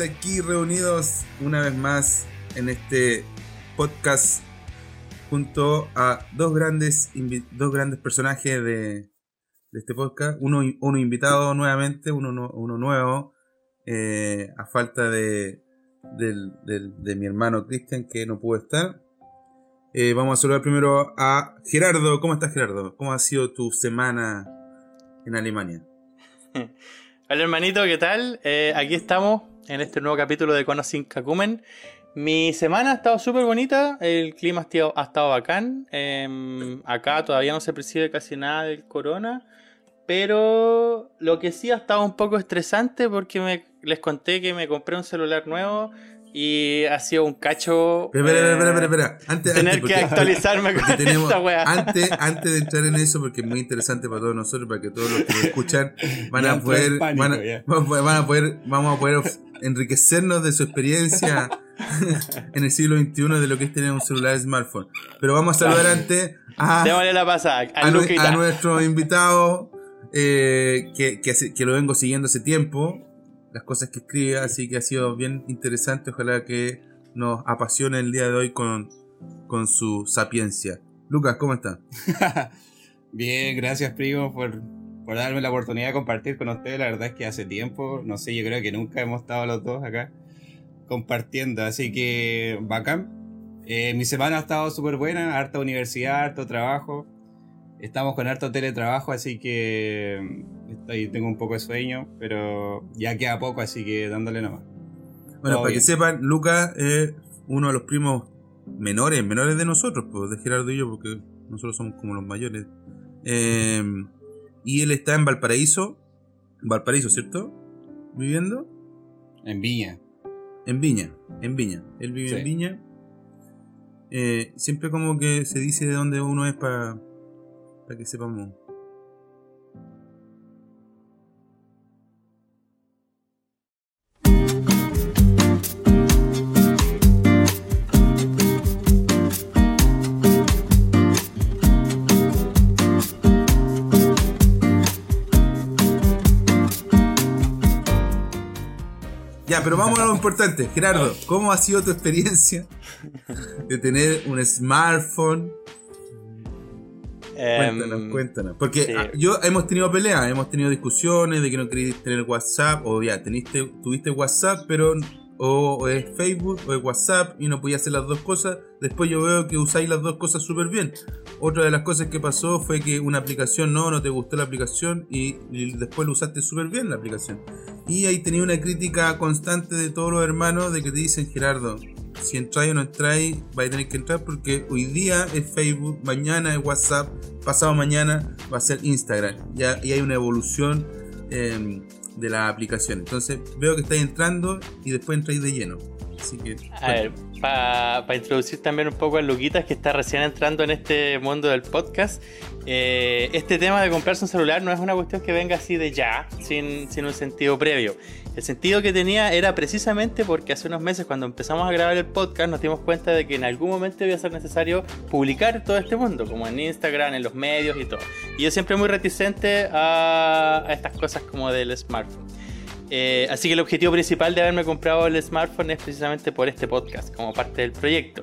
Aquí reunidos una vez más en este podcast junto a dos grandes, dos grandes personajes de, este podcast. Uno, uno invitado nuevamente, uno, uno nuevo, eh, a falta de, de mi hermano Cristian que no pudo estar. Eh, vamos a saludar primero a Gerardo. ¿Cómo estás Gerardo? ¿Cómo ha sido tu semana en Alemania? Hola hermanito, ¿qué tal? Eh, aquí estamos en este nuevo capítulo de Conosin Kakumen. Mi semana ha estado súper bonita, el clima ha estado, ha estado bacán. Em, acá todavía no se percibe casi nada del corona, pero lo que sí ha estado un poco estresante porque me, les conté que me compré un celular nuevo y ha sido un cacho. Espera, espera, espera, espera. Antes, tener que actualizarme con esta weá. Antes, antes de entrar en eso, porque es muy interesante para todos nosotros, para que todos los que nos escuchan van a poder, van, a, poder, vamos a poder enriquecernos de su experiencia en el siglo XXI de lo que es tener un celular smartphone. Pero vamos a saludar antes a, la pasada, a, a, nuestro invitado eh, que, que, que lo vengo siguiendo hace tiempo las cosas que escribe, así que ha sido bien interesante. Ojalá que nos apasione el día de hoy con, con su sapiencia. Lucas, ¿cómo está? bien, gracias primo por, por darme la oportunidad de compartir con ustedes. La verdad es que hace tiempo, no sé, yo creo que nunca hemos estado los dos acá compartiendo, así que bacán. Eh, mi semana ha estado súper buena, harta universidad, harto trabajo. Estamos con harto teletrabajo, así que mm, estoy, tengo un poco de sueño, pero ya queda poco, así que dándole nomás. Bueno, para que sepan, Lucas es uno de los primos menores, menores de nosotros, pues, de Gerardo y yo, porque nosotros somos como los mayores. Em, y él está en Valparaíso, Valparaíso, ¿cierto? ¿Viviendo? En Viña. En Viña, en Viña. Él vive en Viña. Eh, siempre como que se dice de dónde uno es para para que sepamos. Ya, pero vamos a lo importante. Gerardo, ¿cómo ha sido tu experiencia de tener un smartphone Cuéntanos, em, cuéntanos. Porque ah, yo hemos tenido peleas, hemos tenido discusiones de que no queréis tener WhatsApp, o ya, teniste, tuviste WhatsApp, pero o es Facebook o es WhatsApp y no podía hacer las dos cosas. Después yo veo que usáis las dos cosas súper bien. Otra de las cosas que pasó fue que una aplicación no, no te gustó la aplicación y, después lo usaste súper bien la aplicación. Y ahí tenía una crítica constante de todos los hermanos de que te dicen Gerardo, si entráis o no entráis, vais a tener que entrar porque hoy día es Facebook, mañana es WhatsApp, pasado mañana va a ser Instagram. Ya, y hay una evolución em, de la aplicación. Entonces veo que estáis entrando y después entráis de lleno. Así que, a ver, para introducir también un poco a Luquitas que está recién entrando en este mundo del podcast, eh, este tema de comprarse un celular no es una cuestión que venga así de ya, sin, sin un sentido previo. El sentido que tenía era precisamente porque hace unos meses cuando empezamos a grabar el podcast nos dimos cuenta de que en algún momento iba a ser necesario publicar todo este mundo, como en Instagram, en los medios y todo. Y yo siempre muy reticente a, estas cosas como del smartphone. Eh, así que el objetivo principal de haberme comprado el smartphone es precisamente por este podcast, como parte del proyecto.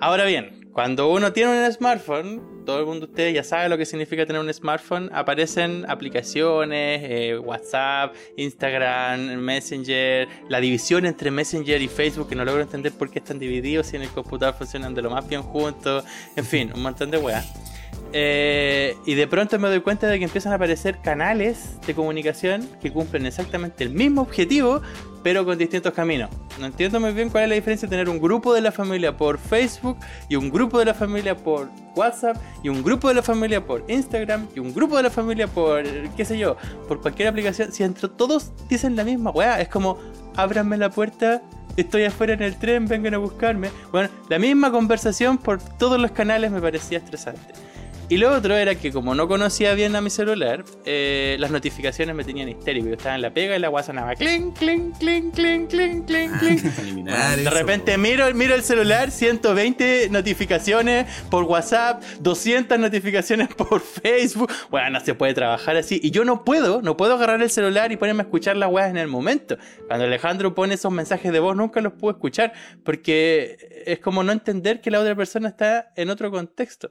Ahora bien, cuando uno tiene un smartphone, todo el mundo de ustedes ya sabe lo que significa tener un smartphone, aparecen aplicaciones, eh, WhatsApp, Instagram, Messenger, la división entre Messenger y Facebook, que no logro entender por qué están divididos y en el computador funcionan de lo más bien juntos, en fin, un montón de weas. Eh, y de pronto me doy cuenta de que empiezan a aparecer canales de comunicación que cumplen exactamente el mismo objetivo, pero con distintos caminos. No entiendo muy bien cuál es la diferencia de tener un grupo de la familia por Facebook y un grupo de la familia por WhatsApp y un grupo de la familia por Instagram y un grupo de la familia por, qué sé yo, por cualquier aplicación. Si entre todos dicen la misma weá, es como, ábranme la puerta estoy afuera en el tren, vengan a buscarme. Bueno, la misma conversación por todos los canales me parecía estresante. Y lo otro era que como no conocía bien a mi celular, eh, las notificaciones me tenían histérico. Yo estaba en la pega y la guasa sonaba clink, clink, clink, clink, clink, clink, clink. de repente miro, miro el celular, 120 notificaciones por WhatsApp, 200 notificaciones por Facebook. Bueno, no se puede trabajar así. Y yo no puedo, no puedo agarrar el celular y ponerme a escuchar las weas en el momento. Cuando Alejandro pone esos mensajes de voz, nunca los puedo escuchar porque es como no entender que la otra persona está en otro contexto.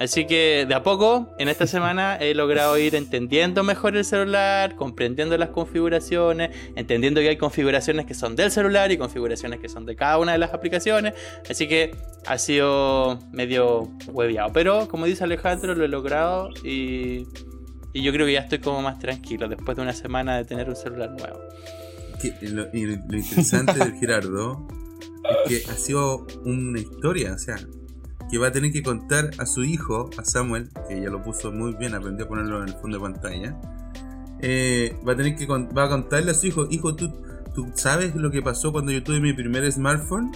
Así que de a poco, en esta semana he logrado ir entendiendo mejor el celular, comprendiendo las configuraciones, entendiendo que hay configuraciones que son del celular y configuraciones que son de cada una de las aplicaciones. Así que ha sido medio hueviado. Pero como dice Alejandro, lo he logrado y, y yo creo que ya estoy como más tranquilo después de una semana de tener un celular nuevo. lo, y lo interesante de Gerardo es que ha sido una historia, o sea, que va a tener que contar a su hijo, a Samuel, que ya lo puso muy bien, aprendió a ponerlo en el fondo de pantalla. Eh, va a tener que va a contarle a su hijo, hijo, ¿tú, ¿tú sabes lo que pasó cuando yo tuve mi primer smartphone?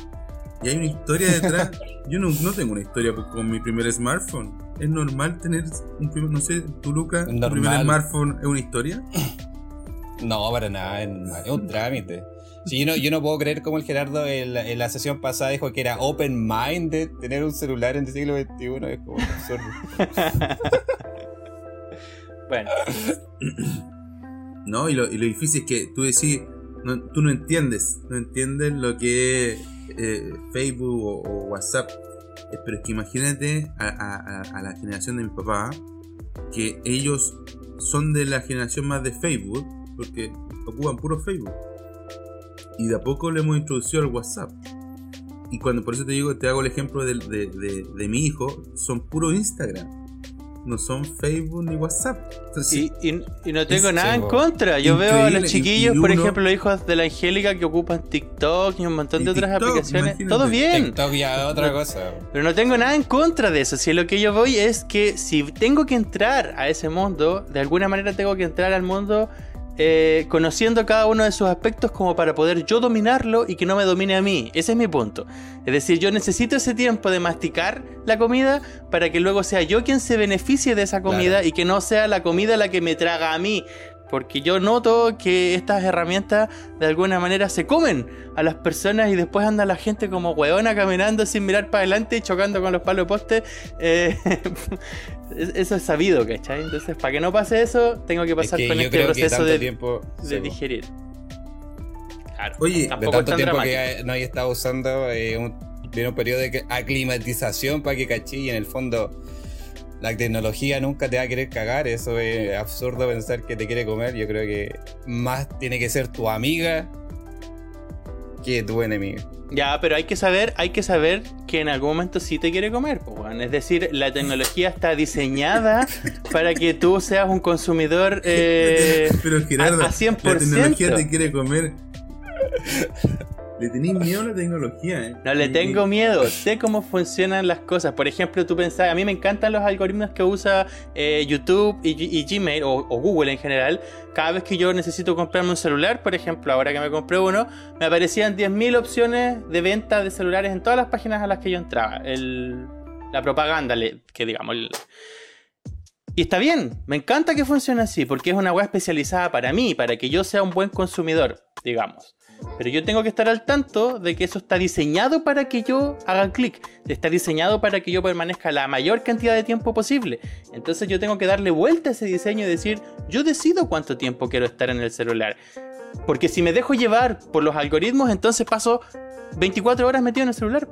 Y hay una historia detrás. Yo no, no tengo una historia con mi primer smartphone. ¿Es normal tener un primer, no sé, tú Lucas, tu primer smartphone es una historia? No, para nada, es un trámite. Sí, yo no, yo no puedo creer como el Gerardo en la, sesión pasada dijo que era open mind de tener un celular en el siglo XXI. Es como absurdo. bueno. No, y lo, y lo, difícil es que tú decís, tú no entiendes, no entiendes lo que es eh, Facebook o, WhatsApp. Eh, pero es que imagínate a, a la generación de mi papá, que ellos son de la generación más de Facebook, porque ocupan puro Facebook y de a poco le hemos introducido el WhatsApp. Y cuando por eso te digo, te hago el ejemplo de, de, mi hijo, son puro Instagram. No son Facebook ni WhatsApp. y, y, no tengo nada en contra. Yo veo a los chiquillos, por ejemplo, los hijos de la Angélica que ocupan TikTok y un montón de otras aplicaciones. Todo bien. TikTok ya otra cosa. Pero no tengo nada en contra de eso. Si lo que yo voy es que si tengo que entrar a ese mundo, de alguna manera tengo que entrar al mundo eh, conociendo cada uno de sus aspectos como para poder yo dominarlo y que no me domine a mí. Ese es mi punto. Es decir, yo necesito ese tiempo de masticar la comida para que luego sea yo quien se beneficie de esa comida y que no sea la comida la que me traga a mí. Porque yo noto que estas herramientas de alguna manera se comen a las personas y después anda la gente como hueona caminando sin mirar para adelante y chocando con los palos de poste. Eh, eso es sabido, ¿cachai? Entonces, para que no pase eso, tengo que pasar con este proceso de, tiempo, de digerir. Claro, Oye, de tanto tiempo que no hay estado usando eh, un, un periodo de aclimatización para que cachí y en el fondo la tecnología nunca te va a querer cagar, eso es absurdo pensar que te quiere comer, yo creo que más tiene que ser tu amiga que tu enemiga. Ya, pero hay que saber, hay que saber que en algún momento sí te quiere comer, pues, es decir, la tecnología está diseñada para que tú seas un consumidor eh, pero Gerardo, a, 100%. La tecnología te quiere comer. Le tenéis miedo a la tecnología, ¿eh? No le tengo miedo, sé cómo funcionan las cosas. Por ejemplo, tú pensás, a mí me encantan los algoritmos que usa eh, YouTube y, Gmail o, Google en general. Cada vez que yo necesito comprarme un celular, por ejemplo, ahora que me compré uno, me aparecían 10.000 opciones de venta de celulares en todas las páginas a las que yo entraba. la propaganda, que digamos. y está bien, me encanta que funcione así, porque es una web especializada para mí, para que yo sea un buen consumidor, digamos. Pero yo tengo que estar al tanto de que eso está diseñado para que yo haga clic. Está diseñado para que yo permanezca la mayor cantidad de tiempo posible. Entonces yo tengo que darle vuelta a ese diseño y decir, yo decido cuánto tiempo quiero estar en el celular. Porque si me dejo llevar por los algoritmos, entonces paso 24 horas metido en el celular.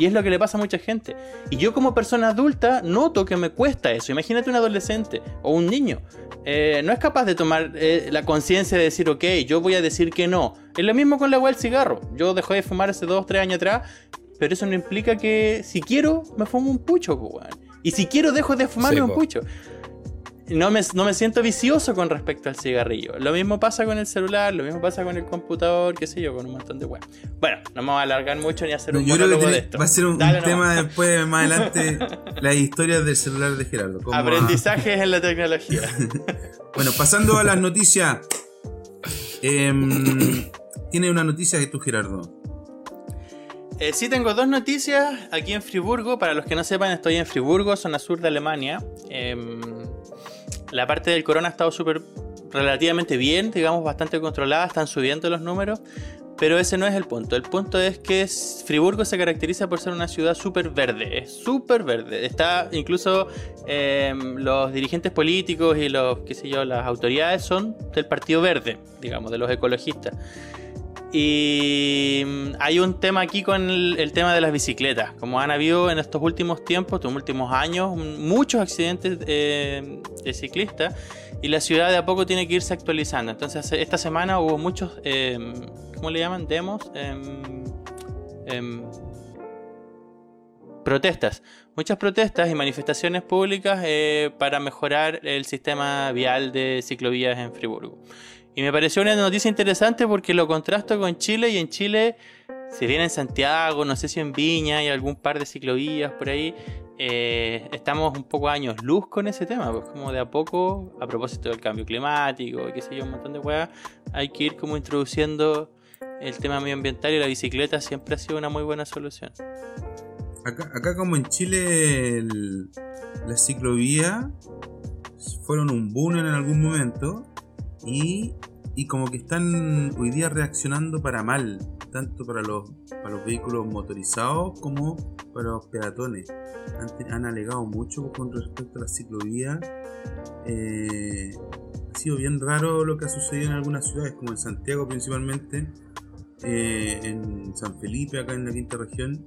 Y es lo que le pasa a mucha gente. Y yo como persona adulta noto que me cuesta eso. Imagínate un adolescente o un niño. Eh, no es capaz de tomar eh, la conciencia de decir, ok, yo voy a decir que no. Es lo mismo con la agua del cigarro. Yo dejé de fumar hace 2, 3 años atrás. Pero eso no implica que si quiero me fumo un pucho, Y si quiero dejo de fumarme un pucho no me, no me siento vicioso con respecto al cigarrillo. Lo mismo pasa con el celular, lo mismo pasa con el computador, qué sé yo, con un montón de web. Bueno, no me voy a alargar mucho ni a hacer un monólogo de esto. Va a ser un, tema después, más adelante, las historias del celular de Gerardo. Aprendizajes en la tecnología. bueno, pasando a las noticias. Em, tiene una noticia de tú, Gerardo. Eh, sí, tengo dos noticias aquí en Friburgo. Para los que no sepan, estoy en Friburgo, zona sur de Alemania. Em, la parte del corona ha estado súper relativamente bien, digamos, bastante controlada, están subiendo los números. Pero ese no es el punto. El punto es que Friburgo se caracteriza por ser una ciudad súper verde. Es súper verde. Está incluso em, los dirigentes políticos y los, qué sé yo, las autoridades son del Partido Verde, digamos, de los ecologistas. Y mm, hay un tema aquí con el, tema de las bicicletas. Como han habido en estos últimos tiempos, estos últimos años, muchos accidentes eh, de ciclistas y la ciudad de a poco tiene que irse actualizando. Entonces, esta semana hubo muchos eh, ¿cómo le llaman? Demos. Em, em, protestas. Muchas protestas y manifestaciones públicas eh, para mejorar el sistema vial de ciclovías en Friburgo. Y me pareció una noticia interesante porque lo contrasto con Chile y en Chile, si bien en Santiago, no sé si en Viña hay algún par de ciclovías por ahí, eh, estamos un poco años luz con ese tema, pues como de a poco, a propósito del cambio climático qué sé yo, un montón de weas, hay que ir como introduciendo el tema medioambiental y la bicicleta siempre ha sido una muy buena solución. Acá, como en Chile las ciclovías fueron un boom en algún momento y, como que están hoy día reaccionando para mal, tanto para los, para los vehículos motorizados como para los peatones. Han, alegado mucho con respecto a las ciclovías. Eh, ha sido bien raro lo que ha sucedido en algunas ciudades, como en Santiago principalmente, eh, en San Felipe, acá en la quinta región,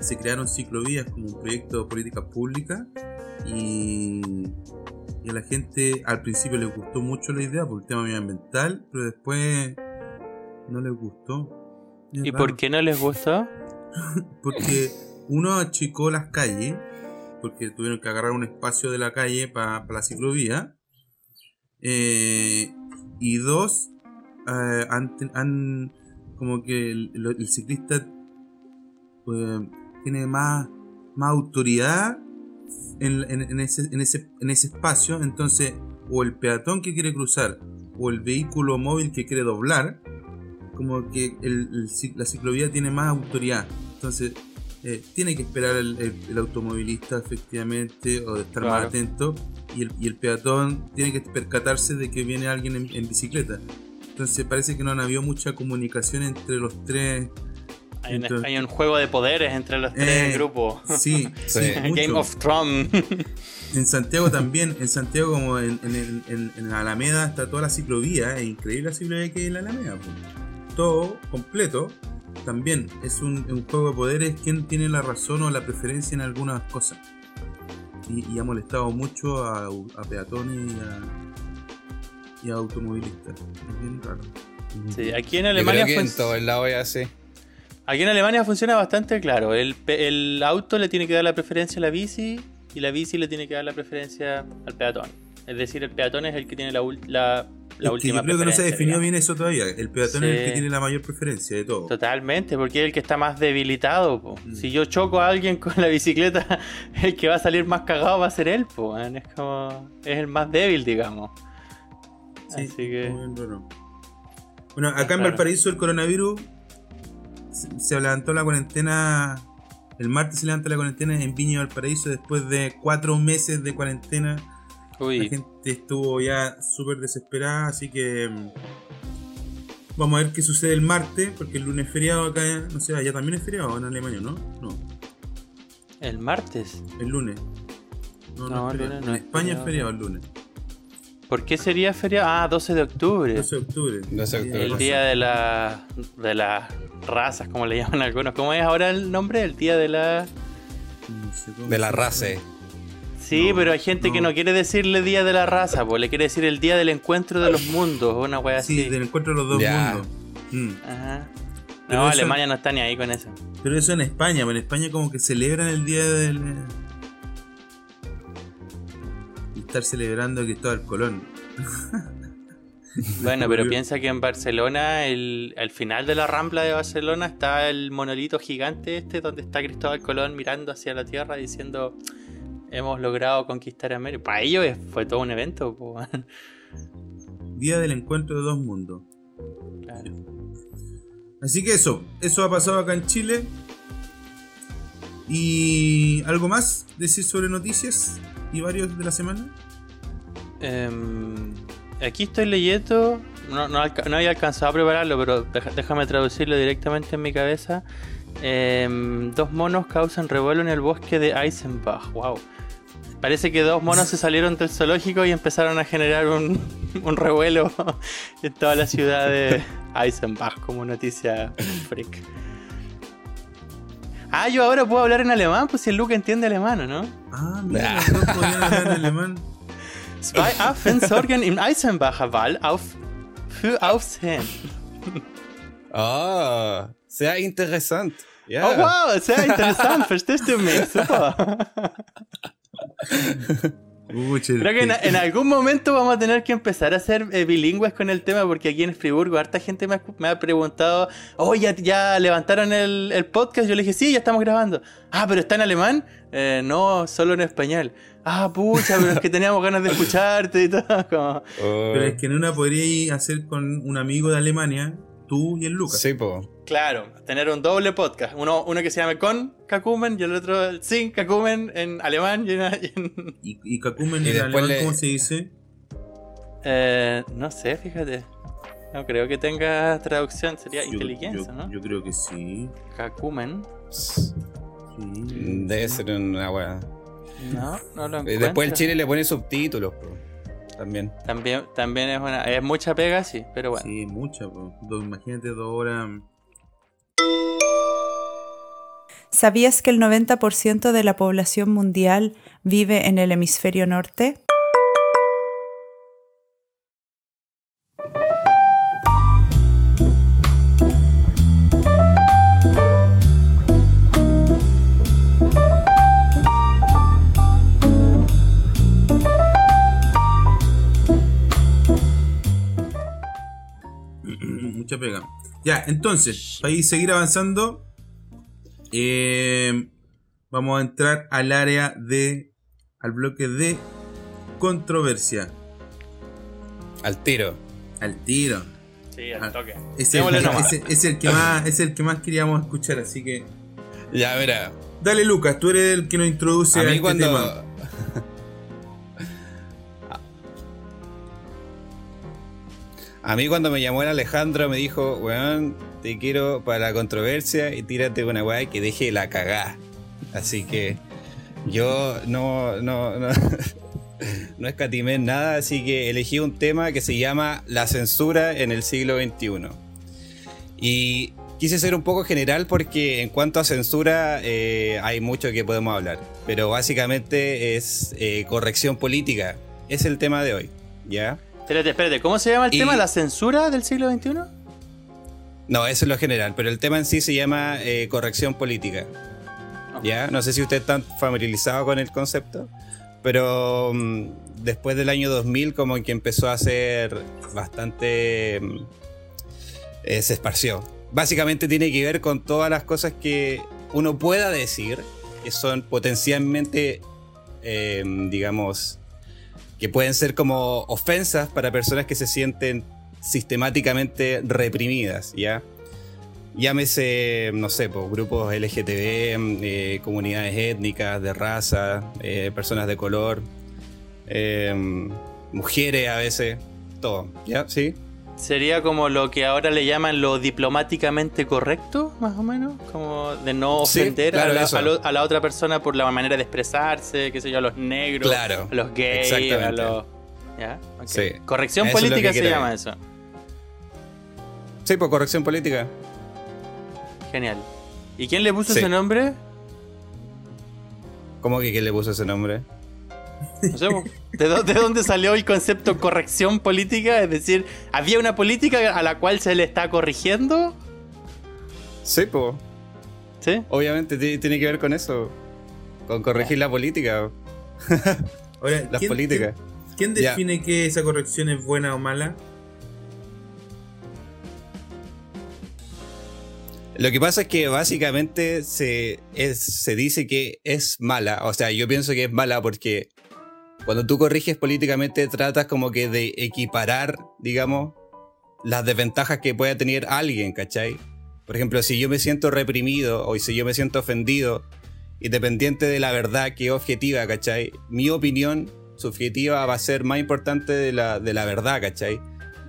se crearon ciclovías como un proyecto de política pública y, a la gente al principio le gustó mucho la idea por el tema medioambiental, pero después no les gustó. ¿Y por qué no les gustó? porque uno achicó las calles, porque tuvieron que agarrar un espacio de la calle para la ciclovía. Eh, y dos, eh, han, como que el, ciclista pues, tiene más, más autoridad en, ese, en, ese, en ese espacio, entonces o el peatón que quiere cruzar o el vehículo móvil que quiere doblar, como que la ciclovía tiene más autoridad. Entonces, eh, tiene que esperar el, automovilista efectivamente o estar más atento y el, y el, peatón tiene que percatarse de que viene alguien en bicicleta. Entonces parece que no han habido mucha comunicación entre los tres. Hay, un, juego de poderes entre los tres eh, grupos. Sí, sí. Game of Thrones. En Santiago también, en Santiago como en, en, Alameda está toda la ciclovía, es increíble la ciclovía que hay en la Alameda. Todo completo, también es un, juego de poderes quién tiene la razón o la preferencia en algunas cosas. Y, ha molestado mucho a, a peatones y a, y automovilistas. Es bien raro. Sí, aquí en Alemania. en todo el lado ya sí. Aquí en Alemania funciona bastante claro. El, el, auto le tiene que dar la preferencia a la bici y la bici le tiene que dar la preferencia al peatón. Es decir, el peatón es el que tiene la, la, la última yo creo que no se definió bien eso todavía. El peatón es el que tiene la mayor preferencia de todo. Totalmente, porque es el que está más debilitado. Mm. Si yo choco a alguien con la bicicleta, el que va a salir más cagado va a ser él. Po, es como. Es el más débil, digamos. Así que... Bueno, acá en Valparaíso el coronavirus se levantó la cuarentena. El martes se levantó la cuarentena en Viña Valparaíso después de cuatro meses de cuarentena. La gente estuvo ya súper desesperada, así que mm, vamos a ver qué sucede el martes, porque el lunes es feriado acá, no sé, allá también es feriado en Alemania, ¿no? No. ¿El martes? El lunes. No, no, en España es feriado el lunes. ¿Por qué sería feriado? Ah, 12 de octubre. 12 de octubre. El día de, la, de las razas, como le llaman algunos. ¿Cómo es ahora el nombre? El día de la... de la raza. Sí, pero hay gente que no quiere decirle día de la raza, pues le quiere decir el día del encuentro de los mundos, una wea así. Sí, del encuentro de los dos mundos. Mm. Ajá. no, Alemania no está ni ahí con eso. Pero eso en España, pero en España como que celebran el día del estar celebrando el Colón. Bueno, pero piensa que en Barcelona, el, al final de la rambla de Barcelona, está el monolito gigante este donde está Cristóbal Colón mirando hacia la tierra diciendo hemos logrado conquistar América. Para ellos fue todo un evento. Día del encuentro de dos mundos. Así que eso, eso ha pasado acá en Chile. ¿Y algo más decir sobre noticias y varios de la semana? Em, aquí estoy leyendo, no, no, había alcanzado a prepararlo, pero déjame traducirlo directamente en mi cabeza. Em, dos monos causan revuelo en el bosque de Eisenbach. Wow. Parece que dos monos se salieron del zoológico y empezaron a generar un, un revuelo en toda la ciudad de Eisenbach como noticia freak. Ah, yo ahora puedo hablar en alemán, pues si el Luke entiende alemán, ¿no? Ah, mira, no podían hablar en alemán. Zwei Affen sorgen im Eisenbacher Wald auf, für Aufsehen. Ah, oh, sehr interessant. Yeah. Oh wow, sehr interessant, verstehst du mich? Super. Creo que en, algún momento vamos a tener que empezar a ser eh, bilingües con el tema, porque aquí en Friburgo harta gente me ha, preguntado, oh, ya, levantaron el, podcast. Yo le dije, sí, ya estamos grabando. Ah, pero está en alemán. Eh, no, solo en español. Ah, pucha, pero es que teníamos ganas de escucharte y todo. Pero es que en una podría hacer con un amigo de Alemania tú y el Lucas. Sí, po. Claro, tener un doble podcast. Uno, uno que se llame con Kakumen y el otro sin Kakumen en alemán y en... ¿Y, Kakumen en alemán cómo se dice? Eh, no sé, fíjate. No creo que tenga traducción, sería inteligencia, ¿no? Yo creo que sí. Kakumen. Sí. Debe ser una weá. No, no lo encuentro. Después el Chile le pone subtítulos, po. También. También, también es una. Es mucha pega, sí, pero bueno. Sí, mucha, imagínate dos horas. ¿Sabías que el 90% de la población mundial vive en el hemisferio norte? pega. Ya, entonces, para seguir avanzando, eh, vamos a entrar al área de. al bloque de controversia. Al tiro. Al tiro. Sí, al toque. Es el, que más, es el que más queríamos escuchar, así que. Ya, verá. Dale, Lucas, tú eres el que nos introduce a, mí este cuando, tema. A mí cuando me llamó el Alejandro me dijo, weón, te quiero para la controversia y tírate una weá que deje la cagá. Así que yo no, no, no, no escatimé nada, así que elegí un tema que se llama la censura en el siglo XXI. Y quise ser un poco general porque en cuanto a censura eh, hay mucho que podemos hablar, pero básicamente es eh, corrección política. Es el tema de hoy, ¿ya? Espérate, espérate, ¿cómo se llama el tema? ¿La censura del siglo XXI? No, eso es lo general, pero el tema en sí se llama eh, corrección política. ¿Ya? No sé si usted está familiarizado con el concepto, pero mm, después del año 2000 como que empezó a ser bastante... Mm, eh, se esparció. Básicamente tiene que ver con todas las cosas que uno pueda decir, que son potencialmente, eh, digamos, que pueden ser como ofensas para personas que se sienten sistemáticamente reprimidas, ¿ya? Llámese, no sé, grupos LGTB, eh, comunidades étnicas, de raza, eh, personas de color, eh, mujeres a veces, todo, ¿ya? ¿Sí? Sería como lo que ahora le llaman lo diplomáticamente correcto, más o menos, como de no ofender a, la, otra persona por la manera de expresarse, qué sé yo, a los negros, a los gays, a los... ¿Ya? Corrección política se llama eso. Sí, pues corrección política. Genial. ¿Y quién le puso ese nombre? ¿Cómo que quién le puso ese nombre? No sé, ¿de, dónde salió el concepto corrección política? Es decir, ¿había una política a la cual se le está corrigiendo? Sí, pues. ¿Sí? Obviamente tiene que ver con eso. Con corregir la política. Ahora, Las políticas. ¿Quién, define que esa corrección es buena o mala? Lo que pasa es que básicamente se, se dice que es mala. O sea, yo pienso que es mala porque cuando tú corriges políticamente tratas como que de equiparar, digamos, las desventajas que pueda tener alguien, ¿cachai? Por ejemplo, si yo me siento reprimido o si yo me siento ofendido, independiente de la verdad que es objetiva, ¿cachai? Mi opinión subjetiva va a ser más importante de la, de la verdad, ¿cachai?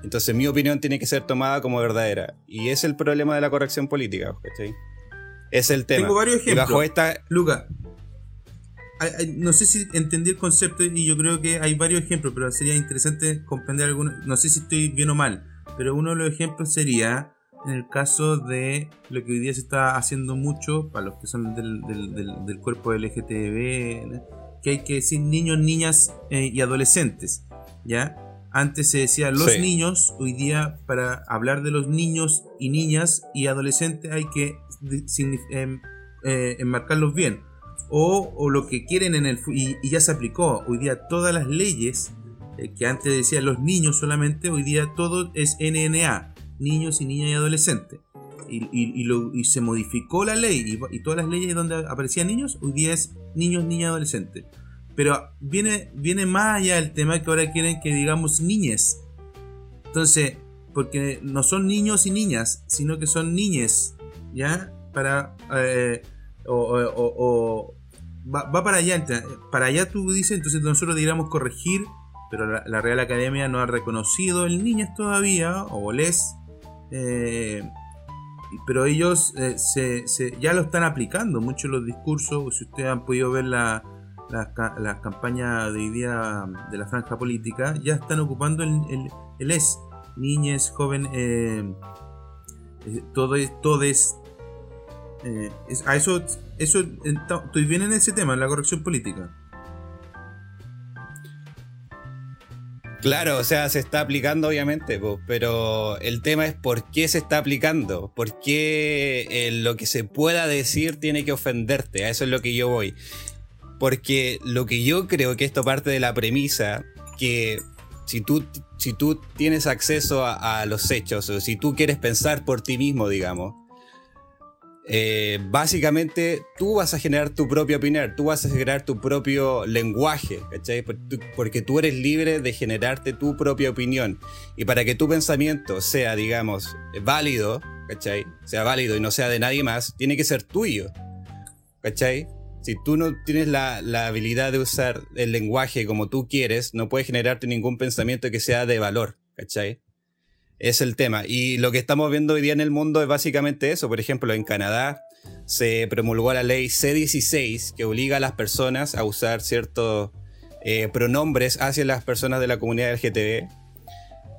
Entonces mi opinión tiene que ser tomada como verdadera. Y es el problema de la corrección política, ¿cachai? Es el tema. Tengo varios ejemplos. bajo esta... Luca, no sé si entendí el concepto y yo creo que hay varios ejemplos, pero sería interesante comprender algunos. No sé si estoy bien o mal, pero uno de los ejemplos sería en el caso de lo que hoy día se está haciendo mucho para los que son del, del, del, cuerpo LGTB, que hay que decir niños, niñas eh, y adolescentes, ¿ya? Antes se decía los niños, hoy día para hablar de los niños y niñas y adolescentes hay que em, eh, enmarcarlos bien. O, lo que quieren en el... Y, y, ya se aplicó, hoy día todas las leyes eh, que antes decían los niños solamente, hoy día todo es NNA, niños y niñas y adolescentes. Y, y, se modificó la ley y, todas las leyes donde aparecían niños, hoy día es niños, niñas y adolescentes. Pero viene, viene más allá el tema que ahora quieren que digamos niñes. Entonces, porque no son niños y niñas, sino que son niñes, ¿ya? Para... Eh, o, va, para allá, para allá tú dices, entonces nosotros deberíamos corregir, pero la, Real Academia no ha reconocido el niños todavía, o les, eh, pero ellos eh, se, ya lo están aplicando, muchos los discursos, si ustedes han podido ver la, las campañas de día de la franja política, ya están ocupando el, el, es, niñes, jóvenes, eh, todo es, es, a eso, eso estoy bien en ese tema, en la corrección política. Claro, o sea, se está aplicando obviamente, pero el tema es por qué se está aplicando, por qué eh, lo que se pueda decir tiene que ofenderte, a eso es lo que yo voy. Porque lo que yo creo que esto parte de la premisa que si tú, si tú tienes acceso a, a los hechos, o si tú quieres pensar por ti mismo, digamos, eh, básicamente tú vas a generar tu propia opinión, tú vas a generar tu propio lenguaje, ¿cachai? Porque tú eres libre de generarte tu propia opinión. Y para que tu pensamiento sea, digamos, válido, ¿cachai? Sea válido y no sea de nadie más, tiene que ser tuyo, ¿cachai? Si tú no tienes la, la habilidad de usar el lenguaje como tú quieres, no puedes generarte ningún pensamiento que sea de valor, ¿cachai? Es el tema. Y lo que estamos viendo hoy día en el mundo es básicamente eso. Por ejemplo, en Canadá se promulgó la ley C16 que obliga a las personas a usar ciertos eh, pronombres hacia las personas de la comunidad LGTB.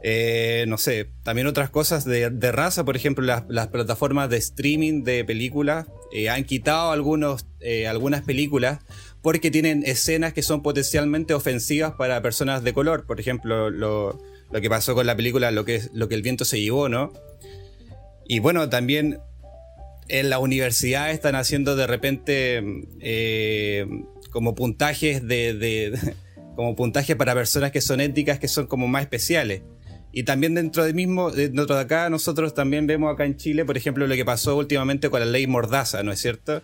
Eh, no sé, también otras cosas de, raza, por ejemplo, las, plataformas de streaming de películas eh, han quitado algunos, algunas películas porque tienen escenas que son potencialmente ofensivas para personas de color. Por ejemplo, lo, lo que pasó con la película, lo que, lo que el viento se llevó, ¿no? Y bueno, también en la universidad están haciendo de repente eh, como puntajes de, como puntajes para personas que son éticas que son como más especiales. Y también dentro de mismo, dentro de acá, nosotros también vemos acá en Chile, por ejemplo, lo que pasó últimamente con la ley Mordaza, ¿no es cierto?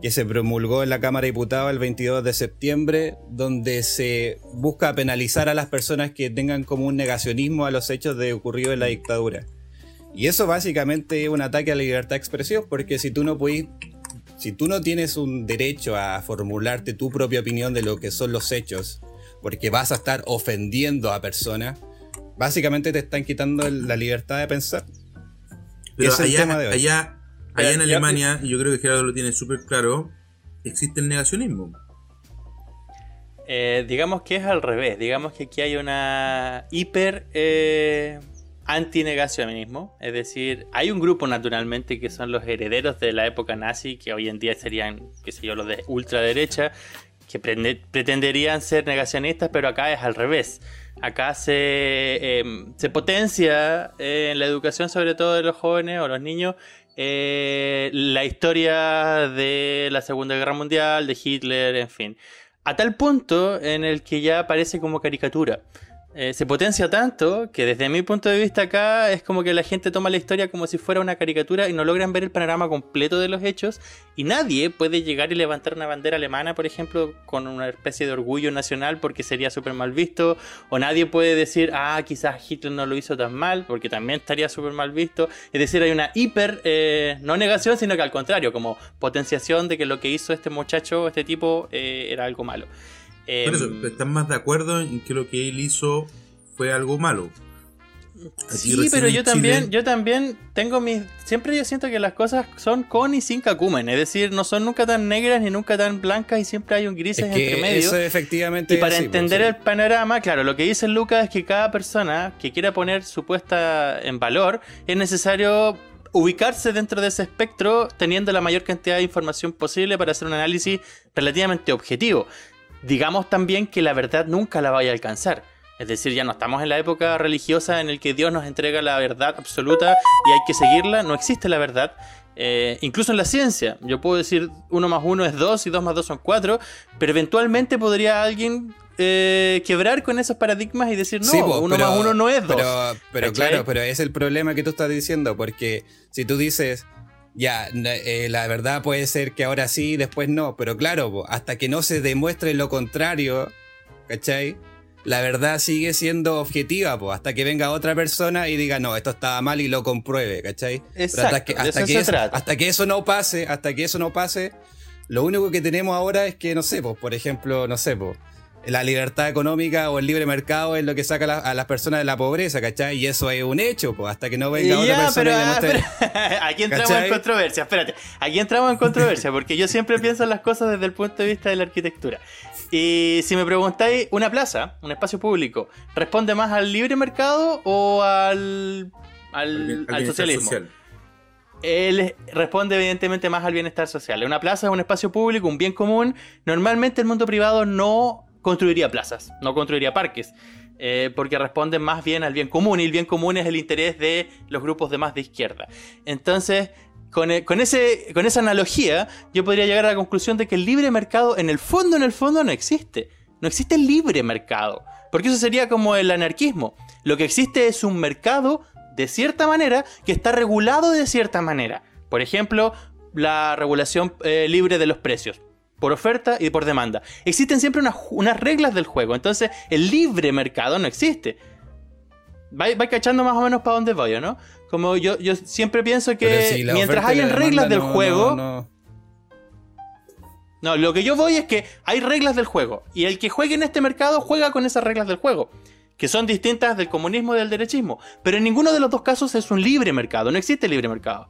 Que se promulgó en la Cámara de Diputados el 22 de septiembre, donde se busca penalizar a las personas que tengan como un negacionismo a los hechos de ocurrido en la dictadura. Y eso básicamente es un ataque a la libertad de expresión, porque si tú no puedes, si tú no tienes un derecho a formularte tu propia opinión de lo que son los hechos, porque vas a estar ofendiendo a personas, básicamente te están quitando la libertad de pensar. Pero allá, Allá en Alemania, y yo creo que Gerardo lo tiene súper claro, existe el negacionismo. Eh, digamos que es al revés, digamos que aquí hay una hiper eh, antinegacionismo, es decir, hay un grupo naturalmente que son los herederos de la época nazi, que hoy en día serían, qué sé yo, los de ultraderecha, que pretenderían ser negacionistas, pero acá es al revés. Acá se, em, se potencia eh, en la educación, sobre todo de los jóvenes o los niños, eh, la historia de la Segunda Guerra Mundial, de Hitler, en fin. A tal punto en el que ya aparece como caricatura. Eh, se potencia tanto que desde mi punto de vista acá es como que la gente toma la historia como si fuera una caricatura y no logran ver el panorama completo de los hechos y nadie puede llegar y levantar una bandera alemana, por ejemplo, con una especie de orgullo nacional porque sería súper mal visto o nadie puede decir, ah, quizás Hitler no lo hizo tan mal porque también estaría súper mal visto. Es decir, hay una hiper, eh, no negación, sino que al contrario, como potenciación de que lo que hizo este muchacho, este tipo, eh, era algo malo. Por eso, Em, ¿están más de acuerdo en que lo que él hizo fue algo malo? Aquí Sí, pero yo también, yo también tengo mis. Siempre yo siento que las cosas son con y sin cacumen. Es decir, no son nunca tan negras ni nunca tan blancas y siempre hay un grises Es que entre medio. eso efectivamente Y para es así, entender pues, el panorama, claro, lo que dice Lucas es que cada persona que quiera poner su puesta en valor es necesario ubicarse dentro de ese espectro teniendo la mayor cantidad de información posible para hacer un análisis relativamente objetivo. Digamos también que la verdad nunca la vaya a alcanzar. Es decir, ya no estamos en la época religiosa en el que Dios nos entrega la verdad absoluta y hay que seguirla. No existe la verdad. Eh, incluso en la ciencia, yo puedo decir 1 más 1 es 2 y 2 más 2 son 4, pero eventualmente podría alguien eh, quebrar con esos paradigmas y decir, no, Sí, po, 1 pero- más 1 no es 2. Pero, pero claro, pero es el problema que tú estás diciendo, porque si tú dices, ya, eh, la verdad puede ser que ahora sí, después no, pero claro, hasta que no se demuestre lo contrario, ¿cachai? La verdad sigue siendo objetiva, po, hasta que venga otra persona y diga, no, esto estaba mal y lo compruebe, ¿cachai? Exacto, hasta que, hasta eso que eso, trata. hasta que eso no pase, hasta que eso no pase, lo único que tenemos ahora es que, no sé, por ejemplo, no sé, la libertad económica o el libre mercado es lo que saca a la- a las personas de la pobreza, ¿cachai? Y eso es un hecho, pues, hasta que no venga otra persona pero, y ah, pero- aquí entramos ¿Cachai? en controversia, espérate. Aquí entramos en controversia, porque yo siempre pienso en las cosas desde el punto de vista de la arquitectura. Y si me preguntáis, una plaza, un espacio público, ¿responde más al libre mercado o al, al, al al bienestar socialismo? social. Él responde evidentemente más al bienestar social. Una plaza es un espacio público, un bien común. Normalmente el mundo privado no construiría plazas, no construiría parques, eh, porque responden más bien al bien común y el bien común es el interés de los grupos de más de izquierda. Entonces, con, e- con ese, con esa analogía, yo podría llegar a la conclusión de que el libre mercado en el fondo, en el fondo no existe. No existe el libre mercado, porque eso sería como el anarquismo. Lo que existe es un mercado de cierta manera que está regulado de cierta manera. Por ejemplo, la regulación eh, libre de los precios. Por oferta y por demanda. Existen siempre unas, unas reglas del juego. Entonces, el libre mercado no existe. Va, va cachando más o menos para dónde voy, ¿no? Como yo, yo siempre pienso que si mientras hayan reglas del no- juego. no- no- No, lo que yo voy es que hay reglas del juego. Y el que juegue en este mercado juega con esas reglas del juego. Que son distintas del comunismo y del derechismo. Pero en ninguno de los dos casos es un libre mercado. No existe libre mercado.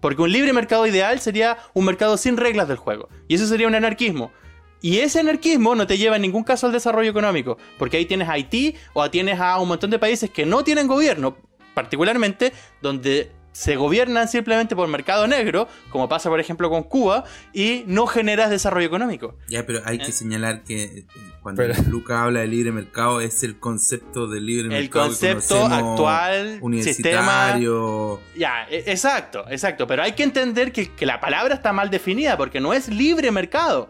Porque un libre mercado ideal sería un mercado sin reglas del juego. Y eso sería un anarquismo. Y ese anarquismo no te lleva en ningún caso al desarrollo económico. Porque ahí tienes a Haití o tienes a un montón de países que no tienen gobierno. Particularmente donde se gobiernan simplemente por mercado negro, como pasa por ejemplo con Cuba, y no generas desarrollo económico. Ya, pero hay Eh. que señalar que eh, cuando Pero- Luca habla de libre mercado es el concepto del libre El mercado. que concepto actual, universitario. Ya, e- exacto, exacto. Pero hay que entender que, que la palabra está mal definida porque no es libre mercado.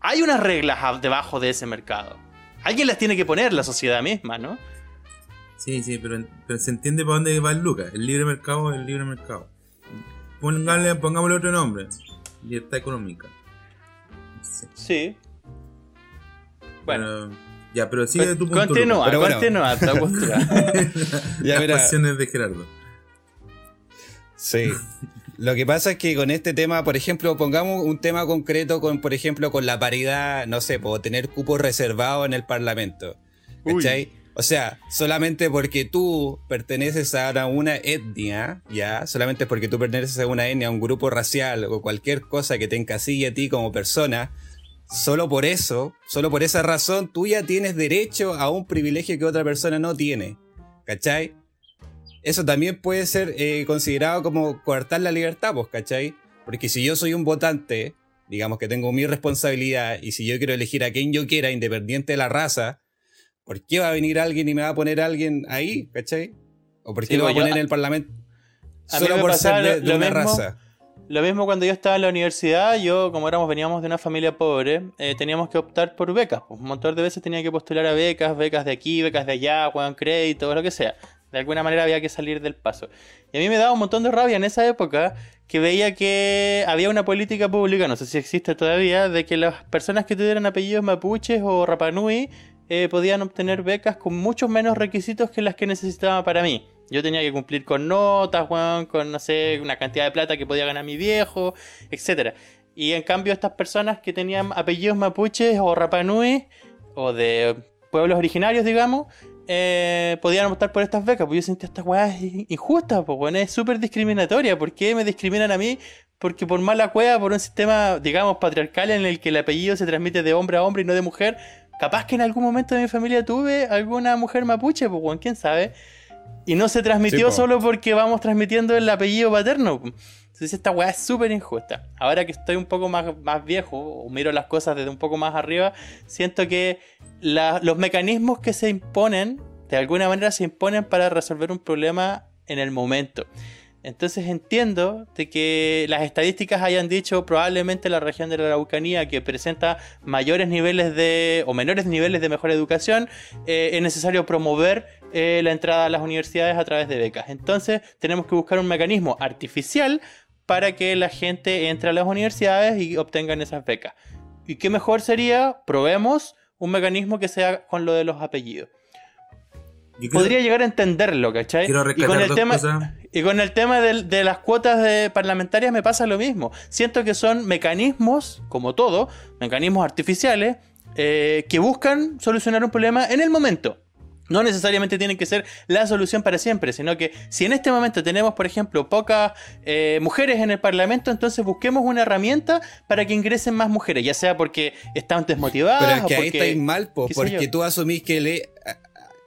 Hay unas reglas debajo de ese mercado. Alguien las tiene que poner, la sociedad misma, ¿no? Sí, sí, pero, pero se entiende para dónde va el Luca. El libre mercado es el libre mercado. Póngale, pongámosle otro nombre. Libertad económica. Sí. Sí. Bueno, Pero- ya, pero sigue con- tu punto. continúa, Pero bueno. continúa tu postura. Lucas. Ya, Las pasiones de Gerardo. Sí. Lo que pasa es que con este tema, por ejemplo, pongamos un tema concreto con, por ejemplo, con la paridad, no sé, puedo tener cupos reservados en el Parlamento. ¿Cachai? O sea, solamente porque tú perteneces a una etnia, ya, solamente porque tú perteneces a una etnia, a un grupo racial o cualquier cosa que te encasille a ti como persona, solo por eso, solo por esa razón, tú ya tienes derecho a un privilegio que otra persona no tiene. ¿Cachai? Eso también puede ser eh, considerado como coartar la libertad, pues, ¿cachai? Porque si yo soy un votante, digamos que tengo mi responsabilidad, y si yo quiero elegir a quien yo quiera, independiente de la raza, ¿por qué va a venir alguien y me va a poner alguien ahí, ¿cachai? ¿O por qué Sí, lo va a yo- poner en el parlamento? Solo por ser de, de una mismo. raza. Lo mismo cuando yo estaba en la universidad, yo como éramos, veníamos de una familia pobre, eh, teníamos que optar por becas. Pues, un montón de veces tenía que postular a becas, becas de aquí, becas de allá, juegan crédito, lo que sea. De alguna manera había que salir del paso. Y a mí me daba un montón de rabia en esa época que veía que había una política pública, no sé si existe todavía, de que las personas que tuvieran apellidos mapuches o rapanui eh, podían obtener becas con muchos menos requisitos que las que necesitaba para mí. Yo tenía que cumplir con notas, con, no sé, una cantidad de plata que podía ganar mi viejo, etc. Y en cambio estas personas que tenían apellidos mapuches o rapanui, o de pueblos originarios, digamos, eh, podían optar por estas becas. Pues yo sentía esta weá injusta, pues bueno, es súper discriminatoria. ¿Por qué me discriminan a mí? Porque por mala cueva, por un sistema, digamos, patriarcal en el que el apellido se transmite de hombre a hombre y no de mujer. Capaz que en algún momento de mi familia tuve alguna mujer mapuche, pues bueno, quién sabe. Y no se transmitió solo porque vamos transmitiendo el apellido paterno. Entonces esta weá es súper injusta. Ahora que estoy un poco más, más viejo, o miro las cosas desde un poco más arriba, siento que los mecanismos que se imponen, de alguna manera se imponen para resolver un problema en el momento. Entonces entiendo de que las estadísticas hayan dicho probablemente la región de la Araucanía que presenta mayores niveles de o menores niveles de mejor educación eh, es necesario promover eh, la entrada a las universidades a través de becas. Entonces tenemos que buscar un mecanismo artificial para que la gente entre a las universidades y obtengan esas becas. ¿Y qué mejor sería? Probemos un mecanismo que sea con lo de los apellidos. Podría llegar a entenderlo, ¿cachai? Y con, el tema, y con el tema de, las cuotas de parlamentarias me pasa lo mismo. Siento que son mecanismos, como todo, mecanismos artificiales, eh, que buscan solucionar un problema en el momento. No necesariamente tienen que ser la solución para siempre, sino que si en este momento tenemos, por ejemplo, pocas eh, mujeres en el Parlamento, entonces busquemos una herramienta para que ingresen más mujeres, ya sea porque están desmotivadas. Pero es que ahí estáis mal, porque tú asumís que le,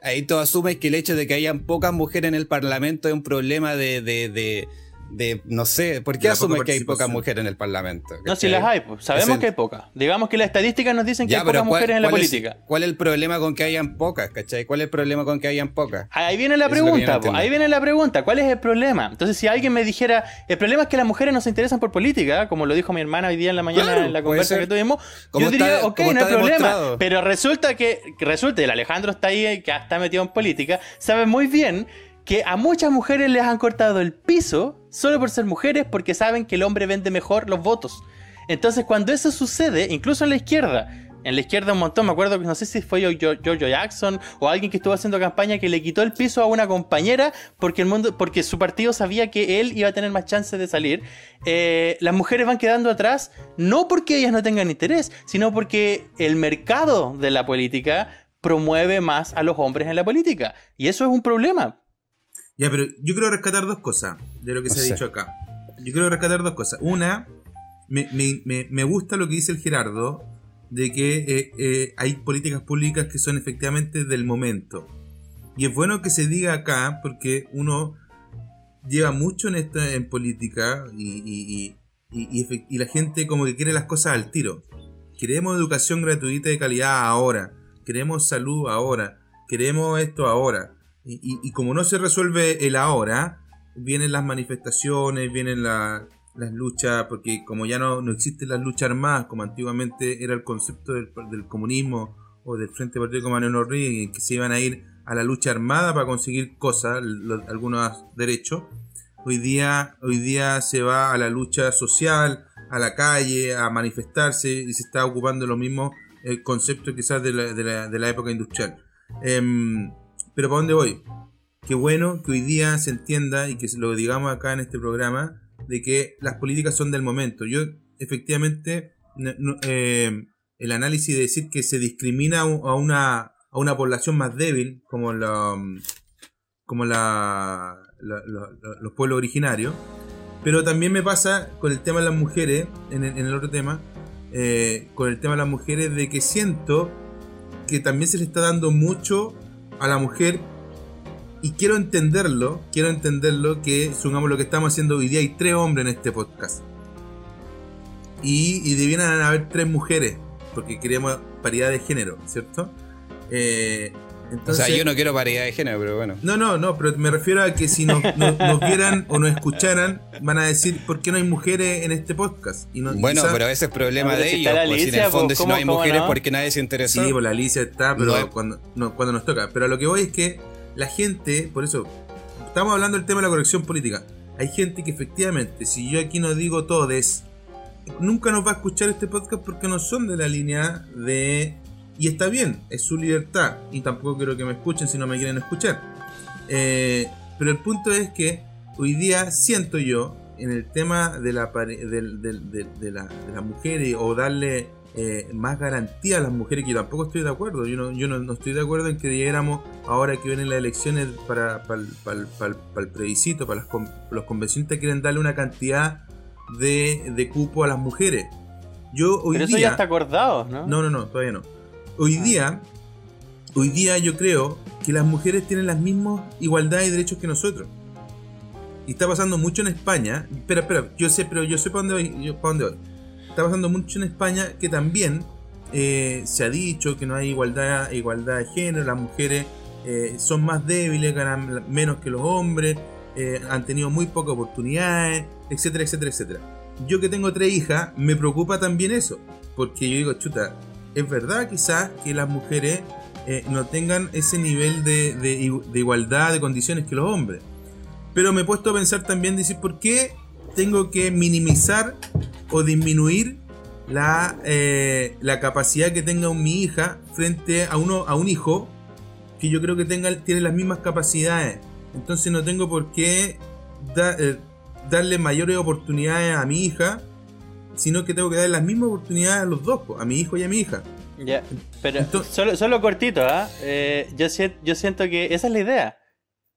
ahí tú asumes que el hecho de que hayan pocas mujeres en el Parlamento es un problema de, de de, no sé, ¿por qué asumes que hay pocas mujeres en el Parlamento? No, si las hay, pues, sabemos que hay pocas. Digamos que las estadísticas nos dicen que hay pocas mujeres en la política. ¿Cuál es el problema con que hayan pocas, cachai? ¿Cuál es el problema con que hayan pocas? Ahí viene la pregunta, ahí viene la pregunta, ¿cuál es el problema? Entonces, si alguien me dijera, el problema es que las mujeres no se interesan por política, como lo dijo mi hermana hoy día en la mañana en la conversa que tuvimos, yo diría, ok, no hay problema. Pero resulta que, resulta, el Alejandro está ahí, que está metido en política, sabe muy bien que a muchas mujeres les han cortado el piso solo por ser mujeres porque saben que el hombre vende mejor los votos. Entonces cuando eso sucede, incluso en la izquierda, en la izquierda un montón, me acuerdo que no sé si fue George Jackson o alguien que estuvo haciendo campaña que le quitó el piso a una compañera porque el mundo, porque su partido sabía que él iba a tener más chances de salir. Eh, las mujeres van quedando atrás no porque ellas no tengan interés, sino porque el mercado de la política promueve más a los hombres en la política. Y eso es un problema. Ya, pero yo quiero rescatar dos cosas de lo que se ha dicho acá. Yo quiero rescatar dos cosas. Una, me, gusta lo que dice el Gerardo, de que eh, eh, hay políticas públicas que son efectivamente del momento. Y es bueno que se diga acá, porque uno lleva mucho en esta en política y, y, la gente como que quiere las cosas al tiro. Queremos educación gratuita de calidad ahora. Queremos salud ahora. Queremos esto ahora. Y, como no se resuelve el ahora, vienen las manifestaciones, vienen las luchas, porque como ya no, no existen las luchas armadas, como antiguamente era el concepto del, comunismo o del Frente Partido Mariano en que se iban a ir a la lucha armada para conseguir cosas, algunos derechos. Hoy día, hoy día se va a la lucha social, a la calle, a manifestarse y se está ocupando lo mismo el concepto quizás de la, de la, de la época industrial. Em, pero ¿para dónde voy? Qué bueno que hoy día se entienda y que lo digamos acá en este programa de que las políticas son del momento. Yo efectivamente eh, el análisis de decir que se discrimina a una, a una población más débil como la, como la, los pueblos originarios. Pero también me pasa con el tema de las mujeres, en el, otro tema, eh, con el tema de las mujeres, de que siento que también se le está dando mucho a la mujer y quiero entenderlo, quiero entenderlo que sumamos lo que estamos haciendo hoy día hay tres hombres en este podcast. Y, y debieran haber tres mujeres, porque queremos paridad de género, ¿cierto? Eh, o sea, yo no quiero paridad de género, pero bueno. No, no, no, pero me refiero a que si nos, vieran o nos escucharan, van a decir, ¿por qué no hay mujeres en este podcast? Y bueno, pero ese es problema de ellos. pues, si en el fondo, si no hay mujeres, ¿por qué nadie se interesa? Sí, pues la Alicia está, pero cuando, cuando nos toca. Pero lo que voy es que la gente, por eso, estamos hablando del tema de la corrección política. Hay gente que efectivamente, si yo aquí no digo todes, nunca nos va a escuchar este podcast porque no son de la línea de y está bien, es su libertad. Y tampoco quiero que me escuchen si no me quieren escuchar. Eh, pero el punto es que hoy día siento yo, en el tema de la, de, las mujeres o darle eh, más garantía a las mujeres, que yo tampoco estoy de acuerdo. Yo no, yo no, estoy de acuerdo en que llegáramos, ahora que vienen las elecciones para, para, el plebiscito, para los convencionistas quieren darle una cantidad de, de cupo a las mujeres. Yo hoy Pero eso ya está acordado, ¿no? No, no, no, todavía no. Hoy día, hoy día yo creo que las mujeres tienen las mismas igualdades y derechos que nosotros. Y está pasando mucho en España. Espera, espera, yo sé, pero yo sé para dónde voy. Yo, para dónde voy. Está pasando mucho en España que también eh, se ha dicho que no hay igualdad, igualdad de género, las mujeres eh, son más débiles, ganan menos que los hombres, eh, han tenido muy pocas oportunidades, etcétera, etcétera, etcétera. Yo que tengo tres hijas, me preocupa también eso, porque yo digo, chuta, es verdad quizás que las mujeres eh, no tengan ese nivel de, igualdad de condiciones que los hombres. Pero me he puesto a pensar también, decir, ¿por qué tengo que minimizar o disminuir la, eh, capacidad que tenga mi hija frente a, uno, a un hijo que yo creo que tiene las mismas capacidades? Entonces no tengo por qué eh, darle mayores oportunidades a mi hija sino que tengo que dar las mismas oportunidades a los dos, a mi hijo y a mi hija. Ya, pero solo, solo cortito, ¿ah? ¿eh? yo, yo siento que esa es la idea.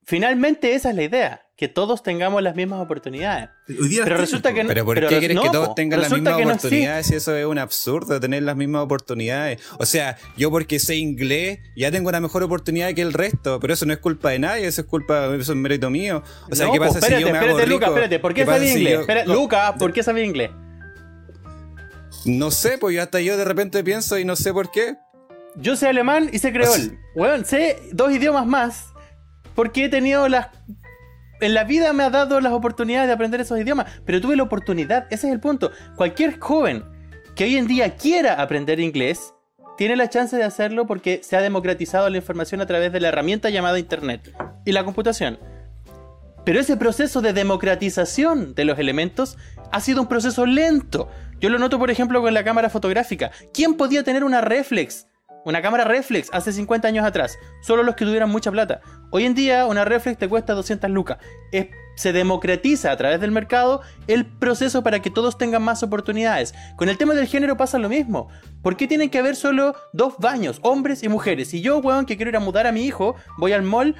Finalmente esa es la idea, que todos tengamos las mismas oportunidades. pero resulta que no. Pero ¿por qué quieres que todos tengan las mismas oportunidades si eso es un absurdo tener las mismas oportunidades? O sea, yo porque sé inglés ya tengo una mejor oportunidad que el resto, pero eso no es culpa de nadie, eso es culpa, eso es mérito mío. O sea, ¿qué pasa si yo me hago rico? espérate, ¿por qué sabía inglés? Luca, ¿por qué sabía inglés? No sé, pues yo hasta yo de repente pienso y no sé por qué. Yo sé alemán y sé creol. Bueno, sé dos idiomas más porque he tenido las... En la vida me ha dado las oportunidades de aprender esos idiomas, pero tuve la oportunidad, ese es el punto. Cualquier joven que hoy en día quiera aprender inglés, tiene la chance de hacerlo porque se ha democratizado la información a través de la herramienta llamada Internet y la computación. Pero ese proceso de democratización de los elementos ha sido un proceso lento. Yo lo noto, por ejemplo, con la cámara fotográfica. ¿Quién podía tener una reflex? Una cámara reflex hace 50 años atrás. Solo los que tuvieran mucha plata. Hoy en día una reflex te cuesta 200 lucas. se democratiza a través del mercado el proceso para que todos tengan más oportunidades. Con el tema del género pasa lo mismo. ¿Por qué tienen que haber solo dos baños, hombres y mujeres? Si yo, weón, que quiero ir a mudar a mi hijo, voy al mall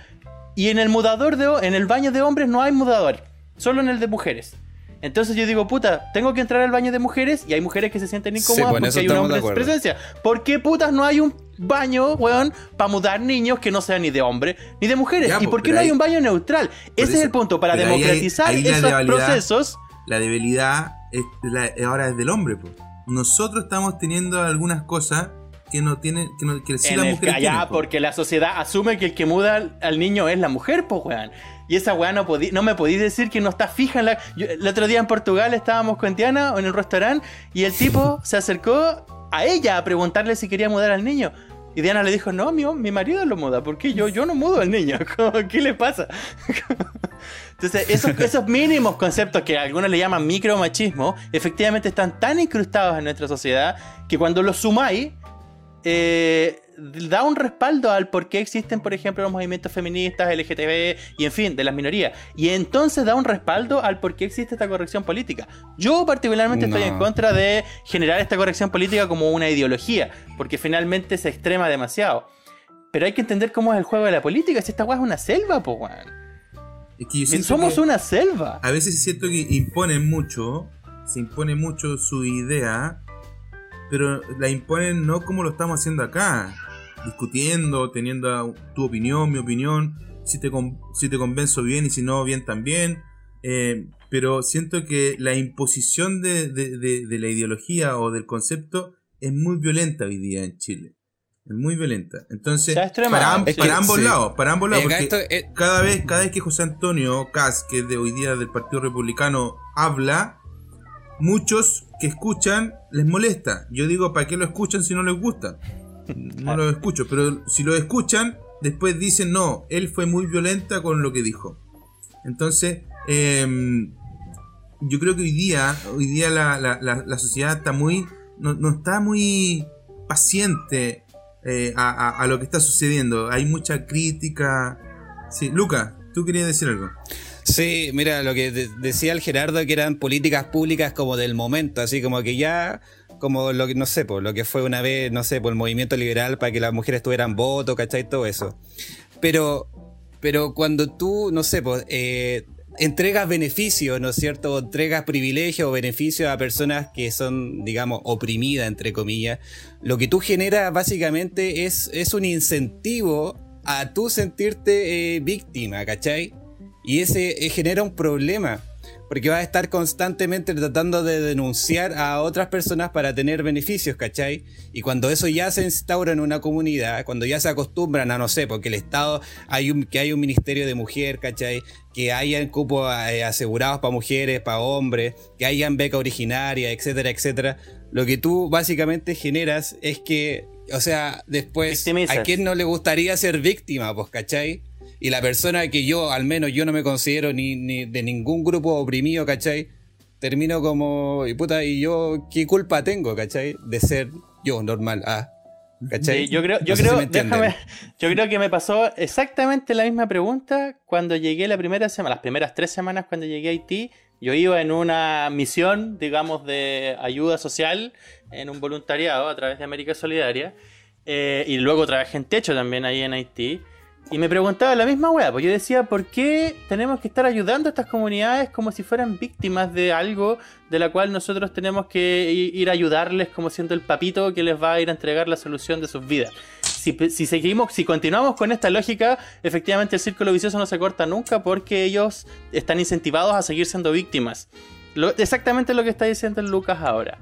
y en el mudador de, en el baño de hombres no hay mudador, solo en el de mujeres. Entonces yo digo, puta, tengo que entrar al baño de mujeres y hay mujeres que se sienten incómodas porque hay un hombre en presencia. ¿Por qué putas no hay un baño, weón, para mudar niños que no sean ni de hombre ni de mujeres? ¿Y por qué no hay un baño neutral? Ese es el punto, para democratizar esos procesos. La debilidad es ahora es del hombre, pues. Nosotros estamos teniendo algunas cosas que no tienen, que, no, que sí la mujer tiene, porque la sociedad asume que el que muda al, niño es la mujer, pues weón. Y esa weá no, no me podéis decir que no está fija en la. el otro día en Portugal estábamos con Tiana en el restaurante y el tipo se acercó a ella a preguntarle si quería mudar al niño. Y Diana le dijo, no, mi, mi marido lo muda, porque yo, yo no mudo al niño. ¿Qué le pasa? Entonces, esos, esos mínimos conceptos que algunos le llaman micromachismo, efectivamente están tan incrustados en nuestra sociedad que cuando los sumáis, eh, da un respaldo al por qué existen, por ejemplo, los movimientos feministas, LGTB y en fin, de las minorías. Y entonces da un respaldo al por qué existe esta corrección política. Yo particularmente estoy en contra de generar esta corrección política como una ideología, porque finalmente se extrema demasiado. Pero hay que entender cómo es el juego de la política, si esta weá es una selva, po Somos una selva. A veces siento que imponen mucho, se impone mucho su idea pero la imponen no como lo estamos haciendo acá, discutiendo, teniendo tu opinión, mi opinión, si te, si te convenzo bien y si no, bien también. Eh, pero siento que la imposición de, la ideología o del concepto es muy violenta hoy día en Chile. Es muy violenta. Entonces, para, ambos lados, para ambos lados, porque cada vez, cada vez que José Antonio Cas, que es de hoy día del Partido Republicano, habla, muchos que escuchan les molesta. Yo digo, ¿para qué lo escuchan si no les gusta? No lo escucho, pero si lo escuchan, después dicen, no, él fue muy violenta con lo que dijo. Entonces, em, yo creo que hoy día, hoy día la, sociedad está muy, no, está muy paciente eh, a, lo que está sucediendo. Hay mucha crítica. Sí, Luca, tú querías decir algo. Sí, mira, lo que decía el Gerardo que eran políticas públicas como del momento, así como que ya como lo que, no sé, por lo que fue una vez, no sé, por el movimiento liberal para que las mujeres tuvieran voto, ¿cachai? Todo eso. Pero, pero cuando tú, no sé, pues, eh, entregas beneficios, ¿no es cierto? entregas privilegios o beneficios a personas que son, digamos, oprimidas, entre comillas, lo que tú generas básicamente es, es un incentivo a tú sentirte eh, víctima, ¿cachai? Y ese eh, genera un problema porque vas a estar constantemente tratando de denunciar a otras personas para tener beneficios, ¿cachai? Y cuando eso ya se instaura en una comunidad, cuando ya se acostumbran a, no sé, porque el Estado, hay un, que hay un ministerio de mujer, ¿cachai? Que hayan cupos eh, asegurados para mujeres, para hombres, que hayan beca originaria, etcétera, etcétera. Lo que tú básicamente generas es que, o sea, después, ¿a quién no le gustaría ser víctima, pues, cachai? Y la persona que yo, al menos yo no me considero ni, ni de ningún grupo oprimido, ¿cachai? Termino como, y puta, ¿y yo qué culpa tengo, ¿cachai? De ser yo normal, ah. ¿Cachai? yo creo, yo creo, déjame, yo creo que me pasó exactamente la misma pregunta cuando llegué la primera semana, las primeras tres semanas cuando llegué a Haití, yo iba en una misión, digamos, de ayuda social, en un voluntariado a través de América Solidaria, eh, y luego trabajé en techo también ahí en Haití. Y me preguntaba la misma weá, pues yo decía, ¿por qué tenemos que estar ayudando a estas comunidades como si fueran víctimas de algo de la cual nosotros tenemos que ir a ayudarles como siendo el papito que les va a ir a entregar la solución de sus vidas? Si, si seguimos, si continuamos con esta lógica, efectivamente el círculo vicioso no se corta nunca porque ellos están incentivados a seguir siendo víctimas. exactamente lo que está diciendo Lucas ahora.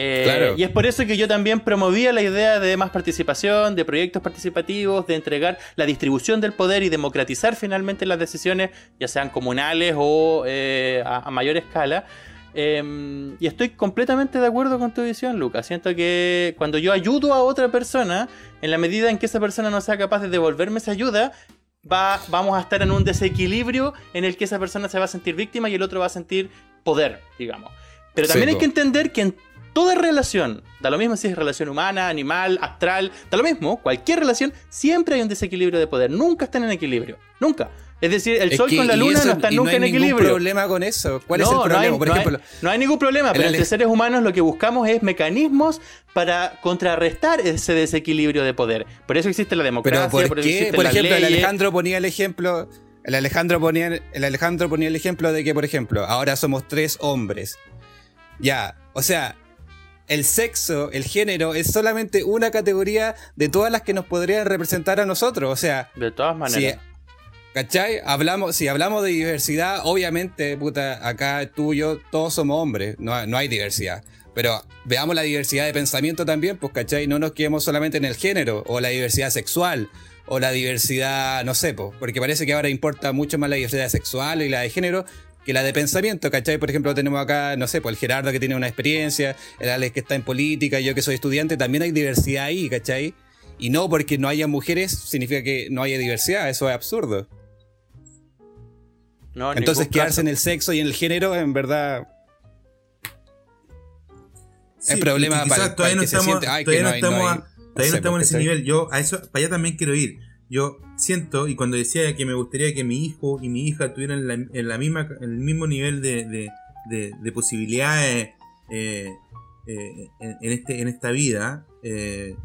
Eh, y es por eso que yo también promovía la idea de más participación, de proyectos participativos, de entregar la distribución del poder y democratizar finalmente las decisiones, ya sean comunales o eh, a, mayor escala. Em, y estoy completamente de acuerdo con tu visión, Lucas. Siento que cuando yo ayudo a otra persona, en la medida en que esa persona no sea capaz de devolverme esa ayuda, va, vamos a estar en un desequilibrio en el que esa persona se va a sentir víctima y el otro va a sentir poder, digamos. Pero también hay que entender que en toda relación, da lo mismo si es relación humana, animal, astral, da lo mismo, cualquier relación, siempre hay un desequilibrio de poder, nunca están en equilibrio, nunca. Es decir, el Sol con la Luna no están nunca en equilibrio. No hay ningún problema con eso. ¿Cuál es el problema? No hay, Por ejemplo, no hay, ningún problema, pero entre seres humanos lo que buscamos es mecanismos para contrarrestar ese desequilibrio de poder. Por eso existe la democracia, por, por, eso por ejemplo, el Alejandro ponía el ejemplo. El Alejandro, ponía, el Alejandro ponía el ejemplo de que, por ejemplo, ahora somos tres hombres. Ya, o sea, el sexo, el género, es solamente una categoría de todas las que nos podrían representar a nosotros. O sea. De todas maneras. Si, ¿Cachai? Hablamos, si hablamos de diversidad, obviamente, puta, acá tú y yo, todos somos hombres, no, no hay diversidad. Pero veamos la diversidad de pensamiento también, pues, ¿cachai? No nos quedemos solamente en el género, o la diversidad sexual, o la diversidad, no sé, pues, porque parece que ahora importa mucho más la diversidad sexual y la de género, que la de pensamiento, ¿cachai? Por ejemplo, tenemos acá, no sé, pues el Gerardo que tiene una experiencia, el Alex que está en política, yo que soy estudiante, también hay diversidad ahí, ¿cachai? Y no porque no haya mujeres significa que no haya diversidad, eso es absurdo. No, Entonces quedarse en el sexo y en el género, en verdad... es problema para, todavía no estamos, todavía no, estamos, todavía no estamos en ese nivel. Yo a eso, para allá también quiero ir yo siento, y cuando decía que me gustaría que mi hijo y mi hija tuvieran la, en la misma, el mismo nivel de, de, posibilidades eh, eh, en, este, en esta vida, eh,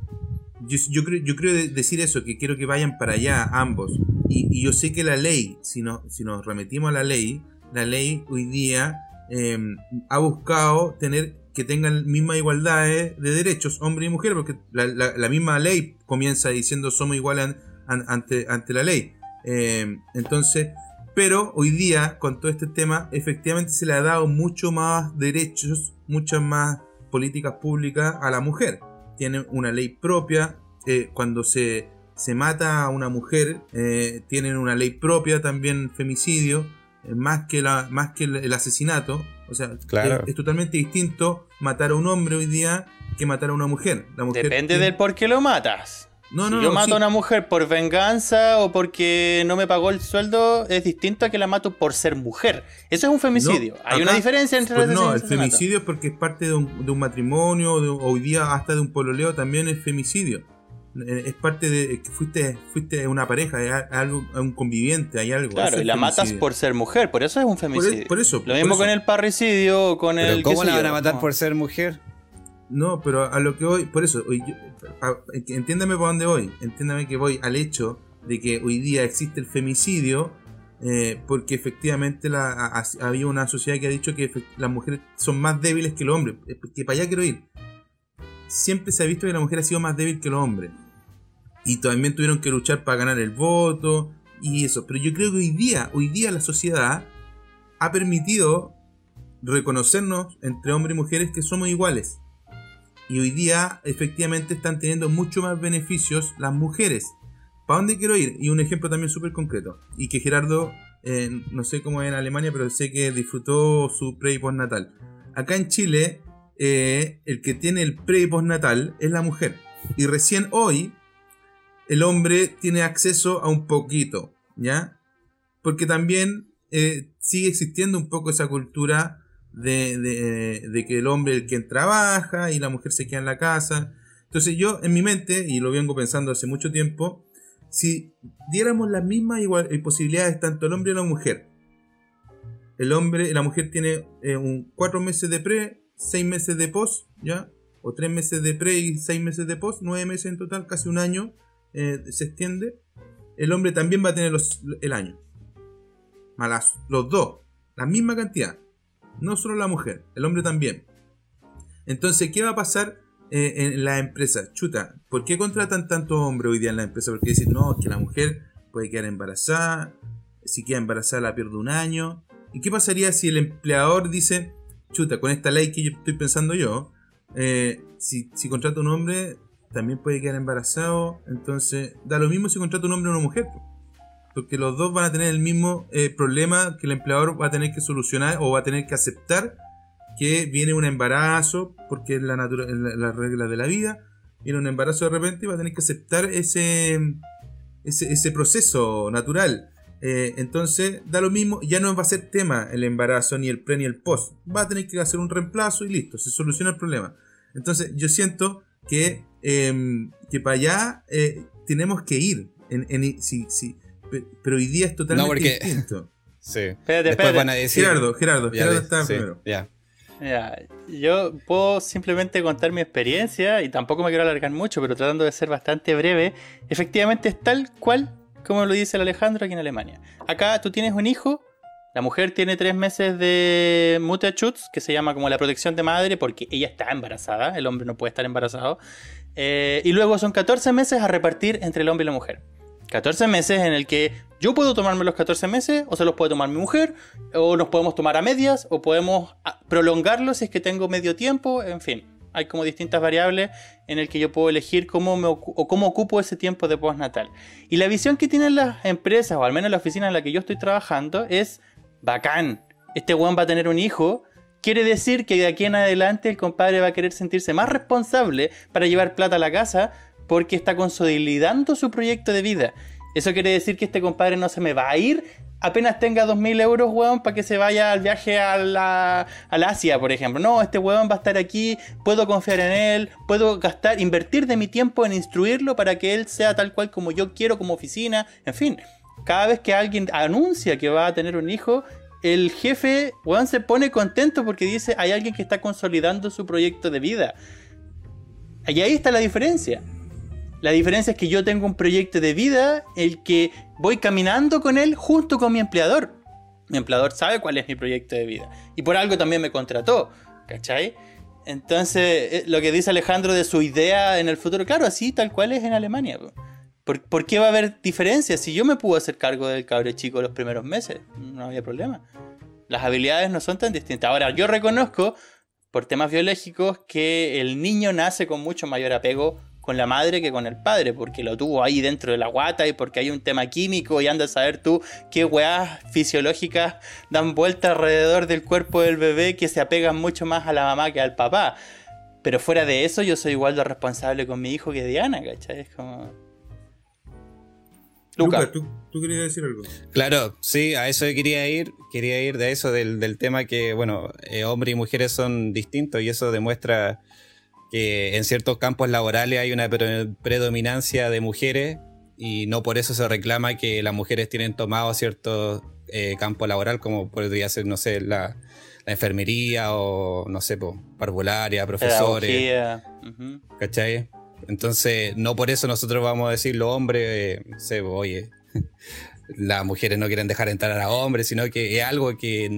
yo, creo, yo creo decir eso, que quiero que vayan para allá ambos. Y, yo sé que la ley, si, no, si nos remitimos a la ley, la ley hoy día ha buscado tener que tengan misma igualdad de derechos, hombre y mujer, porque la, la misma ley comienza diciendo somos iguales ante, ante la ley. Eh, entonces, pero hoy día, con todo este tema, efectivamente se le ha dado mucho más derechos, muchas más políticas públicas a la mujer. Tiene una ley propia, eh, cuando se, se mata a una mujer, eh, tienen una ley propia también femicidio, eh, más que, la, más que el, asesinato. O sea, es, totalmente distinto matar a un hombre hoy día que matar a una mujer. La mujer Depende del por qué lo matas. No, si yo mato a una mujer por venganza o porque no me pagó el sueldo, es distinto a que la mato por ser mujer. Eso es un femicidio. Hay una diferencia entre pues No, el femicidio es porque es parte de un, de un matrimonio, hoy día hasta de un pololeo también es femicidio. Eh, es parte de que fuiste, fuiste una pareja, hay algo, un conviviente, hay algo. Claro, y la matas por ser mujer, por eso es un femicidio. Por, eso. Lo mismo con el parricidio, con el. ¿Cómo la van a matar por ser mujer? No, pero a lo que voy, por eso, entiéndame por dónde voy, entiéndame que voy al hecho de que hoy día existe el femicidio, eh, porque efectivamente la, había una sociedad que ha dicho que las mujeres son más débiles que los hombres, que para allá quiero ir. Siempre se ha visto que la mujer ha sido más débil que los hombres. Y también tuvieron que luchar para ganar el voto y eso. Pero yo creo que hoy día, hoy día la sociedad ha permitido reconocernos entre hombres y mujeres que somos iguales. Y hoy día efectivamente están teniendo mucho más beneficios las mujeres. ¿Para dónde quiero ir? Y un ejemplo también súper concreto. Y que Gerardo, eh, no sé cómo es en Alemania, pero sé que disfrutó su pre y postnatal. Acá en Chile, eh, el que tiene el pre y postnatal es la mujer. Y recién hoy, el hombre tiene acceso a un poquito, ¿ya? Porque también eh, sigue existiendo un poco esa cultura de, que el hombre es el quien trabaja y la mujer se queda en la casa. Entonces yo en mi mente, y lo vengo pensando hace mucho tiempo, si diéramos las mismas igual, eh, posibilidades tanto el hombre y la mujer, el hombre, la mujer tiene eh, cuatro meses de pre, seis meses de post, ¿ya? O tres meses de pre y seis meses de post, nueve meses en total, casi un año eh, se extiende. El hombre también va a tener el año. Malas, los dos, la misma cantidad. No solo la mujer, el hombre también. Entonces, ¿qué va a pasar eh, en la empresa? Chuta, ¿por qué contratan tantos hombres hoy día en la empresa? Porque dicen, no, que la mujer puede quedar embarazada, si queda embarazada la pierde un año. ¿Y qué pasaría si el empleador dice, chuta, con esta ley que yo estoy pensando yo, eh, si, si contrata un hombre, también puede quedar embarazado, entonces da lo mismo si contrata un hombre o una mujer porque los dos van a tener el mismo eh, problema que el empleador va a tener que solucionar o va a tener que aceptar que viene un embarazo, porque es la, la, regla de la vida, viene un embarazo de repente y va a tener que aceptar ese, ese, proceso natural. Eh, entonces, da lo mismo, ya no va a ser tema el embarazo, ni el pre, ni el post. Va a tener que hacer un reemplazo y listo, se soluciona el problema. Entonces, yo siento que, em, que para allá eh, tenemos que ir. En, si, si, pero hoy día es totalmente distinto. Sí. Espérate, espérate. Gerardo, Gerardo, Gerardo está primero. Ya. yo puedo simplemente contar mi experiencia y tampoco me quiero alargar mucho, pero tratando de ser bastante breve. Efectivamente es tal cual como lo dice el Alejandro aquí en Alemania. Acá tú tienes un hijo, la mujer tiene tres meses de Mutterschutz, que se llama como la protección de madre, porque ella está embarazada, el hombre no puede estar embarazado. Eh, y luego son 14 meses a repartir entre el hombre y la mujer. 14 meses en el que yo puedo tomarme los 14 meses, o se los puede tomar mi mujer, o nos podemos tomar a medias, o podemos ah, prolongarlo si es que tengo medio tiempo, en fin. Hay como distintas variables en el que yo puedo elegir cómo, me o cómo ocupo ese tiempo de postnatal. Y la visión que tienen las empresas, o al menos la oficina en la que yo estoy trabajando, es bacán. Este weón va a tener un hijo. Quiere decir que de aquí en adelante el compadre va a querer sentirse más responsable para llevar plata a la casa porque está consolidando su proyecto de vida. Eso quiere decir que este compadre no se me va a ir apenas tenga 2.000 euros, weón, para que se vaya al viaje a la, Asia, por ejemplo. No, este weón va a estar aquí, puedo confiar en él, puedo gastar, invertir de mi tiempo en instruirlo para que él sea tal cual como yo quiero como oficina. En fin, cada vez que alguien anuncia que va a tener un hijo, el jefe, weón, se pone contento porque dice, hay alguien que está consolidando su proyecto de vida. Y ahí está la diferencia. La diferencia es que yo tengo un proyecto de vida, el que voy caminando con él junto con mi empleador. Mi empleador sabe cuál es mi proyecto de vida. Y por algo también me contrató. ¿Cachai? Entonces, eh, lo que dice Alejandro de su idea en el futuro, claro, así tal cual es en Alemania. ¿Por, qué va a haber diferencias? Si yo me puedo hacer cargo del cabre chico los primeros meses, no había problema. Las habilidades no son tan distintas. Ahora, yo reconozco, por temas biológicos, que el niño nace con mucho mayor apego con la madre que con el padre, porque lo tuvo ahí dentro de la guata y porque hay un tema químico y anda a saber tú qué weas fisiológicas dan vuelta alrededor del cuerpo del bebé que se apegan mucho más a la mamá que al papá. Pero fuera de eso, yo soy igual de responsable con mi hijo que Diana, ¿cachai? Es como. Lucas, ¿tú, querías decir algo. Claro, sí, a eso quería ir. Quería ir de eso, del, tema que, bueno, eh, hombres y mujeres son distintos y eso demuestra que en ciertos campos laborales hay una predominancia de mujeres y no por eso se reclama que las mujeres tienen tomado cierto eh, campo laboral, como podría ser, no sé, la, enfermería o, no sé, parvularia, profesores. ¿Cachai? Entonces, no por eso nosotros vamos a decir los hombres, eh, sé, oye, las mujeres no quieren dejar entrar a hombres, sino que es algo que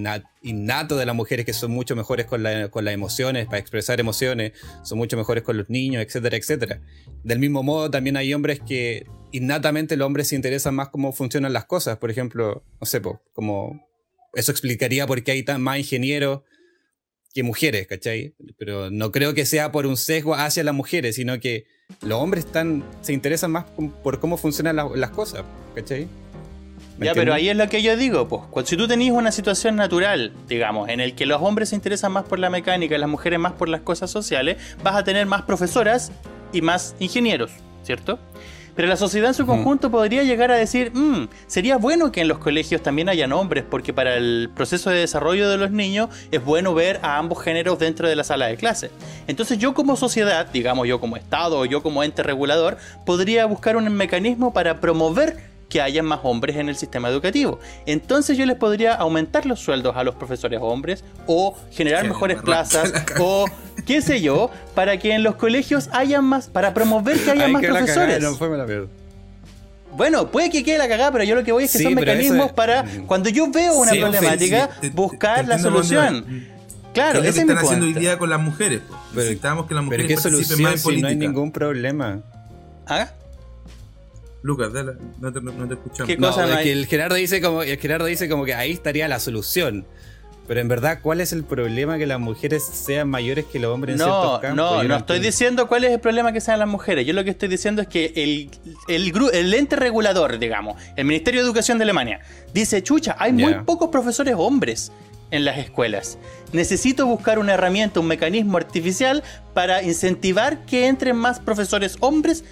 innato de las mujeres que son mucho mejores con, las emociones, para expresar emociones, son mucho mejores con los niños, etcétera, etcétera. Del mismo modo, también hay hombres que innatamente los hombres se interesan más cómo funcionan las cosas. Por ejemplo, no sé, como eso explicaría por qué hay tan más ingenieros que mujeres, ¿cachai? Pero no creo que sea por un sesgo hacia las mujeres, sino que los hombres están, se interesan más por cómo funcionan las cosas, ¿cachai? Ya, pero ahí es lo que yo digo, pues. Si tú tenés una situación natural, digamos, en el que los hombres se interesan más por la mecánica y las mujeres más por las cosas sociales, vas a tener más profesoras y más ingenieros, ¿cierto? Pero la sociedad en su conjunto podría llegar a decir, mm, sería bueno que en los colegios también hayan hombres, porque para el proceso de desarrollo de los niños es bueno ver a ambos géneros dentro de la sala de clase. Entonces yo como sociedad, digamos yo como Estado o yo como ente regulador, podría buscar un mecanismo para promover que haya más hombres en el sistema educativo. Entonces yo les podría aumentar los sueldos a los profesores hombres o generar mejores plazas o qué sé yo, para que en los colegios haya más, para promover que haya más profesores. Bueno, puede que quede la cagada, pero yo lo que voy es que son mecanismos para, cuando yo veo una problemática, buscar la solución. Claro, es lo que están haciendo hoy día con las mujeres. Necesitamos que las mujeres participen más en política. no hay ningún problema. ¿Ah? Lucas, no, te, no te escuchamos. ¿Qué cosa no, que el Gerardo dice como el Gerardo dice como que ahí estaría la solución. Pero en verdad, ¿cuál es el problema que las mujeres sean mayores que los hombres en ciertos campos? No, no, no estoy diciendo cuál es el problema que sean las mujeres. Yo lo que estoy diciendo es que el, el, el ente regulador, digamos, el Ministerio de Educación de Alemania, dice, chucha, hay muy pocos profesores hombres en las escuelas. Necesito buscar una herramienta, un mecanismo artificial para incentivar que entren más profesores hombres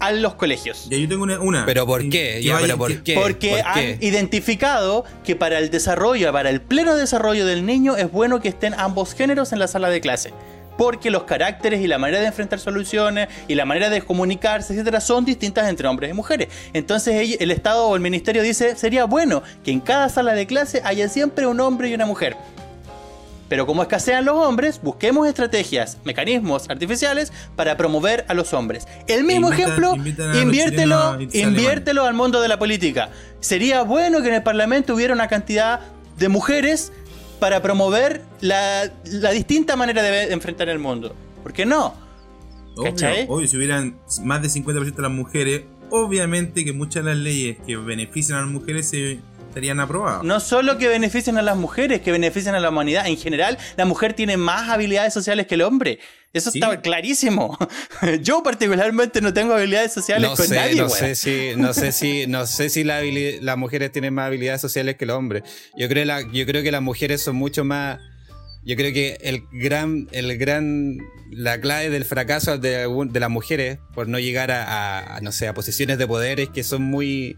a los colegios. Ya yo tengo una. ¿Pero por qué? por qué? Porque han identificado que para el desarrollo, para el pleno desarrollo del niño, es bueno que estén ambos géneros en la sala de clase. Porque los caracteres y la manera de enfrentar soluciones y la manera de comunicarse, etcétera, son distintas entre hombres y mujeres. Entonces el Estado o el Ministerio dice, sería bueno que en cada sala de clase haya siempre un hombre y una mujer. Pero como escasean los hombres, busquemos estrategias, mecanismos artificiales para promover a los hombres. El mismo ejemplo, inviértelo, inviértelo al mundo de la política. Sería bueno que en el Parlamento hubiera una cantidad de mujeres para promover la, distinta manera de enfrentar el mundo. ¿Por qué no? Obvio, si hubieran más de 50% de las mujeres, obviamente que muchas de las leyes que benefician a las mujeres se serían. No solo que beneficien a las mujeres, que benefician a la humanidad. En general, la mujer tiene más habilidades sociales que el hombre. Eso está clarísimo. Yo particularmente no tengo habilidades sociales con nadie. No sé si, no sé si, no sé si las mujeres tienen más habilidades sociales que el hombre. Yo creo, la, yo creo que las mujeres son mucho más. Yo creo que el gran, el gran, la clave del fracaso de, de las mujeres por no llegar a, a, no sé, a posiciones de poder es que son muy,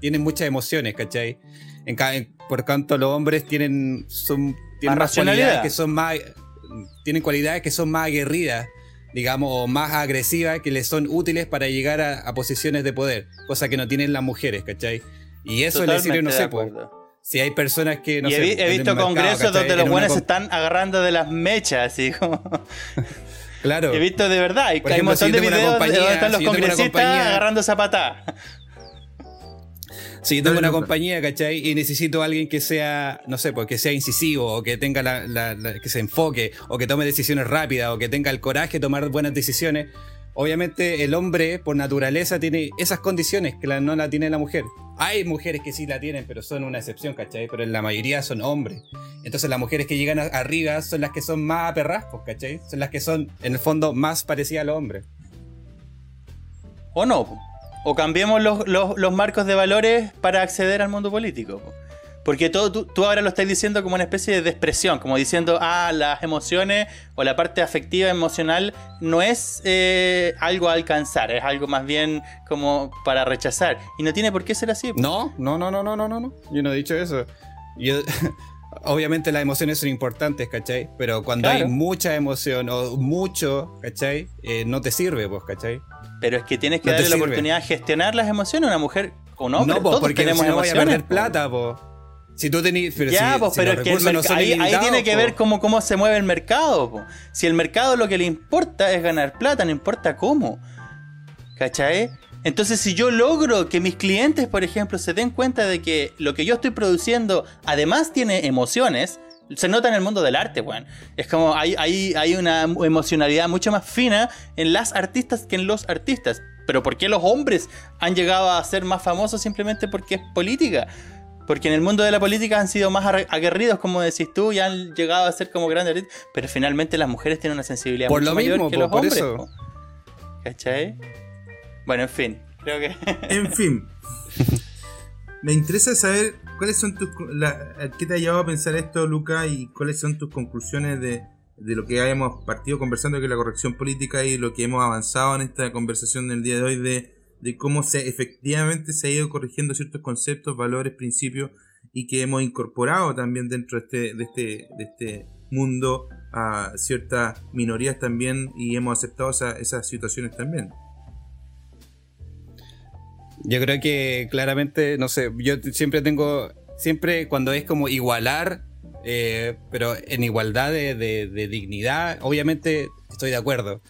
tienen muchas emociones, ¿cachai? En, por tanto, los hombres tienen, son, tienen más, cualidades que son más, tienen cualidades que son más aguerridas, digamos, o más agresivas, que les son útiles para llegar a, posiciones de poder, cosa que no tienen las mujeres, ¿cachy? Y eso les sirve, no sé, pues, si hay personas que no y he, visto congresos donde los buenos se están agarrando de las mechas, así como. Claro. He visto de verdad. Y hay un montón de videos donde están los congresistas agarrando esa Si tengo una compañía, ¿cachai? Y necesito a alguien que sea, no sé, pues que sea incisivo, o que tenga la, que se enfoque, o que tome decisiones rápidas, o que tenga el coraje de tomar buenas decisiones. Obviamente el hombre por naturaleza tiene esas condiciones que no la tiene la mujer. Hay mujeres que sí la tienen, pero son una excepción, ¿cachai? Pero en la mayoría son hombres. Entonces las mujeres que llegan arriba son las que son más aperrascos, ¿cachai? Son las que son, en el fondo, más parecidas a los hombres. ¿O no? O cambiemos los, los, marcos de valores para acceder al mundo político. Porque todo, tú, ahora lo estás diciendo como una especie de expresión, como diciendo, ah, las emociones o la parte afectiva emocional no es eh, algo a alcanzar, es algo más bien como para rechazar. Y no tiene por qué ser así. No, no, no, no, no, no, no. Yo no he dicho eso. Yo, obviamente las emociones son importantes, ¿cachai? Pero cuando hay mucha emoción o mucho, ¿cachai? Eh, no te sirve, pues, ¿cachai? Pero es que tienes que darle la oportunidad de gestionar las emociones a una mujer o no, no pues, porque tenemos no a perder plata, pues. Si tú tenés. Pero ya, pues, pero es que ahí, tiene que ver cómo, cómo se mueve el mercado. Si el mercado lo que le importa es ganar plata, no importa cómo. ¿Cachai? Entonces, si yo logro que mis clientes, por ejemplo, se den cuenta de que lo que yo estoy produciendo además tiene emociones, se nota en el mundo del arte, weón. Es como hay, hay, hay una emocionalidad mucho más fina en las artistas que en los artistas. Pero ¿por qué los hombres han llegado a ser más famosos simplemente porque es política? Porque en el mundo de la política han sido más aguerridos, como decís tú, y han llegado a ser como grandes. Pero finalmente las mujeres tienen una sensibilidad por mucho lo mayor que los por hombres. Eso. ¿Cachai? Bueno, en fin. Creo que. en fin. Me interesa saber cuáles son tus. ¿Qué te ha llevado a pensar esto, Luca? Y cuáles son tus conclusiones de, de lo que hayamos partido conversando, que es la corrección política y lo que hemos avanzado en esta conversación del día de hoy de de cómo se efectivamente se ha ido corrigiendo ciertos conceptos, valores, principios y que hemos incorporado también dentro de este, de este, de este mundo a ciertas minorías también y hemos aceptado esas situaciones también. Yo creo que claramente, no sé, yo siempre tengo, siempre cuando es como igualar, eh, pero en igualdad de dignidad, obviamente estoy de acuerdo.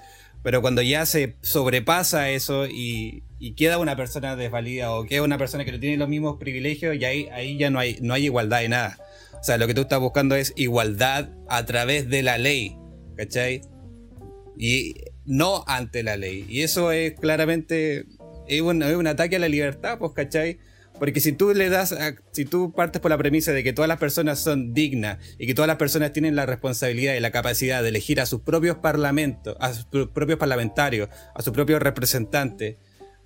Pero cuando ya se sobrepasa eso y, queda una persona desvalida o queda una persona que no tiene los mismos privilegios, y ahí, ahí ya no hay, no hay igualdad de nada. O sea, lo que tú estás buscando es igualdad a través de la ley, ¿cachai? Y no ante la ley. Y eso es claramente es un, es un ataque a la libertad, pues, ¿cachai? Porque si tú le das, si tú partes por la premisa de que todas las personas son dignas y que todas las personas tienen la responsabilidad y la capacidad de elegir a sus propios parlamentos, a sus propios parlamentarios, a sus propios representantes,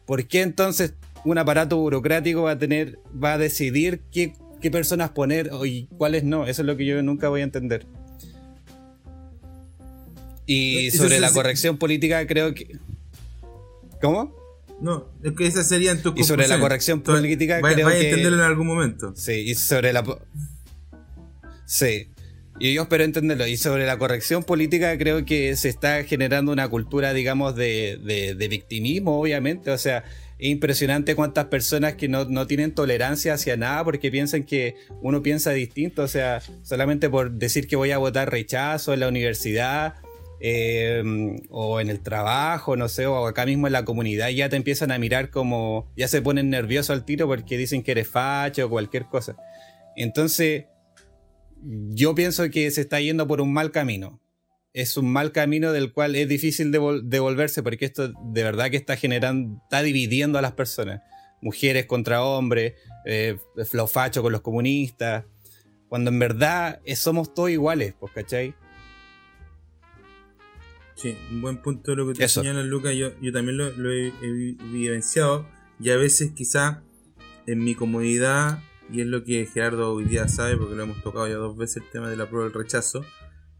¿por qué entonces un aparato burocrático va a tener, va a decidir qué, qué personas poner y cuáles no? Eso es lo que yo nunca voy a entender. Y sobre la corrección política creo que... ¿Cómo? No, es que esas serían tus Y sobre la corrección política creo a entenderlo en algún momento. Sí, y sobre la... Sí, y yo espero entenderlo. Y sobre la corrección política creo que se está generando una cultura, digamos, de, de, victimismo, obviamente. O sea, es impresionante cuántas personas que no, no, tienen tolerancia hacia nada porque piensan que uno piensa distinto. O sea, solamente por decir que voy a votar rechazo en la universidad eh, o en el trabajo, no sé, o acá mismo en la comunidad, ya te empiezan a mirar como, ya se ponen nerviosos al tiro porque dicen que eres facho o cualquier cosa. Entonces, yo pienso que se está yendo por un mal camino. Es un mal camino del cual es difícil devolverse porque esto de verdad que está generando, está dividiendo a las personas. Mujeres contra hombres, eh, los fachos con los comunistas, cuando en verdad somos todos iguales, pues, ¿cachai? Sí, un buen punto lo que te señalas, Lucas. Yo, yo también lo, he, vivenciado. Y a veces, quizá en mi comodidad, y es lo que Gerardo hoy día sabe, porque lo hemos tocado ya dos veces el tema de la prueba del rechazo,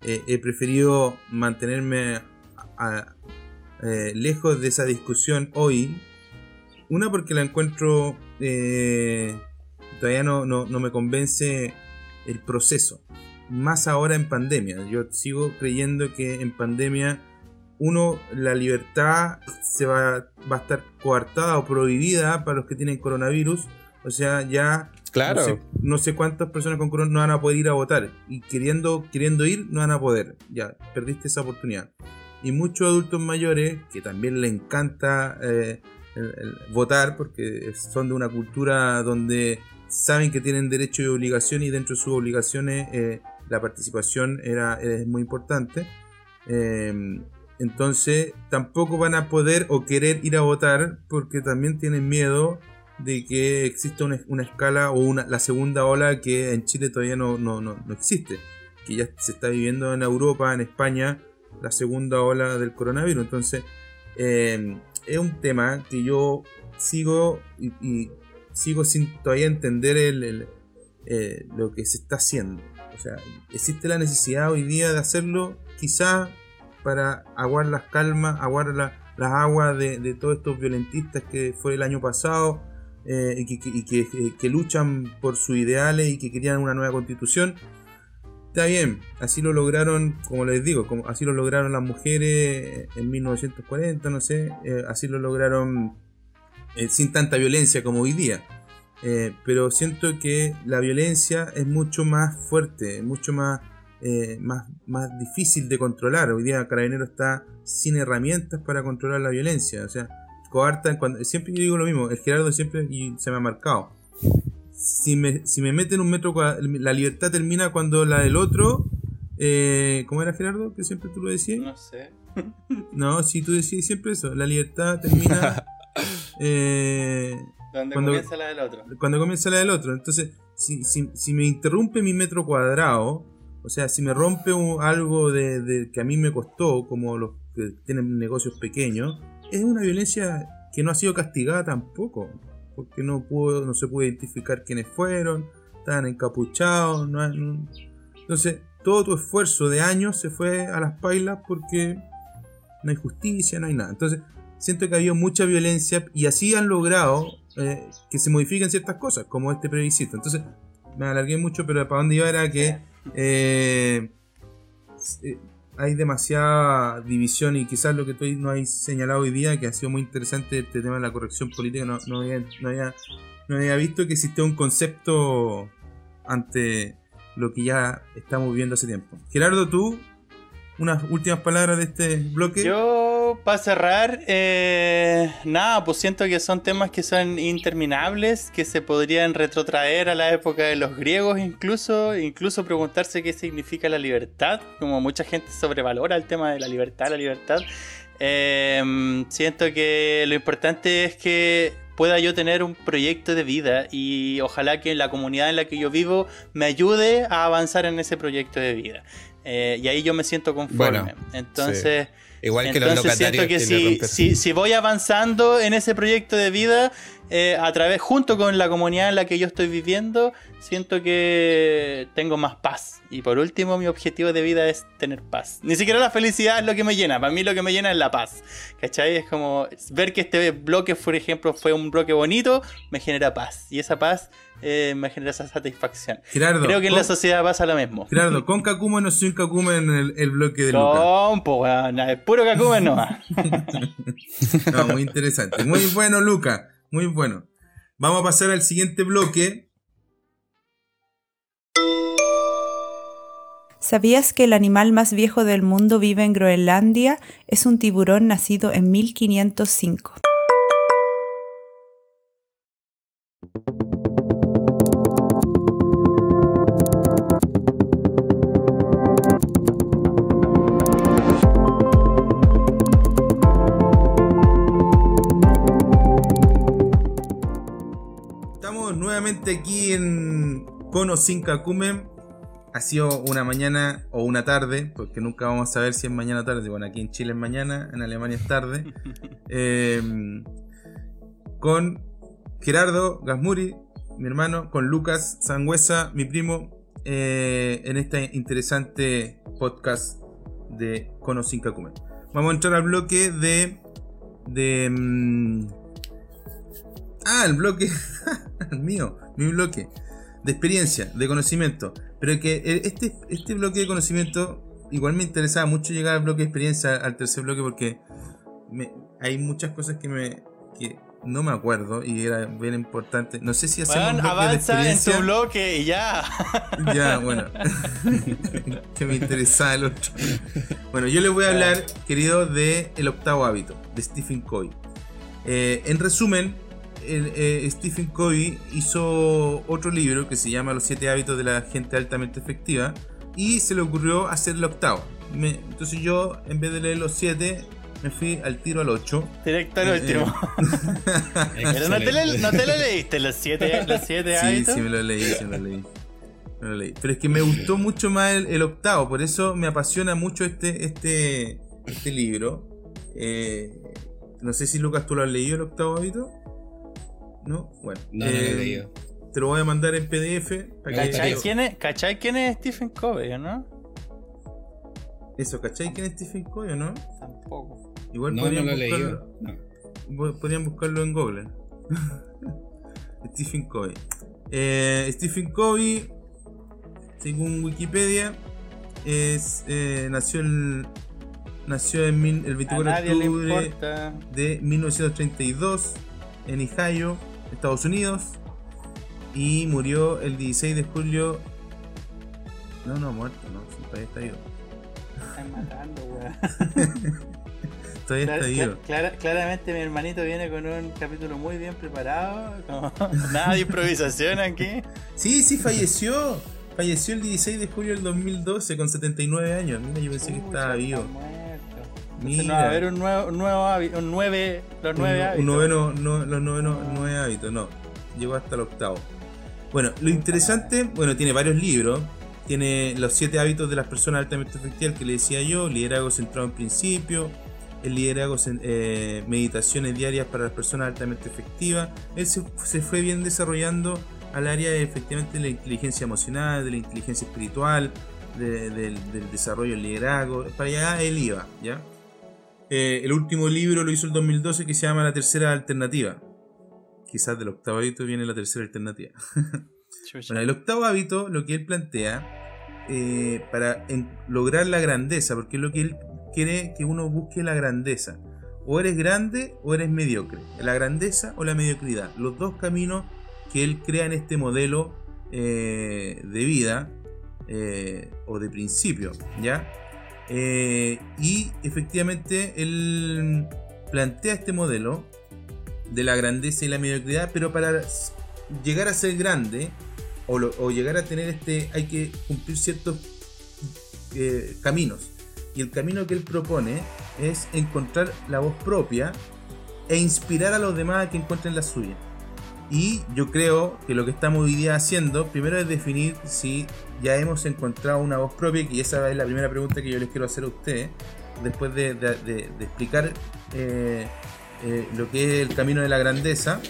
eh, he preferido mantenerme eh, lejos de esa discusión hoy. Una, porque la encuentro. Eh, todavía no, no, no me convence el proceso más ahora en pandemia. Yo sigo creyendo que en pandemia uno, la libertad se va, va a estar coartada o prohibida para los que tienen coronavirus. O sea, ya claro. no, sé, cuántas personas con coronavirus no van a poder ir a votar. Y queriendo, queriendo ir, no van a poder. Ya, perdiste esa oportunidad. Y muchos adultos mayores, que también les encanta eh, votar, porque son de una cultura donde saben que tienen derecho y obligación y dentro de sus obligaciones eh, la participación era, es muy importante. Eh, entonces tampoco van a poder o querer ir a votar porque también tienen miedo de que exista una, escala o una, la segunda ola que en Chile todavía no, no, no, existe. Que ya se está viviendo en Europa, en España, la segunda ola del coronavirus. Entonces, em, es un tema que yo sigo y, sigo sin todavía entender el, eh, lo que se está haciendo. O sea, existe la necesidad hoy día de hacerlo, quizá para aguar las calmas, aguar las aguas de, todos estos violentistas que fue el año pasado eh, y, que, eh, que, luchan por sus ideales y que querían una nueva constitución. Está bien, así lo lograron, como les digo, así lo lograron las mujeres en 1940, no sé, eh, así lo lograron eh, sin tanta violencia como hoy día. Eh, pero siento que la violencia es mucho más fuerte, mucho más, más, más difícil de controlar. Hoy día Carabinero está sin herramientas para controlar la violencia. O sea, coartan, cuando, siempre digo lo mismo, el Gerardo siempre y se me ha marcado si me, si me meten un metro cuadrado, la libertad termina cuando la del otro. Eh, ¿Cómo era Gerardo? Que siempre tú lo decías. No sé. no, si tú decías siempre eso. La libertad termina. eh, cuando, comienza la del otro. Cuando comienza la del otro. Entonces, si, si, si me interrumpe mi metro cuadrado, o sea, si me rompe algo de, que a mí me costó, como los que tienen negocios pequeños, es una violencia que no ha sido castigada tampoco porque no pudo, no se puede identificar quiénes fueron, estaban encapuchados, no, entonces todo tu esfuerzo de años se fue a las pailas porque no hay justicia, no hay nada. Entonces siento que ha habido mucha violencia y así han logrado eh, que se modifiquen ciertas cosas, como este previsito. Entonces me alargué mucho, pero para dónde iba era que eh, eh, hay demasiada división y quizás lo que tú no hay señalado hoy día, que ha sido muy interesante este tema de la corrección política, no, había, no, había, visto que existe un concepto ante lo que ya estamos viendo hace tiempo. Gerardo, tú, unas últimas palabras de este bloque. Yo, para cerrar, eh, nada, pues siento que son temas que son interminables, que se podrían retrotraer a la época de los griegos incluso, incluso preguntarse qué significa la libertad, como mucha gente sobrevalora el tema de la libertad, la libertad. Eh, siento que lo importante es que pueda yo tener un proyecto de vida y ojalá que la comunidad en la que yo vivo me ayude a avanzar en ese proyecto de vida. Eh, y ahí yo me siento conforme. entonces, Igual que entonces siento que si, si, si, voy avanzando en ese proyecto de vida, eh, a través, junto con la comunidad en la que yo estoy viviendo, siento que tengo más paz. Y por último, mi objetivo de vida es tener paz. Ni siquiera la felicidad es lo que me llena, para mí lo que me llena es la paz. ¿Cachai? Es como ver que este bloque, por ejemplo, fue un bloque bonito, me genera paz. Y esa paz eh, me genera esa satisfacción. Creo que en la sociedad pasa lo mismo. Gerardo, con Kakumen no sin Kakumen en el, bloque de Luca. Con, es puro Kakumen nomás. no, muy interesante. Muy bueno, Luca. Muy bueno. Vamos a pasar al siguiente bloque. ¿Sabías que el animal más viejo del mundo vive en Groenlandia? Es un tiburón nacido en 1505. Aquí en Kono Kakumen. Ha sido una mañana o una tarde, porque nunca vamos a saber si es mañana o tarde. Bueno, aquí en Chile es mañana, en Alemania es tarde. Em, con Gerardo Gasmuri, mi hermano, con Lucas Sangüesa, mi primo, eh, en este interesante podcast de Kono Kakumen. Vamos a entrar al bloque de. de. Em, ah, el bloque. mío, mi bloque de experiencia, de conocimiento. Pero que este, este bloque de conocimiento, igual me interesaba mucho llegar al bloque de experiencia, al tercer bloque, porque hay muchas cosas que me que no me acuerdo y era bien importante. No sé si hacemos de experiencia. en tu bloque y ya. Ya, bueno. que me interesaba el otro. Bueno, yo les voy a hablar, querido, de El octavo hábito, de Stephen Covey. Eh, en resumen, eh, Stephen Covey hizo otro libro que se llama Los siete hábitos de la gente altamente efectiva y se le ocurrió hacer el octavo. entonces yo, en vez de leer los siete, me fui al tiro al 8. Directo al eh, último. Eh. Pero no te, lo, leíste, los siete, los siete hábitos. Sí, sí, me lo leí, sí, me lo leí. Me lo leí. Pero es que me gustó mucho más el, octavo, por eso me apasiona mucho este, este, este libro. Eh, no sé si Lucas tú lo has leído el octavo hábito. ¿No? Bueno. No, no lo he leído. Te lo voy a mandar en PDF. ¿Cachai quién, es, ¿Cachai quién es Stephen Covey, no? Eso, ¿cachai quién es Stephen Covey, no? Tampoco. Igual no, podrían, no lo he buscarlo, leído. podrían buscarlo en Google. Stephen Covey. Eh, Stephen Covey, según Wikipedia, es, eh, nació el, nació en mil- el 24 A de octubre de 1932 en Ohio, Estados Unidos, y murió el 16 de julio. No, no, muerto, no, sí, todavía está vivo. Están matando, weón. Todavía está vivo. clara- claramente mi hermanito viene con un capítulo muy bien preparado. como nada de improvisación aquí. Sí, sí, falleció. Falleció el 16 de julio del 2012 con 79 años. Mira, yo pensé que estaba vivo. muerto. Entonces no va a haber un nuevo, un nuevo hábito, un nueve, los nueve un, hábitos. un noveno, no, los novenos, nueve hábitos, no. Llegó hasta el octavo. Bueno, lo interesante, bueno, tiene varios libros. Tiene los siete hábitos de las personas altamente efectivas que le decía yo, liderazgo centrado en principio, el liderazgo, eh, meditaciones diarias para las personas altamente efectivas. Él se, se fue bien desarrollando al área de, efectivamente de la inteligencia emocional, de la inteligencia espiritual, de- del, del desarrollo del liderazgo. Para allá él iba, ¿ya? Eh, el último libro lo hizo el 2012 que se llama La Tercera Alternativa. Quizás del octavo hábito viene la tercera alternativa. Chucha. Bueno, el octavo hábito, lo que él plantea, eh, para en- lograr la grandeza, porque es lo que él quiere que uno busque la grandeza. O eres grande o eres mediocre. La grandeza o la mediocridad. Los dos caminos que él crea en este modelo eh, de vida eh, o de principio, ¿ya? Eh, y efectivamente él plantea este modelo de la grandeza y la mediocridad, pero para llegar a ser grande o llegar a tener este, hay que cumplir ciertos eh, caminos. Y el camino que él propone es encontrar la voz propia e inspirar a los demás a que encuentren la suya. Y yo creo que lo que estamos hoy día haciendo, primero es definir si ya hemos encontrado una voz propia, y esa es la primera pregunta que yo les quiero hacer a ustedes, después de, de- de- de explicar eh, eh, lo que es el camino de la grandeza.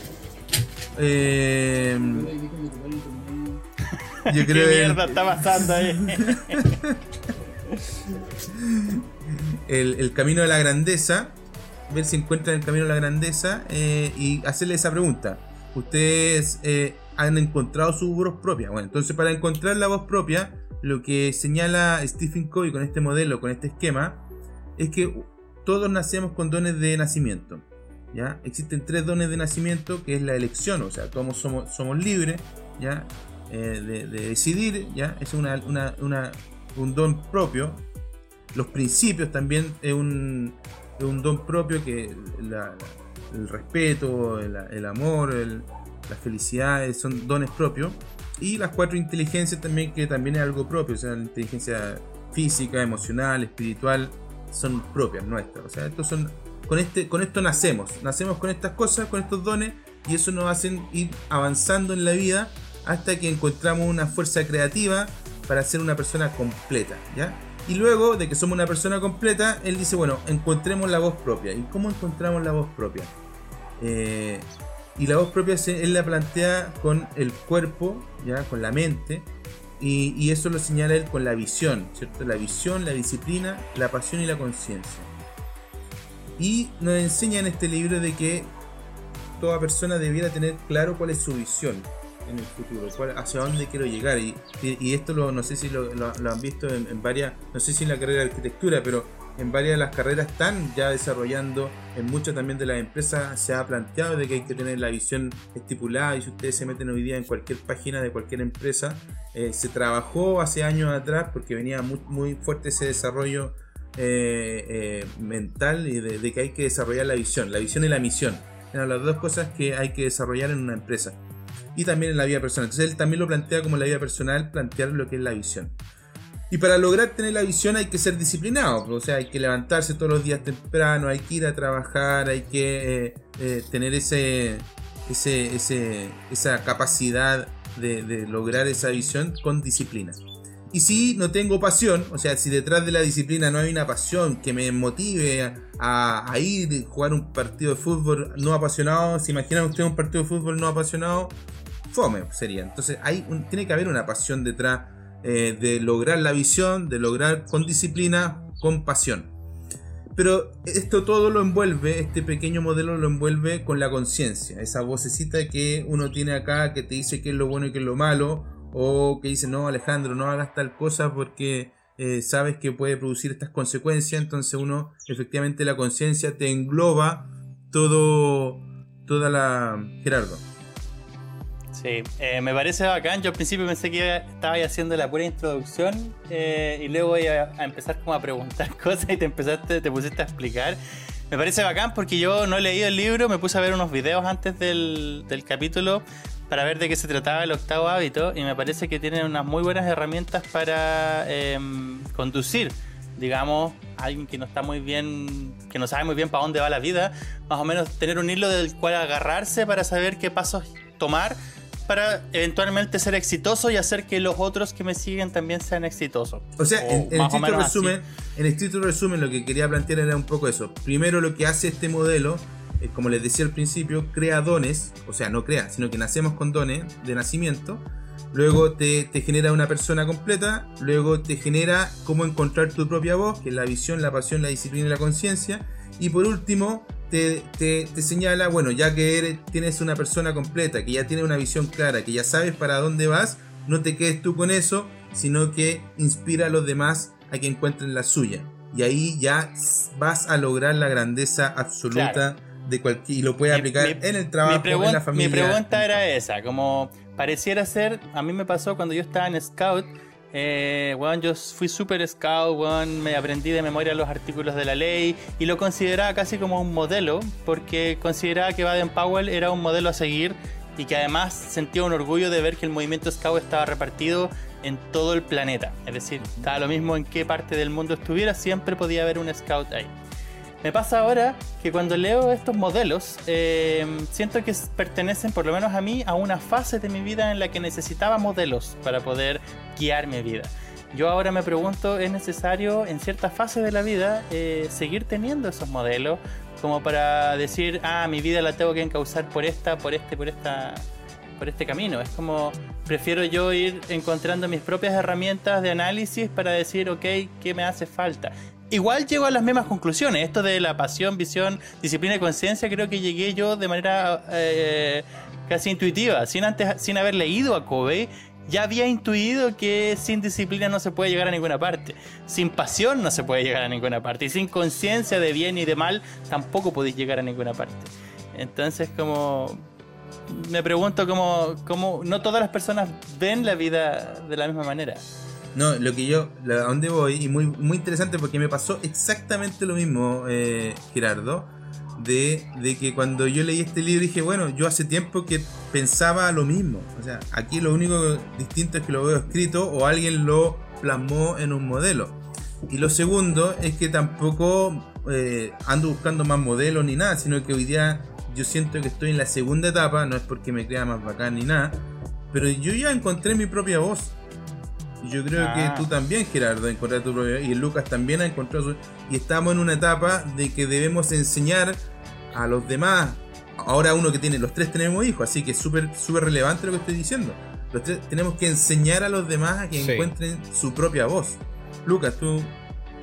Eh, yo ¿Qué creo que mierda está pasando ahí? el, el camino de la grandeza, ver si encuentran el camino de la grandeza y hacerle esa pregunta. ¿Ustedes han encontrado su voz propia? Bueno, entonces para encontrar la voz propia, lo que señala Stephen Covey con este modelo, con este esquema, es que todos nacemos con dones de nacimiento. ¿ya? Existen tres dones de nacimiento, que es la elección, o sea, todos somos, libres ¿ya? Eh, de, de decidir, ¿ya? es un don propio. Los principios también es un, es un don propio que la- el respeto, el, el amor, el- la felicidad eh, son dones propios. Y las cuatro inteligencias también, que también es algo propio, o sea, la inteligencia física, emocional, espiritual, son propias nuestras. O sea, estos son, con, este, con esto nacemos, nacemos con estas cosas, con estos dones, y eso nos hacen ir avanzando en la vida hasta que encontramos una fuerza creativa para ser una persona completa, ¿ya? Y luego de que somos una persona completa, él dice, bueno, encontremos la voz propia. ¿Y cómo encontramos la voz propia? Eh, y la voz propia él la plantea con el cuerpo, ya con la mente, y, y eso lo señala él con la visión, ¿cierto? La visión, la disciplina, la pasión y la conciencia. Y nos enseña en este libro de que toda persona debiera tener claro cuál es su visión en el futuro, cuál- hacia dónde quiero llegar. Y, y- y esto lo, no sé si lo, han visto en, en varias, no sé si en la carrera de arquitectura, pero en varias de las carreras están ya desarrollando, en muchas también de las empresas se ha planteado de que hay que tener la visión estipulada y si ustedes se meten hoy día en cualquier página de cualquier empresa, eh, se trabajó hace años atrás porque venía muy, fuerte ese desarrollo eh, eh, mental y de, de que hay que desarrollar la visión, la visión y la misión. Eran las dos cosas que hay que desarrollar en una empresa. Y también en la vida personal. Entonces él también lo plantea como la vida personal, plantear lo que es la visión. Y para lograr tener la visión hay que ser disciplinado, o sea, hay que levantarse todos los días temprano, hay que ir a trabajar, hay que eh, eh, tener ese, ese, ese- esa capacidad de, lograr esa visión con disciplina. Y si no tengo pasión, o sea, si detrás de la disciplina no hay una pasión que me motive a, ir a jugar un partido de fútbol no apasionado, ¿se imaginan ustedes un partido de fútbol no apasionado? Fome sería. Entonces hay tiene que haber una pasión detrás eh, de lograr la visión, de lograr con disciplina, con pasión. Pero esto todo lo envuelve, este pequeño modelo lo envuelve con la conciencia, esa vocecita que uno tiene acá que te dice qué es lo bueno y qué es lo malo, o que dice, no Alejandro, no hagas tal cosa porque eh, sabes que puede producir estas consecuencias, entonces uno, efectivamente la conciencia te engloba todo, toda la... Gerardo. Sí, eh, me parece bacán. Yo al principio pensé que estaba haciendo la pura introducción eh, y luego voy a, empezar como a preguntar cosas y te empezaste, te pusiste a explicar. Me parece bacán porque yo no he leído el libro, me puse a ver unos videos antes del, del capítulo para ver de qué se trataba el octavo hábito y me parece que tiene unas muy buenas herramientas para em, conducir, digamos, a alguien que no está muy bien, que no sabe muy bien para dónde va la vida, más o menos tener un hilo del cual agarrarse para saber qué pasos tomar para eventualmente ser exitoso y hacer que los otros que me siguen también sean exitosos. O sea, en, en, estricto resumen, en estricto resumen, lo que quería plantear era un poco eso. Primero, lo que hace este modelo eh, como les decía al principio, crea dones, o sea, no crea, sino que nacemos con dones de nacimiento. Luego te, genera una persona completa, luego te genera cómo encontrar tu propia voz, que es la visión, la pasión, la disciplina y la conciencia. Y por último, te, señala, bueno, ya que eres, tienes una persona completa, que ya tiene una visión clara, que ya sabes para dónde vas, no te quedes tú con eso, sino que inspira a los demás a que encuentren la suya. Y ahí ya vas a lograr la grandeza absoluta de cualquier, y lo puede aplicar en el trabajo, en la familia. Mi pregunta era esa, como pareciera ser, a mí me pasó cuando yo estaba en Scout, eh, yo fui super scout, me aprendí de memoria los artículos de la ley y lo consideraba casi como un modelo, porque consideraba que Baden Powell era un modelo a seguir y que además sentía un orgullo de ver que el movimiento scout estaba repartido en todo el planeta. Es decir, estaba lo mismo en qué parte del mundo estuviera, siempre podía haber un scout ahí. Me pasa ahora que cuando leo estos modelos, eh, siento que pertenecen, por lo menos a mí, a una fase de mi vida en la que necesitaba modelos para poder guiar mi vida. Yo ahora me pregunto, ¿es necesario en cierta fase de la vida eh, seguir teniendo esos modelos como para decir, ah, mi vida la tengo que encauzar por esta, por este, por esta, por este camino? Es como, prefiero yo ir encontrando mis propias herramientas de análisis para decir, ok, ¿qué me hace falta? Igual llego a las mismas conclusiones. Esto de la pasión, visión, disciplina y conciencia, creo que llegué yo de manera eh, casi intuitiva. Sin, antes, sin haber leído a Kobe, ya había intuido que sin disciplina no se puede llegar a ninguna parte. Sin pasión no se puede llegar a ninguna parte. Y sin conciencia de bien y de mal tampoco podéis llegar a ninguna parte. Entonces, como. Me pregunto cómo, cómo no todas las personas ven la vida de la misma manera. No, lo que yo, a dónde voy, y muy, muy interesante porque me pasó exactamente lo mismo, eh, Gerardo, de, de, que cuando yo leí este libro dije, bueno, yo hace tiempo que pensaba lo mismo. O sea, aquí lo único distinto es que lo veo escrito o alguien lo plasmó en un modelo. Y lo segundo es que tampoco eh, ando buscando más modelos ni nada, sino que hoy día yo siento que estoy en la segunda etapa, no es porque me crea más bacán ni nada, pero yo ya encontré mi propia voz yo creo que ah. tú también, Gerardo, encontraste tu propia y Lucas también ha encontrado su... Y estamos en una etapa de que debemos enseñar a los demás. Ahora uno que tiene, los tres tenemos hijos, así que es súper súper relevante lo que estoy diciendo. Los tres tenemos que enseñar a los demás a que encuentren su propia voz. Lucas, tú,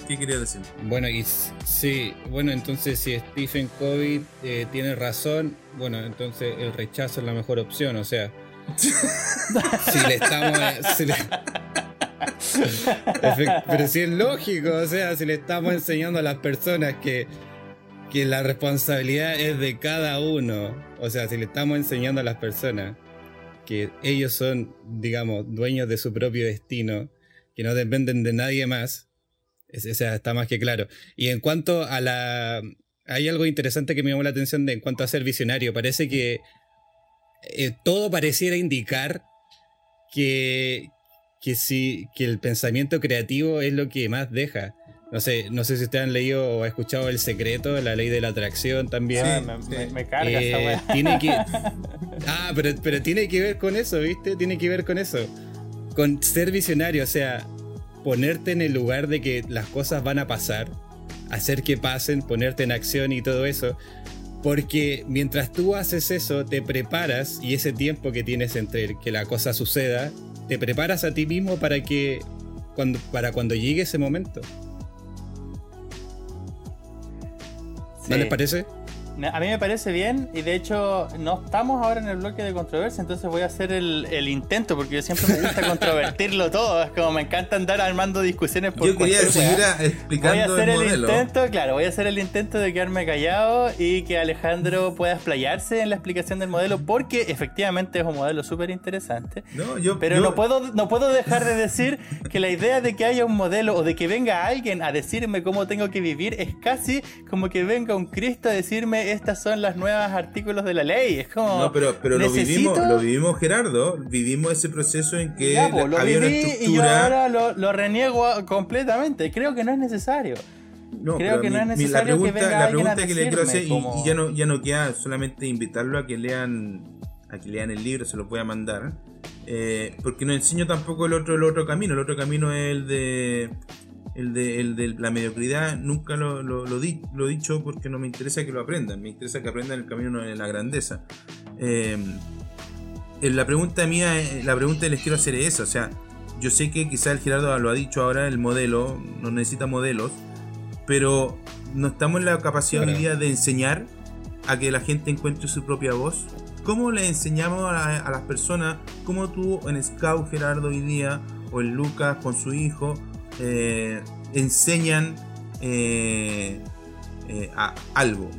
¿qué querías decir? Bueno, y sí, bueno, entonces si Stephen Covey eh, tiene razón, bueno, entonces el rechazo es la mejor opción, o sea, si le estamos... Pero si es lógico, o sea, si le estamos enseñando a las personas que, que la responsabilidad es de cada uno, o sea, si le estamos enseñando a las personas que ellos son, digamos, dueños de su propio destino, que no dependen de nadie más, o sea, está más que claro. Y en cuanto a la... Hay algo interesante que me llamó la atención de en cuanto a ser visionario. Parece que eh, todo pareciera indicar que, que, sí, que el pensamiento creativo es lo que más deja. No sé, no sé si ustedes han leído o escuchado El Secreto, la ley de la atracción también. me, carga eh, Tiene que, ah, pero, pero tiene que ver con eso, ¿viste? Tiene que ver con eso. Con ser visionario, o sea, ponerte en el lugar de que las cosas van a pasar, hacer que pasen, ponerte en acción y todo eso. Porque mientras tú haces eso, te preparas y ese tiempo que tienes entre que la cosa suceda, te preparas a ti mismo para que cuando, para cuando llegue ese momento. ¿No les parece? A mí me parece bien y de hecho no estamos ahora en el bloque de controversia, entonces voy a hacer el, intento porque yo siempre me gusta controvertirlo todo, es como me encanta andar armando discusiones por Yo quería seguir explicando Voy a hacer el, intento, claro, voy a hacer el intento de quedarme callado y que Alejandro pueda explayarse en la explicación del modelo porque efectivamente es un modelo súper interesante. No, yo, pero no puedo no puedo dejar de decir que la idea de que haya un modelo o de que venga alguien a decirme cómo tengo que vivir es casi como que venga un Cristo a decirme estas son las nuevas artículos de la ley. Es como. No, pero, pero lo vivimos, lo vivimos, Gerardo. Vivimos ese proceso en que pues, había una estructura. Y yo ahora lo, reniego completamente. Creo que no es necesario. No, Creo que no es necesario la pregunta, que la pregunta que le quiero hacer, y, ya no, ya no queda solamente invitarlo a que lean, a que lean el libro, se lo voy a mandar. Eh, porque no enseño tampoco el otro, el otro camino. El otro camino es el de el de, el de la mediocridad nunca lo, lo, lo, di, lo, he dicho porque no me interesa que lo aprendan, me interesa que aprendan el camino de la grandeza. Em, la pregunta mía, eh, la pregunta que les quiero hacer es esa, o sea, yo sé que quizá el Gerardo lo ha dicho ahora, el modelo no necesita modelos, pero no estamos en la capacidad hoy día de enseñar a que la gente encuentre su propia voz. ¿Cómo le enseñamos a, a las personas, como tú en Scout Gerardo hoy día, o en Lucas con su hijo, eh, enseñan eh, eh, a algo.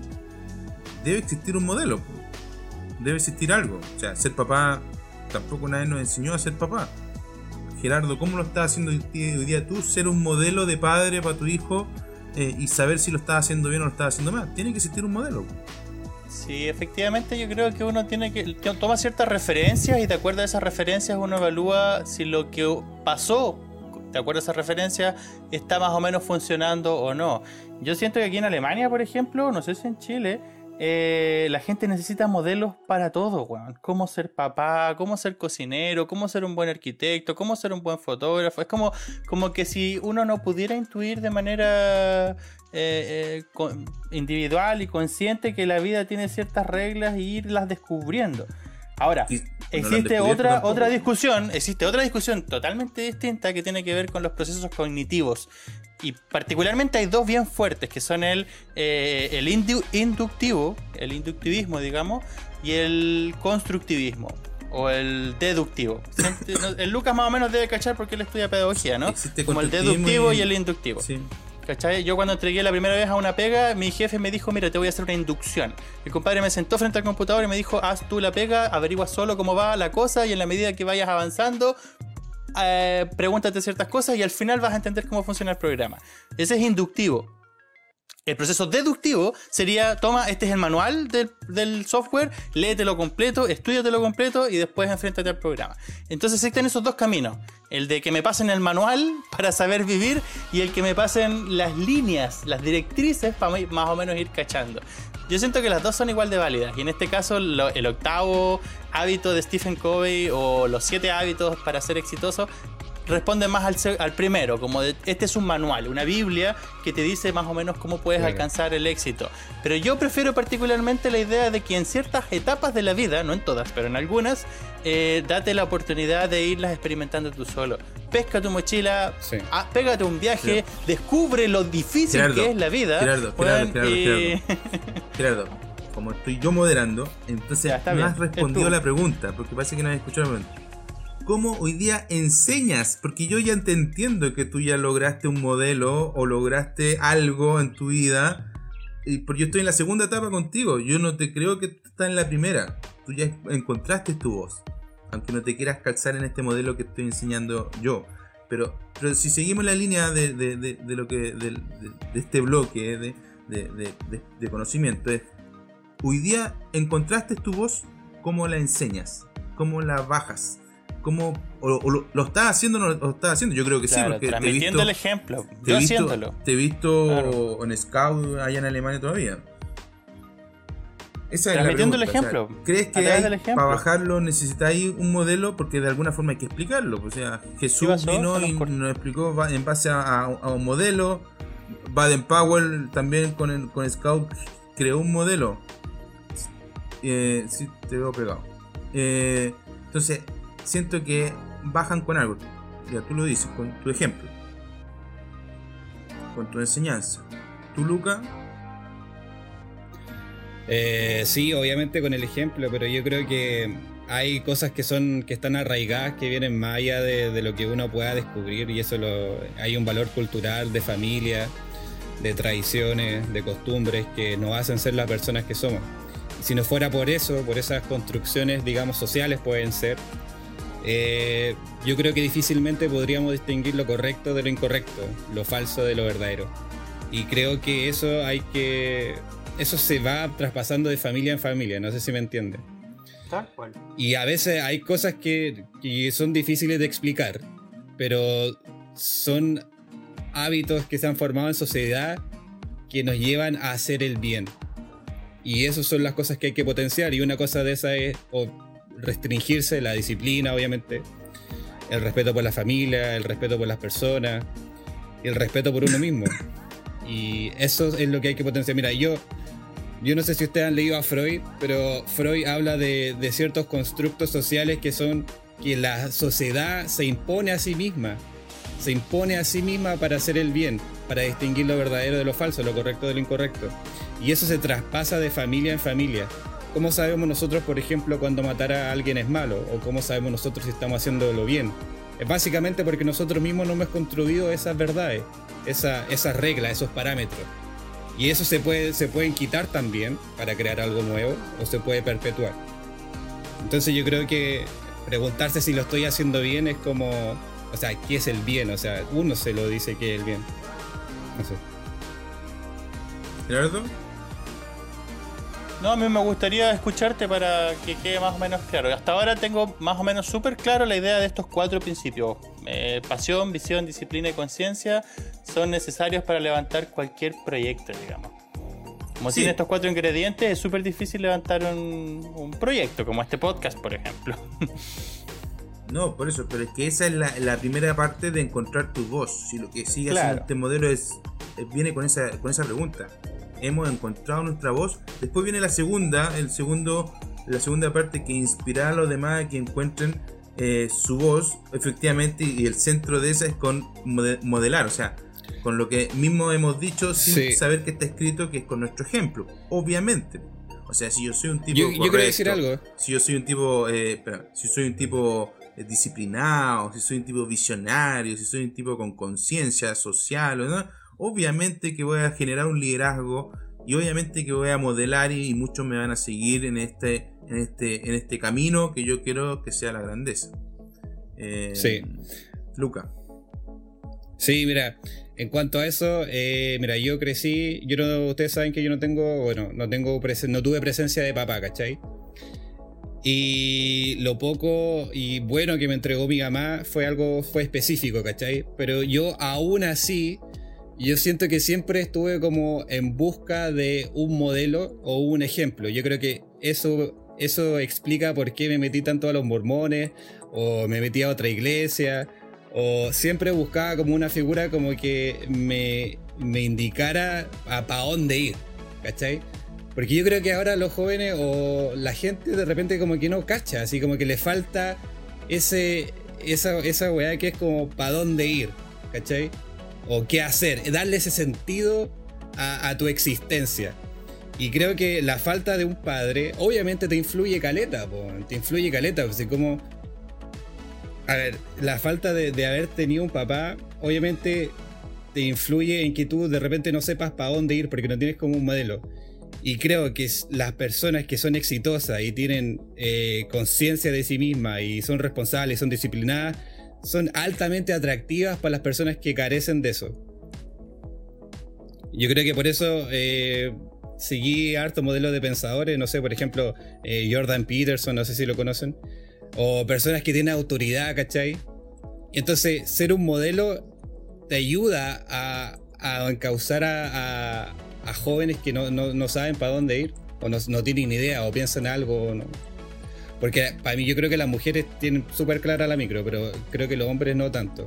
Debe existir un modelo, debe existir algo. O sea, ser papá, tampoco nadie nos enseñó a ser papá. Gerardo, ¿cómo lo estás haciendo hoy día tú? Ser un modelo de padre para tu hijo y saber si lo estás haciendo bien o lo estás haciendo mal. Tiene que existir un modelo. Sí, efectivamente yo creo que uno tiene que toma ciertas referencias y de acuerdo a esas referencias uno evalúa si lo que pasó de acuerdo a esa referencia, está más o menos funcionando o no. Yo siento que aquí en Alemania, por ejemplo, no sé si en Chile, eh, la gente necesita modelos para todo, weón. Cómo ser papá, cómo ser cocinero, cómo ser un buen arquitecto, cómo ser un buen fotógrafo. Es como, como que si uno no pudiera intuir de manera eh, eh, individual y consciente que la vida tiene ciertas reglas y irlas descubriendo. Ahora, existe otra, otra discusión, existe otra discusión totalmente distinta que tiene que ver con los procesos cognitivos. Y particularmente hay dos bien fuertes, que son el, eh, el inductivo, el inductivismo, digamos, y el constructivismo. O el deductivo. El Lucas más o menos debe cachar porque él estudia pedagogía, ¿no? Como el deductivo y, el inductivo. Sí. ¿Cachai? Yo cuando entregué la primera vez a una pega, mi jefe me dijo, mira, te voy a hacer una inducción. El compadre me sentó frente al computador y me dijo, haz tú la pega, averigua solo cómo va la cosa y en la medida que vayas avanzando, eh, pregúntate ciertas cosas y al final vas a entender cómo funciona el programa. Ese es inductivo. El proceso deductivo sería, toma, este es el manual del, software, léetelo completo, estudiatelo completo y después enfréntate al programa. Entonces existen esos dos caminos. El de que me pasen el manual para saber vivir y el que me pasen las líneas, las directrices para más o menos ir cachando. Yo siento que las dos son igual de válidas. Y en este caso, el octavo hábito de Stephen Covey o los siete hábitos para ser exitoso responde más al, al primero, como este es un manual, una Biblia que te dice más o menos cómo puedes alcanzar el éxito. Pero yo prefiero particularmente la idea de que en ciertas etapas de la vida, no en todas, pero en algunas, eh, date la oportunidad de irlas experimentando tú solo. Pesca tu mochila, ah, pégate un viaje, descubre lo difícil que es la vida. Gerardo, Gerardo, Gerardo, como estoy yo moderando, entonces no has respondido la pregunta, porque parece que no has escuchado la pregunta cómo hoy día enseñas, porque yo ya te entiendo que tú ya lograste un modelo o lograste algo en tu vida, y porque yo estoy en la segunda etapa contigo, yo no te creo que estás en la primera, tú ya encontraste tu voz, aunque no te quieras calzar en este modelo que estoy enseñando yo. Pero, si seguimos la línea de, lo que de, este bloque de, conocimiento, es hoy día encontraste tu voz, ¿cómo la enseñas? ¿Cómo la bajas? Cómo o, lo, estás haciendo o no lo estás haciendo. Yo creo que sí, porque te he visto, el ejemplo, te he visto, Te he visto en Scout allá en Alemania todavía. Esa es Transmitiendo la el ejemplo. ¿Crees que hay- ejemplo. para bajarlo necesitáis un modelo? Porque de alguna forma hay que explicarlo. O sea, Jesús vino y nos explicó en base a, a- a un modelo. Baden Powell también con, el, con Scout creó un modelo. Eh, sí, te veo pegado. Eh, entonces, siento que bajan con algo. Ya tú lo dices, con tu ejemplo. Con tu enseñanza. ¿Tú, Luca? Eh, sí, obviamente con el ejemplo, pero yo creo que hay cosas que son que están arraigadas, que vienen más allá de, de lo que uno pueda descubrir y eso lo, hay un valor cultural de familia, de tradiciones, de costumbres que nos hacen ser las personas que somos. Si no fuera por eso, por esas construcciones, digamos, sociales pueden ser, eh, yo creo que difícilmente podríamos distinguir lo correcto de lo incorrecto, lo falso de lo verdadero. Y creo que eso hay que. Eso se va traspasando de familia en familia, no sé si me entiende. Tal cual. Y a veces hay cosas que, que son difíciles de explicar, pero son hábitos que se han formado en sociedad que nos llevan a hacer el bien. Y esas son las cosas que hay que potenciar. Y una cosa de esa es o restringirse la disciplina, obviamente, el respeto por la familia, el respeto por las personas, el respeto por uno mismo. Y eso es lo que hay que potenciar. Mira, yo, yo no sé si ustedes han leído a Freud, pero Freud habla de, de ciertos constructos sociales que son que la sociedad se impone a sí misma. Se impone a sí misma para hacer el bien, para distinguir lo verdadero de lo falso, lo correcto de lo incorrecto. Y eso se traspasa de familia en familia. ¿Cómo sabemos nosotros, por ejemplo, cuando matar a alguien es malo? ¿O cómo sabemos nosotros si estamos haciéndolo bien? Es básicamente porque nosotros mismos no hemos construido esas verdades, esa- esas reglas, esos parámetros. Y eso se, puede, se pueden quitar también para crear algo nuevo o se puede perpetuar. Entonces yo creo que preguntarse si lo estoy haciendo bien es como, o sea, ¿qué es el bien? O sea, uno se lo dice que es el bien. No sé. Gerardo? No, a mí me gustaría escucharte para que quede más o menos claro. Hasta ahora tengo más o menos súper claro la idea de estos cuatro principios. Eh, pasión, visión, disciplina y conciencia son necesarios para levantar cualquier proyecto, digamos. Como Sí. sin estos cuatro ingredientes es súper difícil levantar un, un proyecto, como este podcast, por ejemplo. No, por eso, pero es que esa es la, la primera parte de encontrar tu voz. Si lo que sigue Claro. haciendo este modelo es eh, viene con esa, con esa pregunta. Hemos encontrado nuestra voz. Después viene la segunda, el segundo, la segunda parte que inspira a los demás a que encuentren eh, su voz, efectivamente, y el centro de esa es con mode- modelar, o sea, con lo que mismo hemos dicho sin Sí. saber que está escrito, que es con nuestro ejemplo, obviamente. O sea, si yo soy un tipo Yo, yo quiero decir correcto, algo. si yo soy un tipo, eh, espera, si soy un tipo eh, disciplinado, si soy un tipo visionario, si soy un tipo con conciencia social, ¿no? Obviamente que voy a generar un liderazgo y obviamente que voy a modelar y, y muchos me van a seguir en este, en este, en este camino que yo quiero que sea la grandeza. Eh, Sí. Luca. Sí, mira, en cuanto a eso, eh, mira, yo crecí, yo no, ustedes saben que yo no tengo, bueno, no tengo, presen- no tuve presencia de papá, ¿cachai? Y lo poco y bueno que me entregó mi mamá fue algo, fue específico, ¿cachai? Pero yo aún así, yo siento que siempre estuve como en busca de un modelo o un ejemplo. Yo creo que eso, eso explica por qué me metí tanto a los mormones o me metí a otra iglesia o siempre buscaba como una figura como que me, me indicara a para dónde ir, ¿cachai? Porque yo creo que ahora los jóvenes o la gente de repente como que no cacha, así como que le falta ese, esa, esa weá que es como para dónde ir, ¿cachai? O qué hacer, darle ese sentido a, tu existencia. Y creo que la falta de un padre, obviamente te influye caleta, te influye caleta, así como... A ver, la falta de, haber tenido un papá, obviamente te influye en que tú de repente no sepas para dónde ir porque no tienes como un modelo. Y creo que las personas que son exitosas y tienen eh, conciencia de sí mismas y son responsables, son disciplinadas, son altamente atractivas para las personas que carecen de eso. Yo creo que por eso eh, seguí harto modelo de pensadores, no sé, por ejemplo, eh, Jordan Peterson, no sé si lo conocen, o personas que tienen autoridad, ¿cachai? Entonces ser un modelo te ayuda a, encauzar a, jóvenes que no, no- no saben para dónde ir. o no, no tienen idea, o piensan algo, no. Porque para mí yo creo que las mujeres tienen súper clara la micro, pero creo que los hombres no tanto.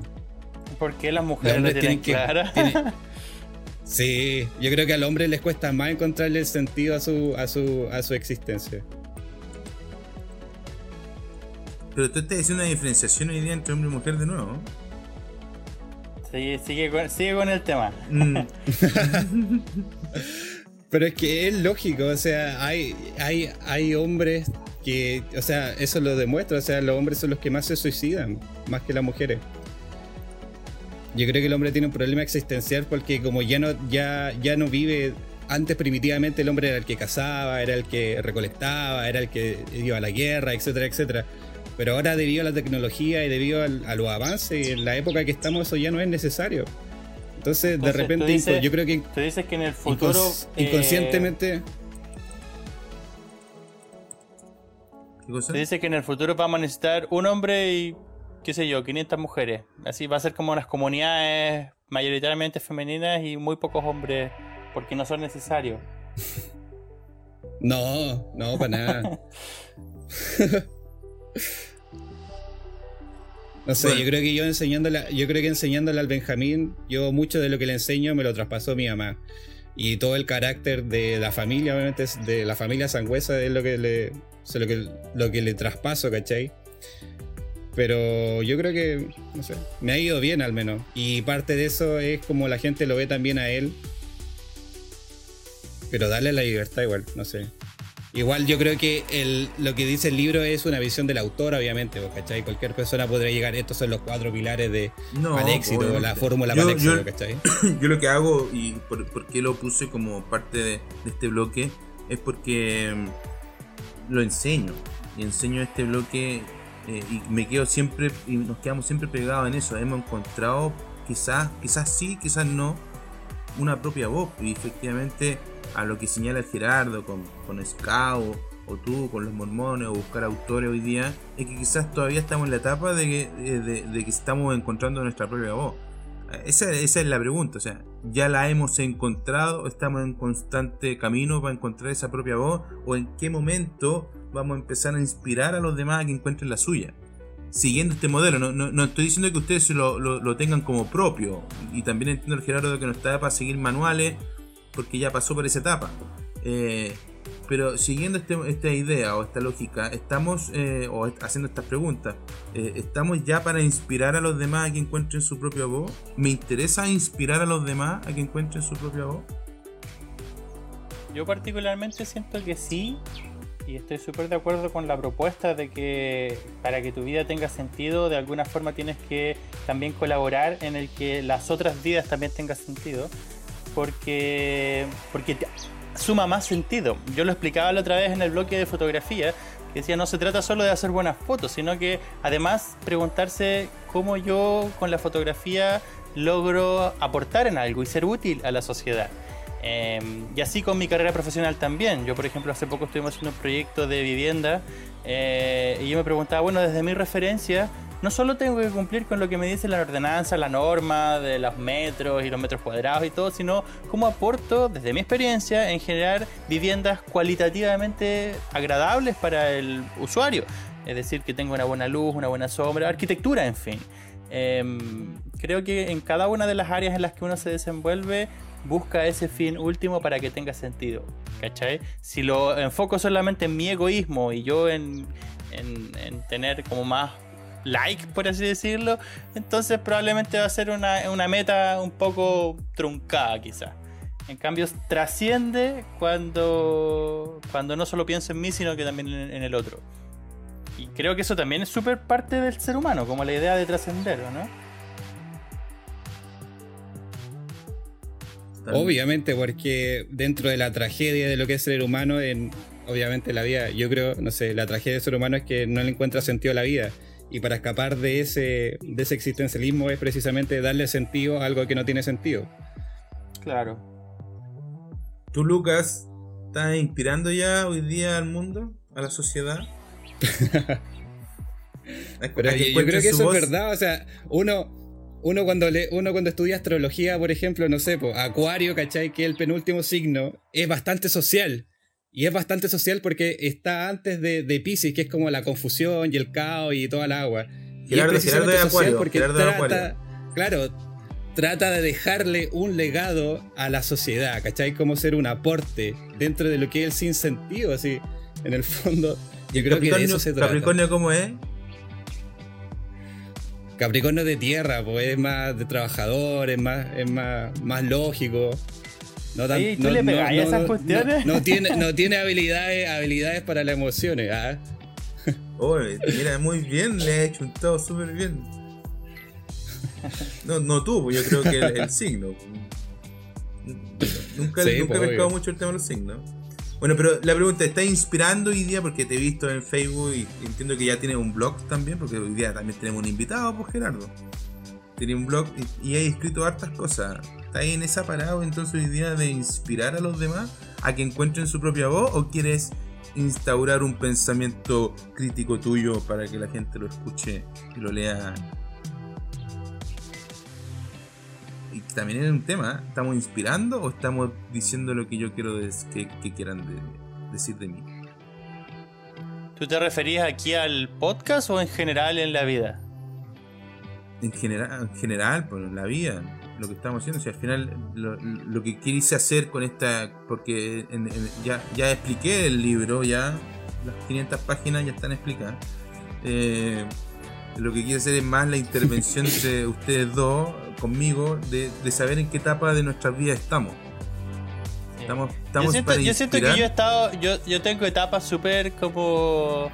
¿Por qué las mujeres no tienen, clara? sí, yo creo que al hombre les cuesta más encontrarle el sentido a su, a su, a su existencia. Pero tú estás diciendo una diferenciación hoy día entre hombre y mujer de nuevo. Sí, sigue, con, sigue con el tema. Mm. Pero es que es lógico, o sea, hay, hay, hay hombres que, o sea, eso lo demuestra, o sea, los hombres son los que más se suicidan, más que las mujeres. Yo creo que el hombre tiene un problema existencial porque como ya no, ya, ya no vive, antes primitivamente el hombre era el que cazaba, era el que recolectaba, era el que iba a la guerra, etcétera, etcétera. Pero ahora debido a la tecnología y debido a los avances, en la época que estamos eso ya no es necesario. Entonces, de repente, yo creo que... Tú dices que en el futuro... inconscientemente... Eh, ¿Qué dice que en el futuro vamos a necesitar un hombre y, qué sé yo, 500 mujeres. Así va a ser como unas comunidades mayoritariamente femeninas y muy pocos hombres, porque no son necesarios. No, no, para nada. No sé, yo creo que yo enseñándole, yo creo que enseñándole al Benjamín, yo mucho de lo que le enseño me lo traspasó mi mamá. Y todo el carácter de la familia, obviamente, de la familia sangüesa es lo que le, lo que, lo que le traspaso, ¿cachai? Pero yo creo que, no sé, me ha ido bien al menos. Y parte de eso es como la gente lo ve también a él. Pero darle la libertad igual, no sé. Igual yo creo que el, lo que dice el libro es una visión del autor, obviamente, ¿cachai? Cualquier persona podría llegar, estos son los cuatro pilares de, éxito, la fórmula para el éxito, ¿cachai? Yo lo que hago, y por, qué lo puse como parte de, este bloque, es porque mm, lo enseño. Y enseño este bloque eh, y me quedo siempre, y nos quedamos siempre pegados en eso. Hemos encontrado, quizás, quizás sí, quizás no, una propia voz. Y efectivamente a lo que señala Gerardo con, con Scout o tú con los mormones o buscar autores hoy día, es que quizás todavía estamos en la etapa de que, eh, de, que estamos encontrando nuestra propia voz. Esa, esa, es la pregunta, o sea, ¿ya la hemos encontrado? ¿Estamos en constante camino para encontrar esa propia voz? ¿O en qué momento vamos a empezar a inspirar a los demás a que encuentren la suya? Siguiendo este modelo, no, no, estoy diciendo que ustedes lo, lo, lo, tengan como propio, y también entiendo el Gerardo que no está para seguir manuales porque ya pasó por esa etapa. Eh, pero siguiendo este, esta idea o esta lógica, estamos eh, o haciendo estas preguntas, eh, ¿estamos ya para inspirar a los demás a que encuentren su propia voz? ¿Me interesa inspirar a los demás a que encuentren su propia voz? Yo particularmente siento que sí, y estoy súper de acuerdo con la propuesta de que para que tu vida tenga sentido, de alguna forma tienes que también colaborar en el que las otras vidas también tengan sentido porque, porque suma más sentido. Yo lo explicaba la otra vez en el bloque de fotografía, que decía no se trata solo de hacer buenas fotos, sino que además preguntarse cómo yo con la fotografía logro aportar en algo y ser útil a la sociedad. Em, y así con mi carrera profesional también. Yo, por ejemplo, hace poco estuvimos haciendo un proyecto de vivienda eh, y yo me preguntaba, bueno, desde mi referencia, no solo tengo que cumplir con lo que me dice la ordenanza, la norma de los metros y los metros cuadrados y todo, sino cómo aporto desde mi experiencia en generar viviendas cualitativamente agradables para el usuario. Es decir, que tenga una buena luz, una buena sombra, arquitectura, en fin. Em, creo que en cada una de las áreas en las que uno se desenvuelve busca ese fin último para que tenga sentido. ¿Cachai? Si lo enfoco solamente en mi egoísmo y yo en, en tener como más like, por así decirlo, entonces probablemente va a ser una, meta un poco truncada quizás. En cambio, trasciende cuando, cuando no solo pienso en mí, sino que también en, el otro. Y creo que eso también es súper parte del ser humano, como la idea de trascender, ¿no? Obviamente, porque dentro de la tragedia de lo que es ser humano, en, obviamente la vida, yo creo, no sé, la tragedia del ser humano es que no le encuentra sentido a la vida. Y para escapar de ese, de ese existencialismo es precisamente darle sentido a algo que no tiene sentido. Claro. ¿Tú, Lucas, estás inspirando ya hoy día al mundo, a la sociedad? Pero yo, creo que eso es verdad. O sea, uno, uno cuando le, uno cuando estudia astrología, por ejemplo, no sé, Acuario, ¿cachai? Que el penúltimo signo es bastante social. Y es bastante social porque está antes de, de Pisces, que es como la confusión y el caos y toda el agua. Gerardo, y Gerardo de Acuario. Porque trata, claro, trata de dejarle un legado a la sociedad, ¿cachai? Como ser un aporte dentro de lo que es el sinsentido, así, en el fondo. Yo creo que de eso se trata. ¿Capricornio cómo es? Capricornio de tierra, pues es más de trabajador, es más, es más, más lógico. No tan, ¿tú le no, esas cuestiones? No, tiene, no tiene habilidades, habilidades para las emociones. ¿ah? mira, muy bien, le ha hecho un todo súper bien. No, no tú, pues yo creo que el, signo. Nunca, nunca he pues, pescado mucho el tema de los signos. Bueno, pero la pregunta, ¿estás inspirando hoy día? Porque te he visto en Facebook y entiendo que ya tienes un blog también, porque hoy día también tenemos un invitado, pues Gerardo. Tiene un blog y, y hay escrito hartas cosas. ¿Estás en esa parada entonces hoy día de inspirar a los demás a que encuentren su propia voz o quieres instaurar un pensamiento crítico tuyo para que la gente lo escuche y lo lea también es un tema. ¿Estamos inspirando o estamos diciendo lo que yo quiero que, quieran decir de mí? ¿Tú te referías aquí al podcast o en general en la vida? En general, en general, pues en la vida, lo que estamos haciendo. O sea, al final, lo, que quise hacer con esta. Porque ya, ya expliqué el libro, ya las 500 páginas ya están explicadas. Eh, lo que quiero hacer es más la intervención de ustedes dos conmigo de, saber en qué etapa de nuestras vidas estamos. Estamos, estamos yo, siento, yo siento, que yo he estado, yo, yo tengo etapas súper como,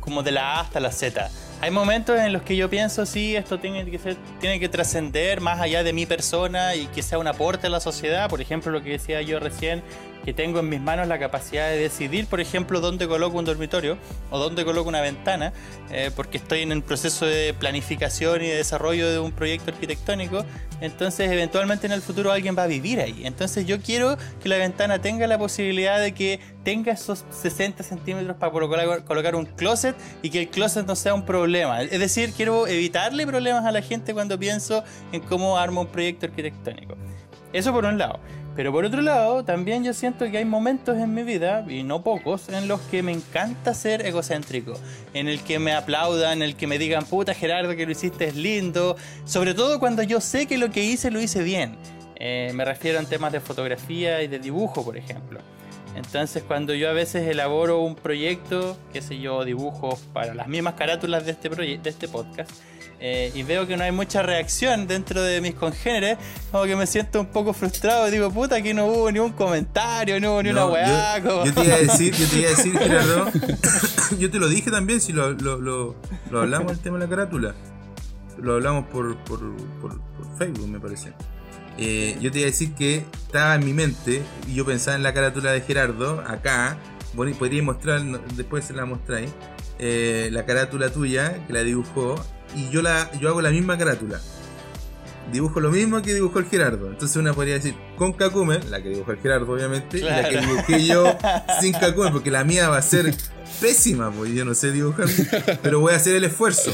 como de la A hasta la Z. Hay momentos en los que yo pienso, sí, esto tiene que ser, tiene que trascender más allá de mi persona y que sea un aporte a la sociedad. Por ejemplo, lo que decía yo recién, que tengo en mis manos la capacidad de decidir, por ejemplo, dónde coloco un dormitorio o dónde coloco una ventana, eh, porque estoy en el proceso de planificación y de desarrollo de un proyecto arquitectónico, entonces eventualmente en el futuro alguien va a vivir ahí. Entonces yo quiero que la ventana tenga la posibilidad de que tenga esos 60 centímetros para colocar, colocar un closet y que el closet no sea un problema. Es decir, quiero evitarle problemas a la gente cuando pienso en cómo armo un proyecto arquitectónico. Eso por un lado. Pero por otro lado, también yo siento que hay momentos en mi vida, y no pocos, en los que me encanta ser egocéntrico. En el que me aplaudan, en el que me digan, puta Gerardo, que lo hiciste es lindo. Sobre todo cuando yo sé que lo que hice lo hice bien. Eh, me refiero en temas de fotografía y de dibujo, por ejemplo. Entonces cuando yo a veces elaboro un proyecto, qué sé yo, dibujo para las mismas carátulas de este, de este podcast, eh, y veo que no hay mucha reacción dentro de mis congéneres, como que me siento un poco frustrado y digo, puta, aquí no hubo ni un comentario, no hubo ni una weá. Yo, te iba a decir, yo te iba a decir, Gerardo, yo te lo dije también, si lo, lo, lo, lo hablamos el tema de la carátula, lo hablamos por, por, por, por Facebook, me parece. Eh, yo te iba a decir que estaba en mi mente y yo pensaba en la carátula de Gerardo, acá. Bueno, podría mostrar, después se la mostráis. Eh, la carátula tuya, que la dibujó, y yo, la, yo hago la misma carátula. Dibujo lo mismo que dibujó el Gerardo. Entonces una podría decir con Kakume, la que dibujó el Gerardo obviamente, y la que dibujé yo sin Kakume, porque la mía va a ser pésima, porque yo no sé dibujar, pero voy a hacer el esfuerzo.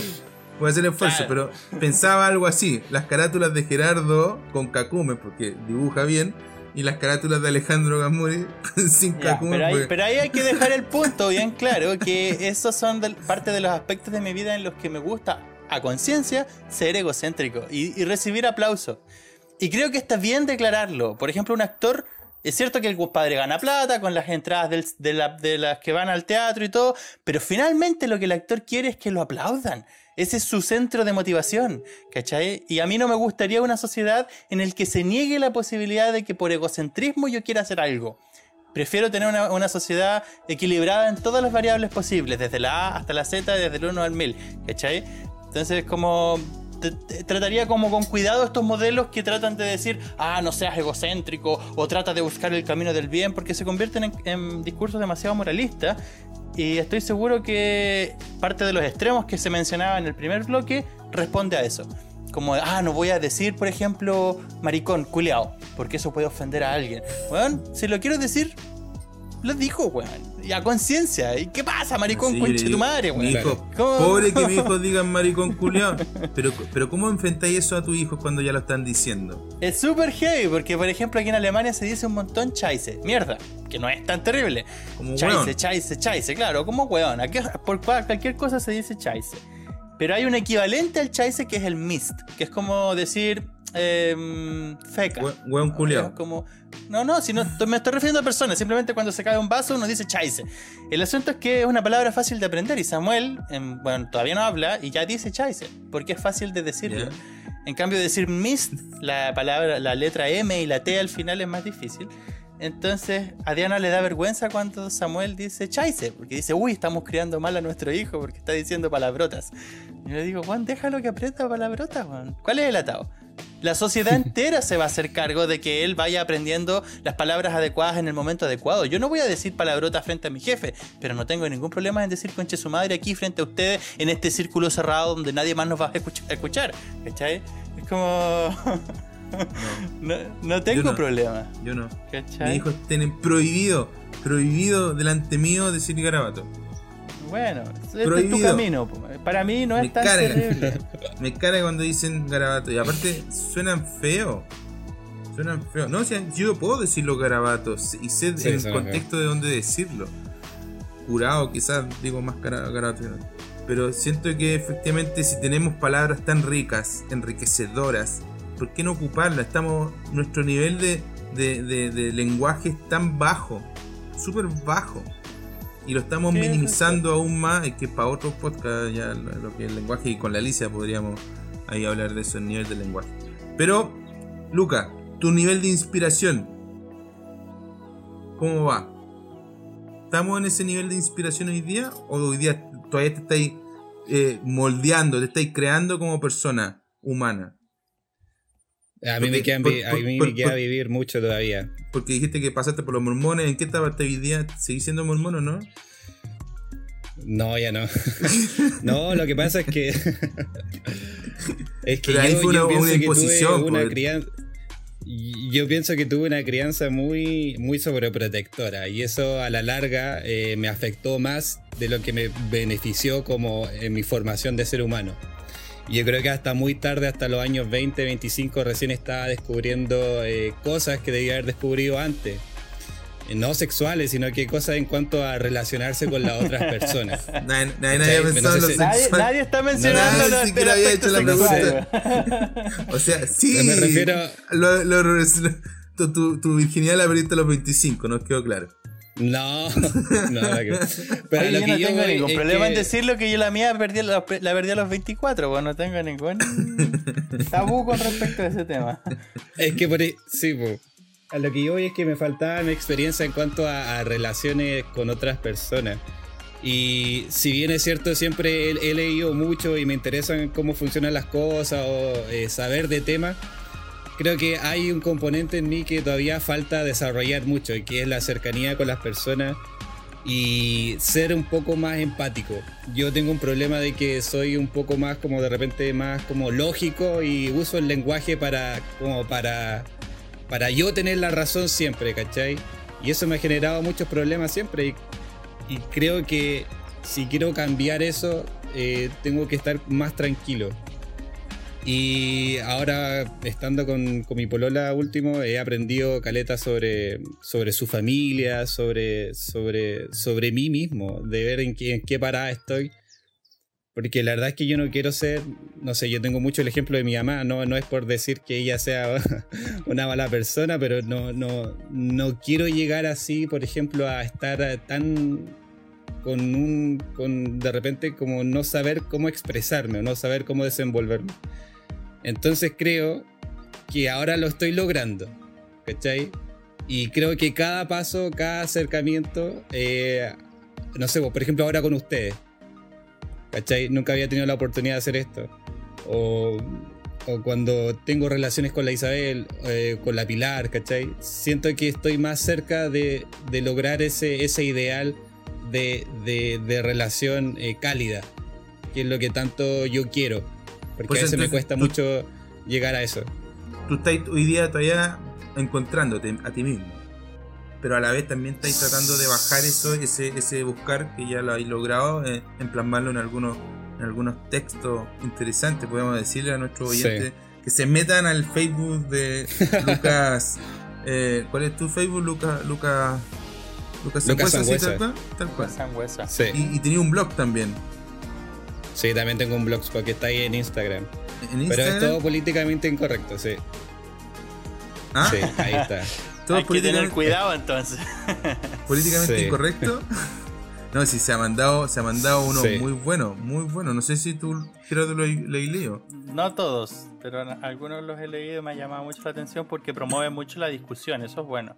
Voy a hacer el esfuerzo, pero pensaba algo así. Las carátulas de Gerardo con Kakume, porque dibuja bien, y las carátulas de Alejandro Gamuri sin Kakume. Pero ahí, hay que dejar el punto bien claro, que esos son parte de los aspectos de mi vida en los que me gusta a conciencia ser egocéntrico y, recibir aplauso. Y creo que está bien declararlo. Por ejemplo, un actor es cierto que el padre gana plata con las entradas de, de, las que van al teatro y todo, pero finalmente lo que el actor quiere es que lo aplaudan. Ese es su centro de motivación, ¿cachai? Y a mí no me gustaría una sociedad en la que se niegue la posibilidad de que por egocentrismo yo quiera hacer algo. Prefiero tener una, una, sociedad equilibrada en todas las variables posibles, desde la A hasta la Z, desde el 1 al 1000, ¿cachai? Entonces, como trataría como con cuidado estos modelos que tratan de decir, ah, no seas egocéntrico o trata de buscar el camino del bien, porque se convierten en, discursos demasiado moralistas. Y estoy seguro que parte de los extremos que se mencionaba en el primer bloque responde a eso. Como, ah, no voy a decir, por ejemplo, maricón, culeado, porque eso puede ofender a alguien. Bueno, si lo quiero decir, lo dijo, weón. Y a conciencia. ¿Y qué pasa, maricón, conche tu madre, weón? Hijo, pobre que mi hijo digan maricón culiao. Pero, pero ¿cómo enfrentáis eso a tu hijo cuando ya lo están diciendo? Es súper heavy, porque por ejemplo aquí en Alemania se dice un montón chaise. Mierda, que no es tan terrible. Como chaise, chaise, chaise, claro, como weón. Aquí, por cualquier cosa se dice chaise. Pero hay un equivalente al chaise que es el mist, que es como decir eh, feca. Hueón culiao. Como, no, no, si no, me estoy refiriendo a personas. Simplemente cuando se cae un vaso uno dice chaise. El asunto es que es una palabra fácil de aprender y Samuel, bueno, todavía no habla y ya dice chaise, porque es fácil de decirlo. En cambio, decir mist, la palabra, la letra M y la T al final es más difícil. Entonces a Diana le da vergüenza cuando Samuel dice chaise, porque dice, uy, estamos criando mal a nuestro hijo porque está diciendo palabrotas. Y yo le digo, Juan, déjalo que aprenda palabrotas, Juan. ¿Cuál es el atado? La sociedad entera se va a hacer cargo de que él vaya aprendiendo las palabras adecuadas en el momento adecuado. Yo no voy a decir palabrotas frente a mi jefe, pero no tengo ningún problema en decir conche su madre aquí frente a ustedes en este círculo cerrado donde nadie más nos va a escuchar. ¿Cachai? Es como. No, no, tengo problema. Yo no. Mis hijos tienen prohibido, prohibido delante mío decir garabato. Bueno, este es tu camino. Para mí no es tan terrible. Me carga cuando dicen garabato. Y aparte, suenan feo. Suenan feo. No, o sea, yo puedo decir los garabatos y sé el contexto de dónde decirlo. Curado, quizás digo más garabato. Pero siento que efectivamente si tenemos palabras tan ricas, enriquecedoras, ¿por qué no ocuparla? Estamos, nuestro nivel de, de lenguaje es tan bajo, súper bajo y lo estamos minimizando aún más, es que para otros podcasts ya lo que es el lenguaje y con la Alicia podríamos ahí hablar de eso, el nivel del lenguaje. Pero, Luca, tu nivel de inspiración, ¿cómo va? ¿Estamos en ese nivel de inspiración hoy día? ¿O hoy día todavía te estáis eh, moldeando, te estáis creando como persona humana? A mí, me, queda, a mí me queda vivir mucho todavía. Porque dijiste que pasaste por los mormones. ¿En qué etapa te día? ¿Seguís siendo mormón o no? No, ya no. no, lo que pasa es que. es que yo, fue una, pienso imposición, que tuve una crianza. Yo pienso que tuve una crianza muy, muy sobreprotectora y eso a la larga eh, me afectó más de lo que me benefició como en mi formación de ser humano. Y yo creo que hasta muy tarde, hasta los años 20, 25, recién estaba descubriendo eh, cosas que debía haber descubrido antes. Eh, no sexuales, sino que cosas en cuanto a relacionarse con las otras personas. nadie, nadie, nadie, está mencionando nadie siquiera había hecho la pregunta. o sea, sí. me refiero. Lo, lo, tu, tu, tu, virginidad la perdiste a los 25, nos quedó claro. No, no, pero lo yo no tengo ningún problema en decirlo que yo la mía perdí, la, perdí a los 24, pues no tengo ningún tabú con respecto a ese tema. Es que por ahí, sí, pues. A lo que yo voy es que me faltaba mi experiencia en cuanto a, relaciones con otras personas. Y si bien es cierto, siempre he, leído mucho y me interesan cómo funcionan las cosas o eh, saber de temas creo que hay un componente en mí que todavía falta desarrollar mucho, y que es la cercanía con las personas y ser un poco más empático. Yo tengo un problema de que soy un poco más como de repente más como lógico y uso el lenguaje para como para para yo tener la razón siempre, ¿cachai? Y eso me ha generado muchos problemas siempre y, creo que si quiero cambiar eso eh, tengo que estar más tranquilo. Y ahora, estando con, mi polola último, he aprendido caleta sobre, sobre su familia, sobre, sobre, sobre mí mismo, de ver en qué, en qué parada estoy. Porque la verdad es que yo no quiero ser, no sé, yo tengo mucho el ejemplo de mi mamá, no, no es por decir que ella sea una mala persona, pero no, no, no quiero llegar así, por ejemplo, a estar tan con un, con de repente como no saber cómo expresarme o no saber cómo desenvolverme. Entonces creo que ahora lo estoy logrando, ¿cachai? Y creo que cada paso, cada acercamiento, eh, no sé, por ejemplo ahora con ustedes, ¿cachai? Nunca había tenido la oportunidad de hacer esto. O, cuando tengo relaciones con la Isabel, eh, con la Pilar, ¿cachai? Siento que estoy más cerca de, lograr ese, ideal de, relación eh, cálida, que es lo que tanto yo quiero. Porque pues a veces me cuesta mucho llegar a eso. Tú estás hoy día todavía encontrándote a ti mismo. pero a la vez también estáis tratando de bajar eso, ese, ese buscar que ya lo habéis logrado, eh, en plasmarlo en algunos, en algunos textos interesantes, podemos decirle a nuestros oyentes que se metan al Facebook de Lucas. Eh, ¿Cuál es tu Facebook, Lucas? Lucas Lucas Sangüesa, tal cual. Sí. Y, y, tenía un blog también. Sí, también tengo un blog porque está ahí en Instagram. Pero es todo políticamente incorrecto, sí. ¿Ah? Sí, ahí está. Hay que tener cuidado entonces. Políticamente incorrecto. No, sí, se ha mandado, se ha mandado uno muy bueno, muy bueno. No sé si tú, creo que lo, lo he leído. No todos, pero algunos los he leído y me ha llamado mucho la atención porque promueve mucho la discusión, eso es bueno.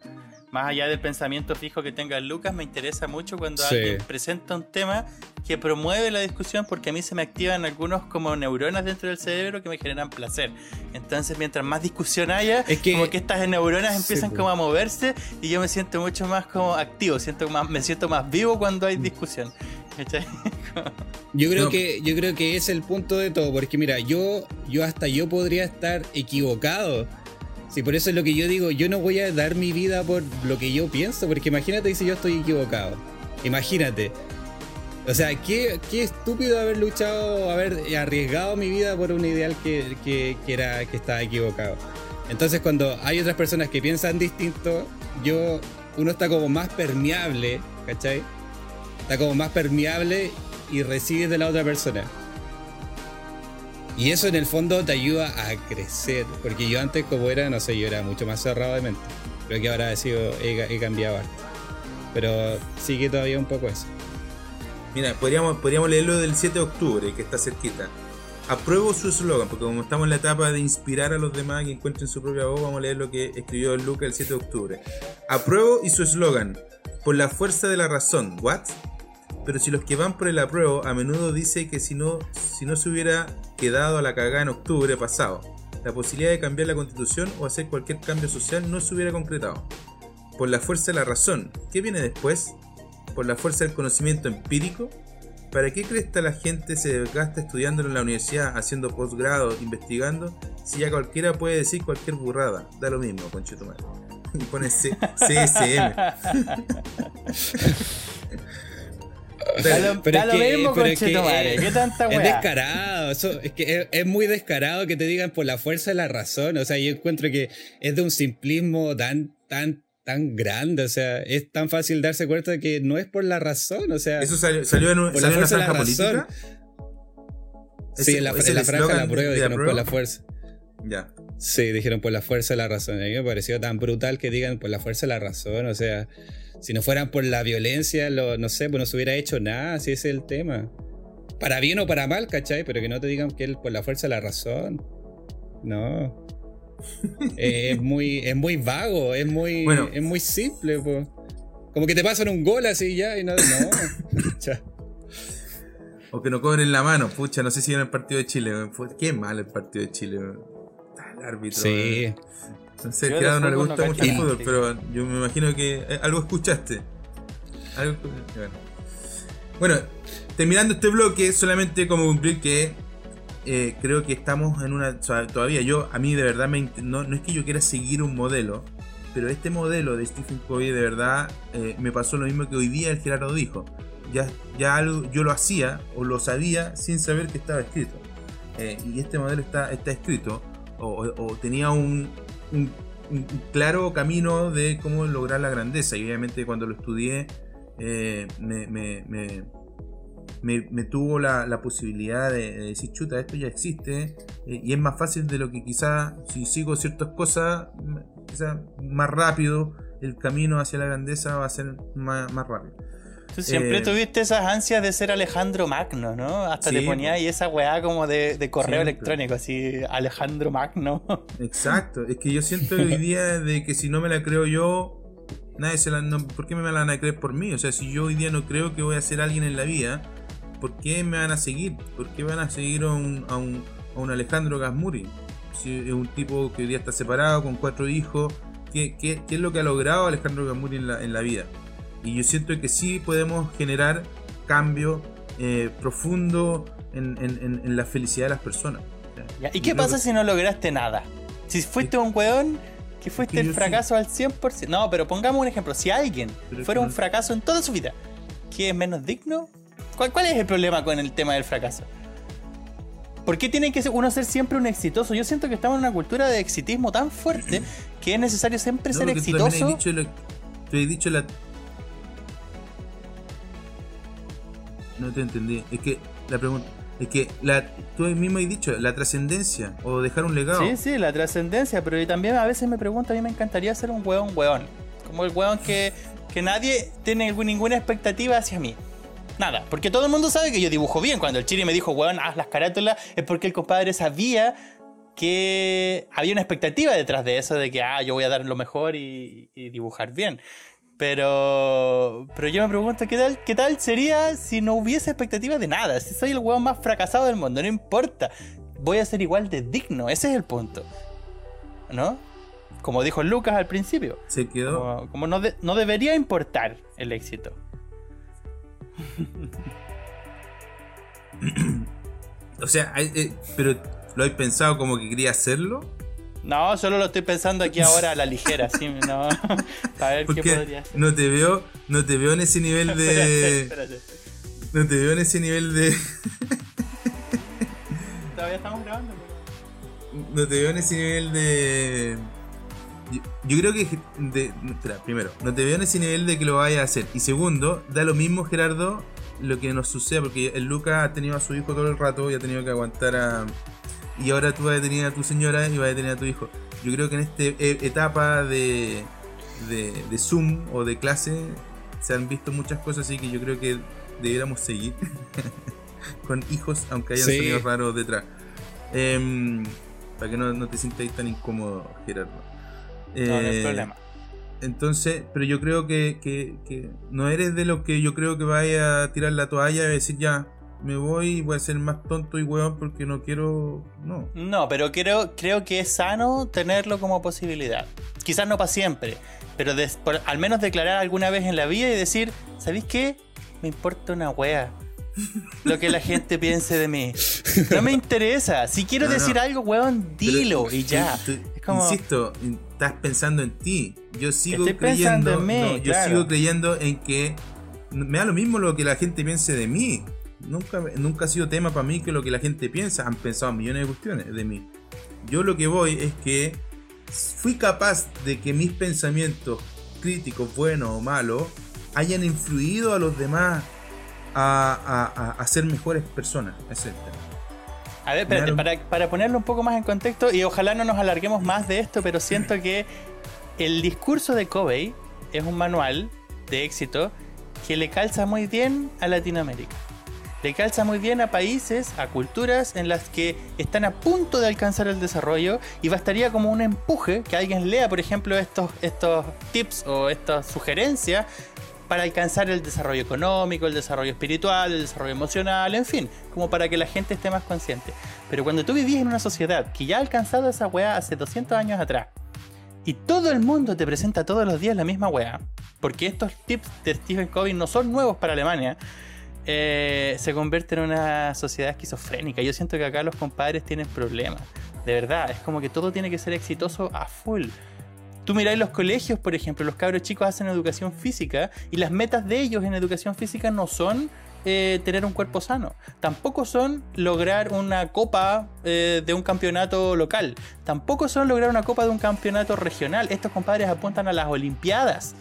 Más allá del pensamiento fijo que tenga Lucas, me interesa mucho cuando alguien presenta un tema que promueve la discusión porque a mí se me activan algunos como neuronas dentro del cerebro que me generan placer. Entonces, mientras más discusión haya, como que estas neuronas empiezan como a moverse y yo me siento mucho más como activo, siento más, me siento más vivo cuando hay discusión. Yo creo que yo creo que es el punto de todo, porque mira, yo yo hasta yo podría estar equivocado. Sí, por eso es lo que yo digo, yo no voy a dar mi vida por lo que yo pienso, porque imagínate si yo estoy equivocado. Imagínate. O sea, qué, qué estúpido haber luchado, haber arriesgado mi vida por un ideal que, que, que, era, que estaba equivocado. Entonces cuando hay otras personas que piensan distinto, yo, uno está como más permeable, ¿cachai? Está como más permeable y recibe de la otra persona. Y eso en el fondo te ayuda a crecer. Porque yo antes, como era, no sé, yo era mucho más cerrado de mente. Creo que ahora he, sido, he, cambiado harto. Pero sigue todavía un poco eso. Mira, podríamos, podríamos leerlo del 7 de octubre, que está cerquita. Apruebo su eslogan, porque como estamos en la etapa de inspirar a los demás que encuentren su propia voz, vamos a leer lo que escribió Luca el 7 de octubre. Apruebo y su eslogan, por la fuerza de la razón, ¿what? Pero si los que van por el apruebo a menudo dice que si no, si no se hubiera quedado a la cagada en octubre pasado, la posibilidad de cambiar la constitución o hacer cualquier cambio social no se hubiera concretado. Por la fuerza de la razón, ¿qué viene después? Por la fuerza del conocimiento empírico. ¿Para qué crees que la gente se desgasta estudiando en la universidad, haciendo posgrado, investigando? Si ya cualquiera puede decir cualquier burrada. Da lo mismo, conchetumare. Y pone CSM. Pero, es que, tanta Es descarado, es que es, muy descarado que te digan por la fuerza de la razón. O sea, yo encuentro que es de un simplismo tan, tan, tan grande. O sea, es tan fácil darse cuenta de que no es por la razón. O sea, ¿eso salió, en, una franja política? Sí, en la, franja de la prueba dijeron por la fuerza. Ya. Sí, dijeron por la fuerza de la razón. A mí me pareció tan brutal que digan por la fuerza de la razón. O sea, si no fueran por la violencia, lo, no sé, pues no se hubiera hecho nada, si ese es el tema. Para bien o para mal, ¿cachai? Pero que no te digan que es por la fuerza de la razón. No. es, muy, es muy vago, es muy, es muy simple, pues. Como que te pasan un gol así ya y no. no. o que no cobren la mano, pucha, no sé si en el partido de Chile. Qué mal el partido de Chile. El árbitro. Sí. No sé, no le gusta mucho el fútbol, pero yo me imagino que eh, algo escuchaste. bueno. terminando este bloque, solamente como cumplir que eh, creo que estamos en una. todavía yo, a mí de verdad, me, no, es que yo quiera seguir un modelo, pero este modelo de Stephen Covey de verdad eh, me pasó lo mismo que hoy día el Gerardo dijo. Ya, ya algo, yo lo hacía o lo sabía sin saber que estaba escrito. y este modelo está, está escrito o tenía un, un, claro camino de cómo lograr la grandeza. Y obviamente cuando lo estudié eh, me, me, tuvo la, posibilidad de, decir, chuta, esto ya existe eh, y es más fácil de lo que quizá si sigo ciertas cosas, quizá más rápido el camino hacia la grandeza va a ser más rápido. Tú siempre eh, tuviste esas ansias de ser Alejandro Magno, ¿no? Hasta te ponía ahí esa weá como de, correo electrónico, así, Alejandro Magno. Exacto, es que yo siento hoy día de que si no me la creo yo, nadie se la. ¿Por qué me la van a creer por mí? O sea, si yo hoy día no creo que voy a ser alguien en la vida, ¿por qué me van a seguir? ¿Por qué van a seguir a un, a un, a un Alejandro Gasmuri? Si es un tipo que hoy día está separado, con cuatro hijos. ¿Qué, qué, qué es lo que ha logrado Alejandro Gasmuri en la, en la vida? Y yo siento que sí podemos generar cambio eh, profundo en, la felicidad de las personas. ¿Y qué pasa si no lograste nada? Si fuiste un weón que fuiste el fracaso al 100%. No, pero pongamos un ejemplo. Si alguien fuera un fracaso en toda su vida, ¿qué es menos digno? ¿Cuál, ¿Cuál es el problema con el tema del fracaso? ¿Por qué tiene que uno ser siempre un exitoso? Yo siento que estamos en una cultura de exitismo tan fuerte que es necesario siempre ser exitoso. dicho, te he dicho la. No te entendí. Es que la pregunta. Es que la, tú mismo has dicho, la trascendencia o dejar un legado. Sí, sí, la trascendencia, pero también a veces me pregunto, a mí me encantaría ser un hueón hueón. Como el hueón que, que nadie tiene ninguna expectativa hacia mí. Nada, porque todo el mundo sabe que yo dibujo bien. Cuando el Chiri me dijo, weón, haz las carátulas, es porque el compadre sabía que había una expectativa detrás de eso, de que, ah, yo voy a dar lo mejor y, dibujar bien. Pero, pero yo me pregunto, ¿qué tal, ¿qué tal sería si no hubiese expectativa de nada? Si soy el weón más fracasado del mundo, no importa. Voy a ser igual de digno, ese es el punto. ¿No? Como dijo Lucas al principio. Se quedó. Como, no, no debería importar el éxito. o sea, eh, pero ¿lo has pensado como que quería hacerlo? No, solo lo estoy pensando aquí ahora a la ligera, sí, no. A ver qué podría hacer. No te veo, no te veo en ese nivel de. No te veo en ese nivel de. Todavía estamos grabando. No te veo en ese nivel de yo, creo que. De, primero, no te veo en ese nivel de que lo vayas a hacer. Y segundo, da lo mismo, Gerardo, lo que nos suceda, porque el Lucas ha tenido a su hijo todo el rato y ha tenido que aguantar a. Y ahora tú vas a tener a tu señora y vas a tener a tu hijo. Yo creo que en esta etapa de, de, Zoom o de clase se han visto muchas cosas, así que yo creo que debiéramos seguir con hijos, aunque haya sonidos raros detrás. Em, para que no, no te sientas tan incómodo, Gerardo. No, no hay eh, problema. Entonces, pero yo creo que, que, no eres de los que yo creo que vaya a tirar la toalla y decir ya, me voy y voy a ser más tonto y hueón porque no quiero. No. No, pero creo, creo que es sano tenerlo como posibilidad. Quizás no para siempre, pero al menos declarar alguna vez en la vida y decir, ¿sabéis qué? Me importa una wea lo que la gente piense de mí. No me interesa. Si quiero decir algo, weón, dilo y ya. Insisto, estás pensando en ti. Yo sigo creyendo. En yo sigo creyendo en que me da lo mismo lo que la gente piense de mí. Nunca, nunca ha sido tema para mí que lo que la gente piensa. Han pensado millones de cuestiones de mí. Yo lo que voy es que fui capaz de que mis pensamientos críticos, buenos o malos, hayan influido a los demás a, a, ser mejores personas. A ver, espérate, para, para, ponerlo un poco más en contexto, y ojalá no nos alarguemos más de esto, pero siento que el discurso de Kobe es un manual de éxito que le calza muy bien a Latinoamérica. Le calza muy bien a países, a culturas en las que están a punto de alcanzar el desarrollo y bastaría como un empuje que alguien lea, por ejemplo, estos, estos tips o estas sugerencias para alcanzar el desarrollo económico, el desarrollo espiritual, el desarrollo emocional, en fin, como para que la gente esté más consciente. Pero cuando tú vivís en una sociedad que ya ha alcanzado esa weá hace 200 años atrás, y todo el mundo te presenta todos los días la misma weá, porque estos tips de Stephen Covey no son nuevos para Alemania, eh, se convierte en una sociedad esquizofrénica. Yo siento que acá los compadres tienen problemas. De verdad, es como que todo tiene que ser exitoso a full. Tú miráis los colegios, por ejemplo, los cabros chicos hacen educación física y las metas de ellos en educación física no son eh, tener un cuerpo sano. Tampoco son lograr una copa eh, de un campeonato local. Tampoco son lograr una copa de un campeonato regional. Estos compadres apuntan a las Olimpiadas.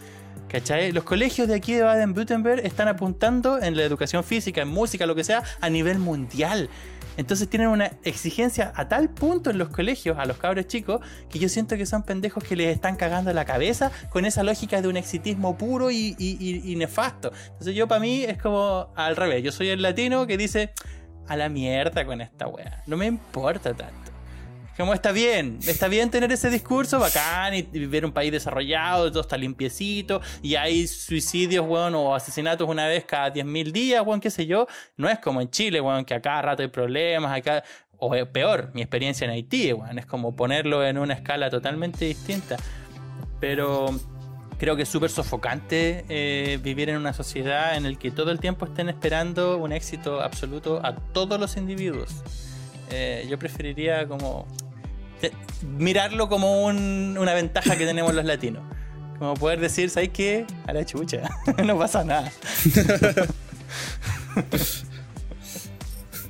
¿Cachai? Los colegios de aquí de Baden-Württemberg están apuntando en la educación física, en música, lo que sea, a nivel mundial. Entonces tienen una exigencia a tal punto en los colegios a los cabros chicos que yo siento que son pendejos que les están cagando la cabeza con esa lógica de un exitismo puro y, nefasto. Entonces yo para mí es como al revés, yo soy el latino que dice a la mierda con esta wea, no me importa tanto. Como está bien, está bien tener ese discurso bacán y vivir un país desarrollado, todo está limpiecito y hay suicidios, weón, o asesinatos una vez cada 10.000 días, weón, qué sé yo. No es como en Chile, weón, que a cada rato hay problemas, acá, o peor, mi experiencia en Haití, weón, es como ponerlo en una escala totalmente distinta. Pero creo que es súper sofocante eh, vivir en una sociedad en la que todo el tiempo estén esperando un éxito absoluto a todos los individuos. Eh, yo preferiría como mirarlo como una ventaja que tenemos los latinos. Como poder decir, ¿sabes qué? A la chucha, no pasa nada.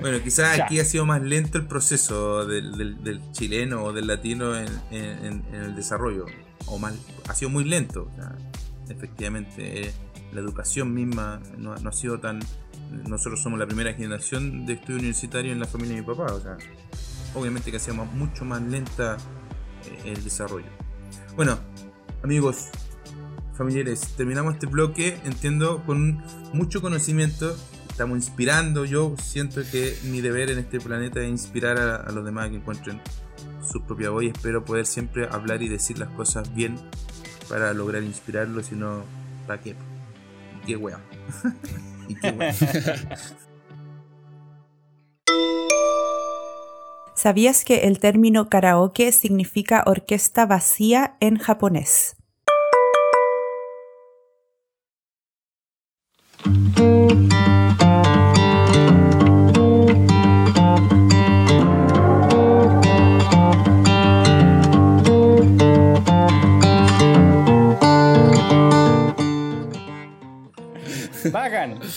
Bueno, quizás aquí ha sido más lento el proceso del, chileno o del latino en, el desarrollo. O mal, ha sido muy lento. efectivamente, eh, la educación misma no, ha sido tan. Nosotros somos la primera generación de estudio universitario en la familia de mi papá. O sea, obviamente que hacíamos mucho más lenta eh, el desarrollo. Bueno, amigos, familiares, terminamos este bloque, entiendo, con mucho conocimiento. Estamos inspirando. Yo siento que mi deber en este planeta es inspirar a, los demás que encuentren su propia voz y espero poder siempre hablar y decir las cosas bien para lograr inspirarlos, si no, ¿para qué? ¿Y qué weón? ¿Y qué weón? ¿Sabías que el término karaoke significa orquesta vacía en japonés?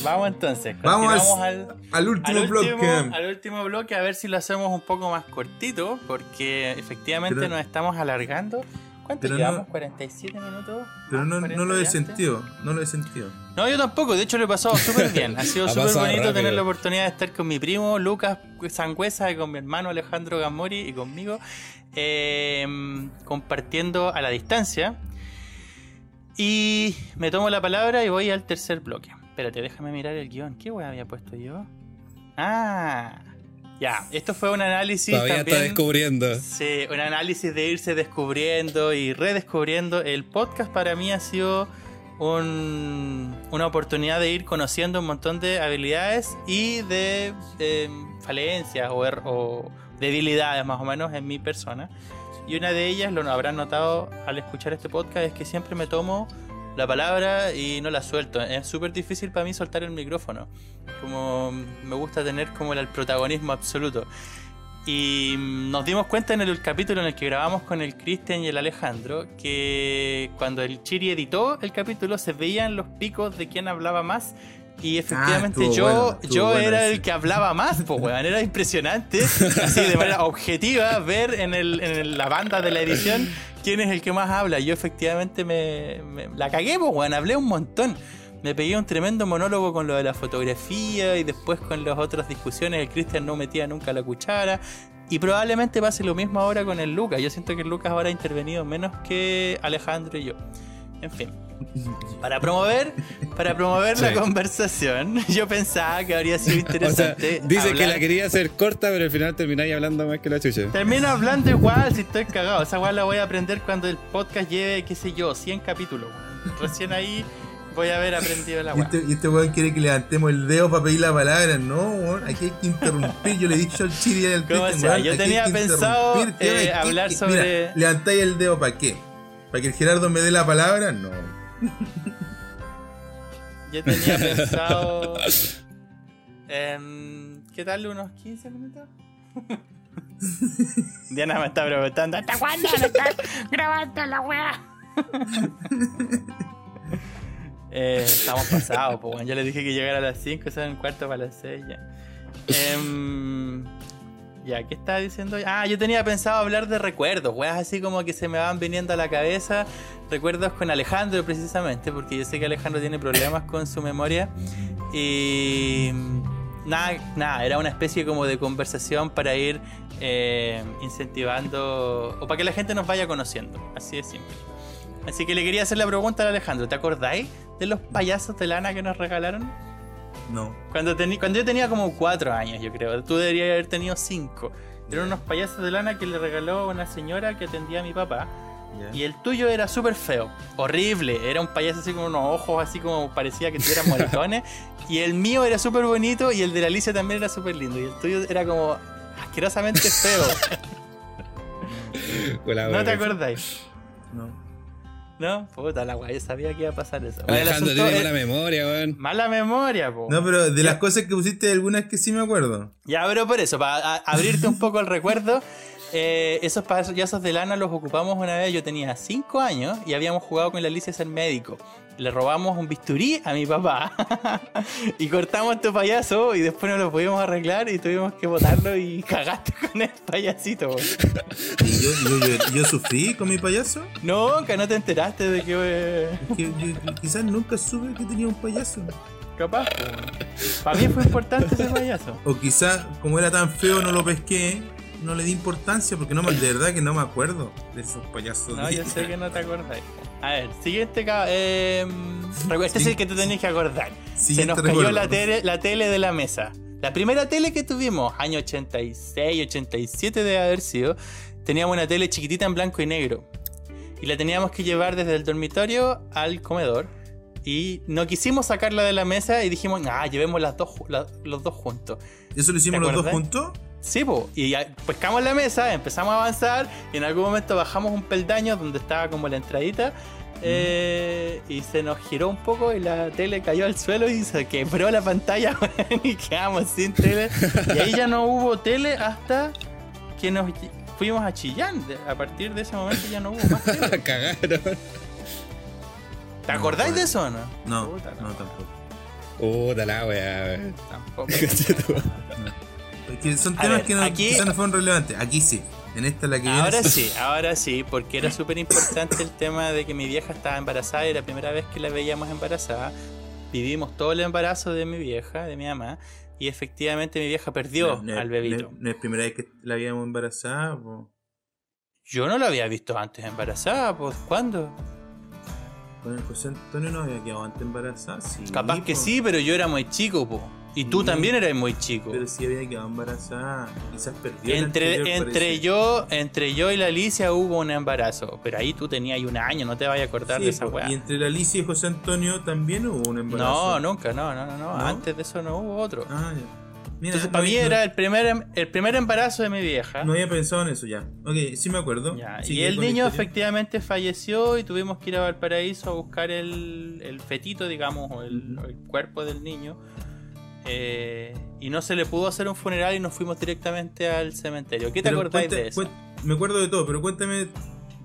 Vamos entonces. Vamos al, último bloque. al último bloque a ver si lo hacemos un poco más cortito, porque efectivamente nos estamos alargando. ¿Cuánto llevamos? ¿47 minutos? Pero no, lo he sentido, no lo he sentido. No, yo tampoco, de hecho lo he pasado súper bien. Ha sido súper bonito tener la oportunidad de estar con mi primo Lucas Sangüesa y con mi hermano Alejandro Gamori y conmigo, eh, compartiendo a la distancia. Y me tomo la palabra y voy al tercer bloque. Espérate, déjame mirar el guion. ¿Qué weá había puesto yo? Ah, ya. Esto fue un análisis. Todavía está descubriendo. Sí, un análisis de irse descubriendo y redescubriendo. El podcast para mí ha sido una oportunidad de ir conociendo un montón de habilidades y de falencias o, er, o debilidades más o menos en mi persona. Y una de ellas, lo habrán notado al escuchar este podcast, es que siempre me tomo la palabra y no la suelto. Es súper difícil para mí soltar el micrófono. Como me gusta tener como el protagonismo absoluto. Y nos dimos cuenta en el capítulo en el que grabamos con el Cristian y el Alejandro que cuando el Chiri editó el capítulo se veían los picos de quién hablaba más y efectivamente ah, yo, yo era el que hablaba más, pues weón, era impresionante, así de manera objetiva, ver en, el, en la banda de la edición quién es el que más habla. Yo efectivamente me, la cagué, pues weón, hablé un montón. Me pegué un tremendo monólogo con lo de la fotografía y después con las otras discusiones. El Cristian no metía nunca la cuchara. Y probablemente pase lo mismo ahora con el Lucas. Yo siento que el Lucas ahora ha intervenido menos que Alejandro y yo. En fin. Para promover, para promover la conversación, yo pensaba que habría sido interesante. dice que la quería hacer corta, pero al final termináis hablando más que la chucha. Termino hablando igual si estoy cagado. Esa igual la voy a aprender cuando el podcast lleve, qué sé yo, 100 capítulos. Recién ahí voy a haber aprendido la weá. Y este, weón quiere que levantemos el dedo para pedir la palabra. No, weón, aquí hay que interrumpir. Yo le he dicho al Chiri al Yo tenía pensado eh, hablar sobre. levantáis el dedo para qué? ¿Para que el Gerardo me dé la palabra? No. Yo tenía pensado. ¿Qué tal? ¿Unos 15 minutos? Diana me está preguntando: ¿Hasta cuándo no estás grabando la weá? eh, estamos pasados, pues bueno. Yo le dije que llegara a las 5, son un cuarto para las 6 ya. Eh, ya, ¿qué estaba diciendo? Ah, yo tenía pensado hablar de recuerdos, weas así como que se me van viniendo a la cabeza. Recuerdos con Alejandro precisamente, porque yo sé que Alejandro tiene problemas con su memoria. Y nada, nada, era una especie como de conversación para ir eh, incentivando, o para que la gente nos vaya conociendo, así de simple. Así que le quería hacer la pregunta a Alejandro, ¿te acordáis de los payasos de lana que nos regalaron? No. Cuando, cuando yo tenía como cuatro años, yo creo. Tú deberías haber tenido cinco. Eran unos payasos de lana que le regaló una señora que atendía a mi papá. Y el tuyo era súper feo, horrible. Era un payaso así con unos ojos así como parecía que tuviera moretones. y el mío era súper bonito y el de la Alicia también era súper lindo. Y el tuyo era como asquerosamente feo. ¿No te acordáis? No. No, puta la weá, yo sabía que iba a pasar eso. Alejandro, tiene mala memoria, weón. Mala memoria, po. No, pero de las cosas que pusiste, algunas que sí me acuerdo. Ya, pero por eso, para abrirte un poco el recuerdo, eh, esos payasos de lana los ocupamos una vez. Yo tenía 5 años y habíamos jugado con la Alicia ser médico. Le robamos un bisturí a mi papá y cortamos tu payaso y después no lo pudimos arreglar y tuvimos que botarlo y cagaste con el payasito. ¿Y yo, yo, sufrí con mi payaso? No, que no te enteraste de que... Eh, quizás nunca supe que tenía un payaso. Capaz. Para mí fue importante ese payaso. O quizás, como era tan feo, no lo pesqué no le di importancia porque no de verdad que no me acuerdo de esos payasos. No, yo sé que no te acordáis. A ver, siguiente eh, Este es el que te tenés que acordar. Se nos cayó la tele, la tele de la mesa. La primera tele que tuvimos, año 86, 87 debe haber sido, teníamos una tele chiquitita en blanco y negro. Y la teníamos que llevar desde el dormitorio al comedor. Y no quisimos sacarla de la mesa y dijimos, ah, llevemos las dos, los dos juntos. ¿Eso lo hicimos los dos juntos? Sí, pues, y pescamos la mesa, empezamos a avanzar y en algún momento bajamos un peldaño donde estaba como la entradita eh, y se nos giró un poco y la tele cayó al suelo y se quebró la pantalla y quedamos sin tele. Y ahí ya no hubo tele hasta que nos fuimos a Chillán. A partir de ese momento ya no hubo más tele. Cagaron. ¿Te acordáis de eso o no? No, no, tampoco. Puta la weá. Tampoco. son temas que no, aquí, quizás no fueron relevantes. Aquí sí. En esta la que Ahora sí, ahora sí, porque era súper importante el tema de que mi vieja estaba embarazada y la primera vez que la veíamos embarazada. Vivimos todo el embarazo de mi vieja, de mi mamá, y efectivamente mi vieja perdió al bebito. No, es primera vez que la veíamos embarazada? Yo no la había visto antes embarazada, pues ¿cuándo? Con el José Antonio no había quedado antes embarazada, sí. Capaz que sí, pero yo era muy chico, pues. Y tú también eras muy chico. Pero si había quedado embarazada, quizás perdió. Entre, entre yo, entre yo y la Alicia hubo un embarazo. Pero ahí tú tenías un año, no te vayas a acordar de esa weá. Y entre la Alicia y José Antonio también hubo un embarazo. No, nunca, no, no, no, no. Antes de eso no hubo otro. Ah, ya. Entonces, para mí era el primer, em, el primer embarazo de mi vieja. No había pensado en eso ya. Ok, sí me acuerdo. y el niño efectivamente falleció y tuvimos que ir a Valparaíso a buscar el, el fetito, digamos, o el, el cuerpo del niño eh, y no se le pudo hacer un funeral y nos fuimos directamente al cementerio. ¿Qué te acordáis de eso? Me acuerdo de todo, pero cuéntame,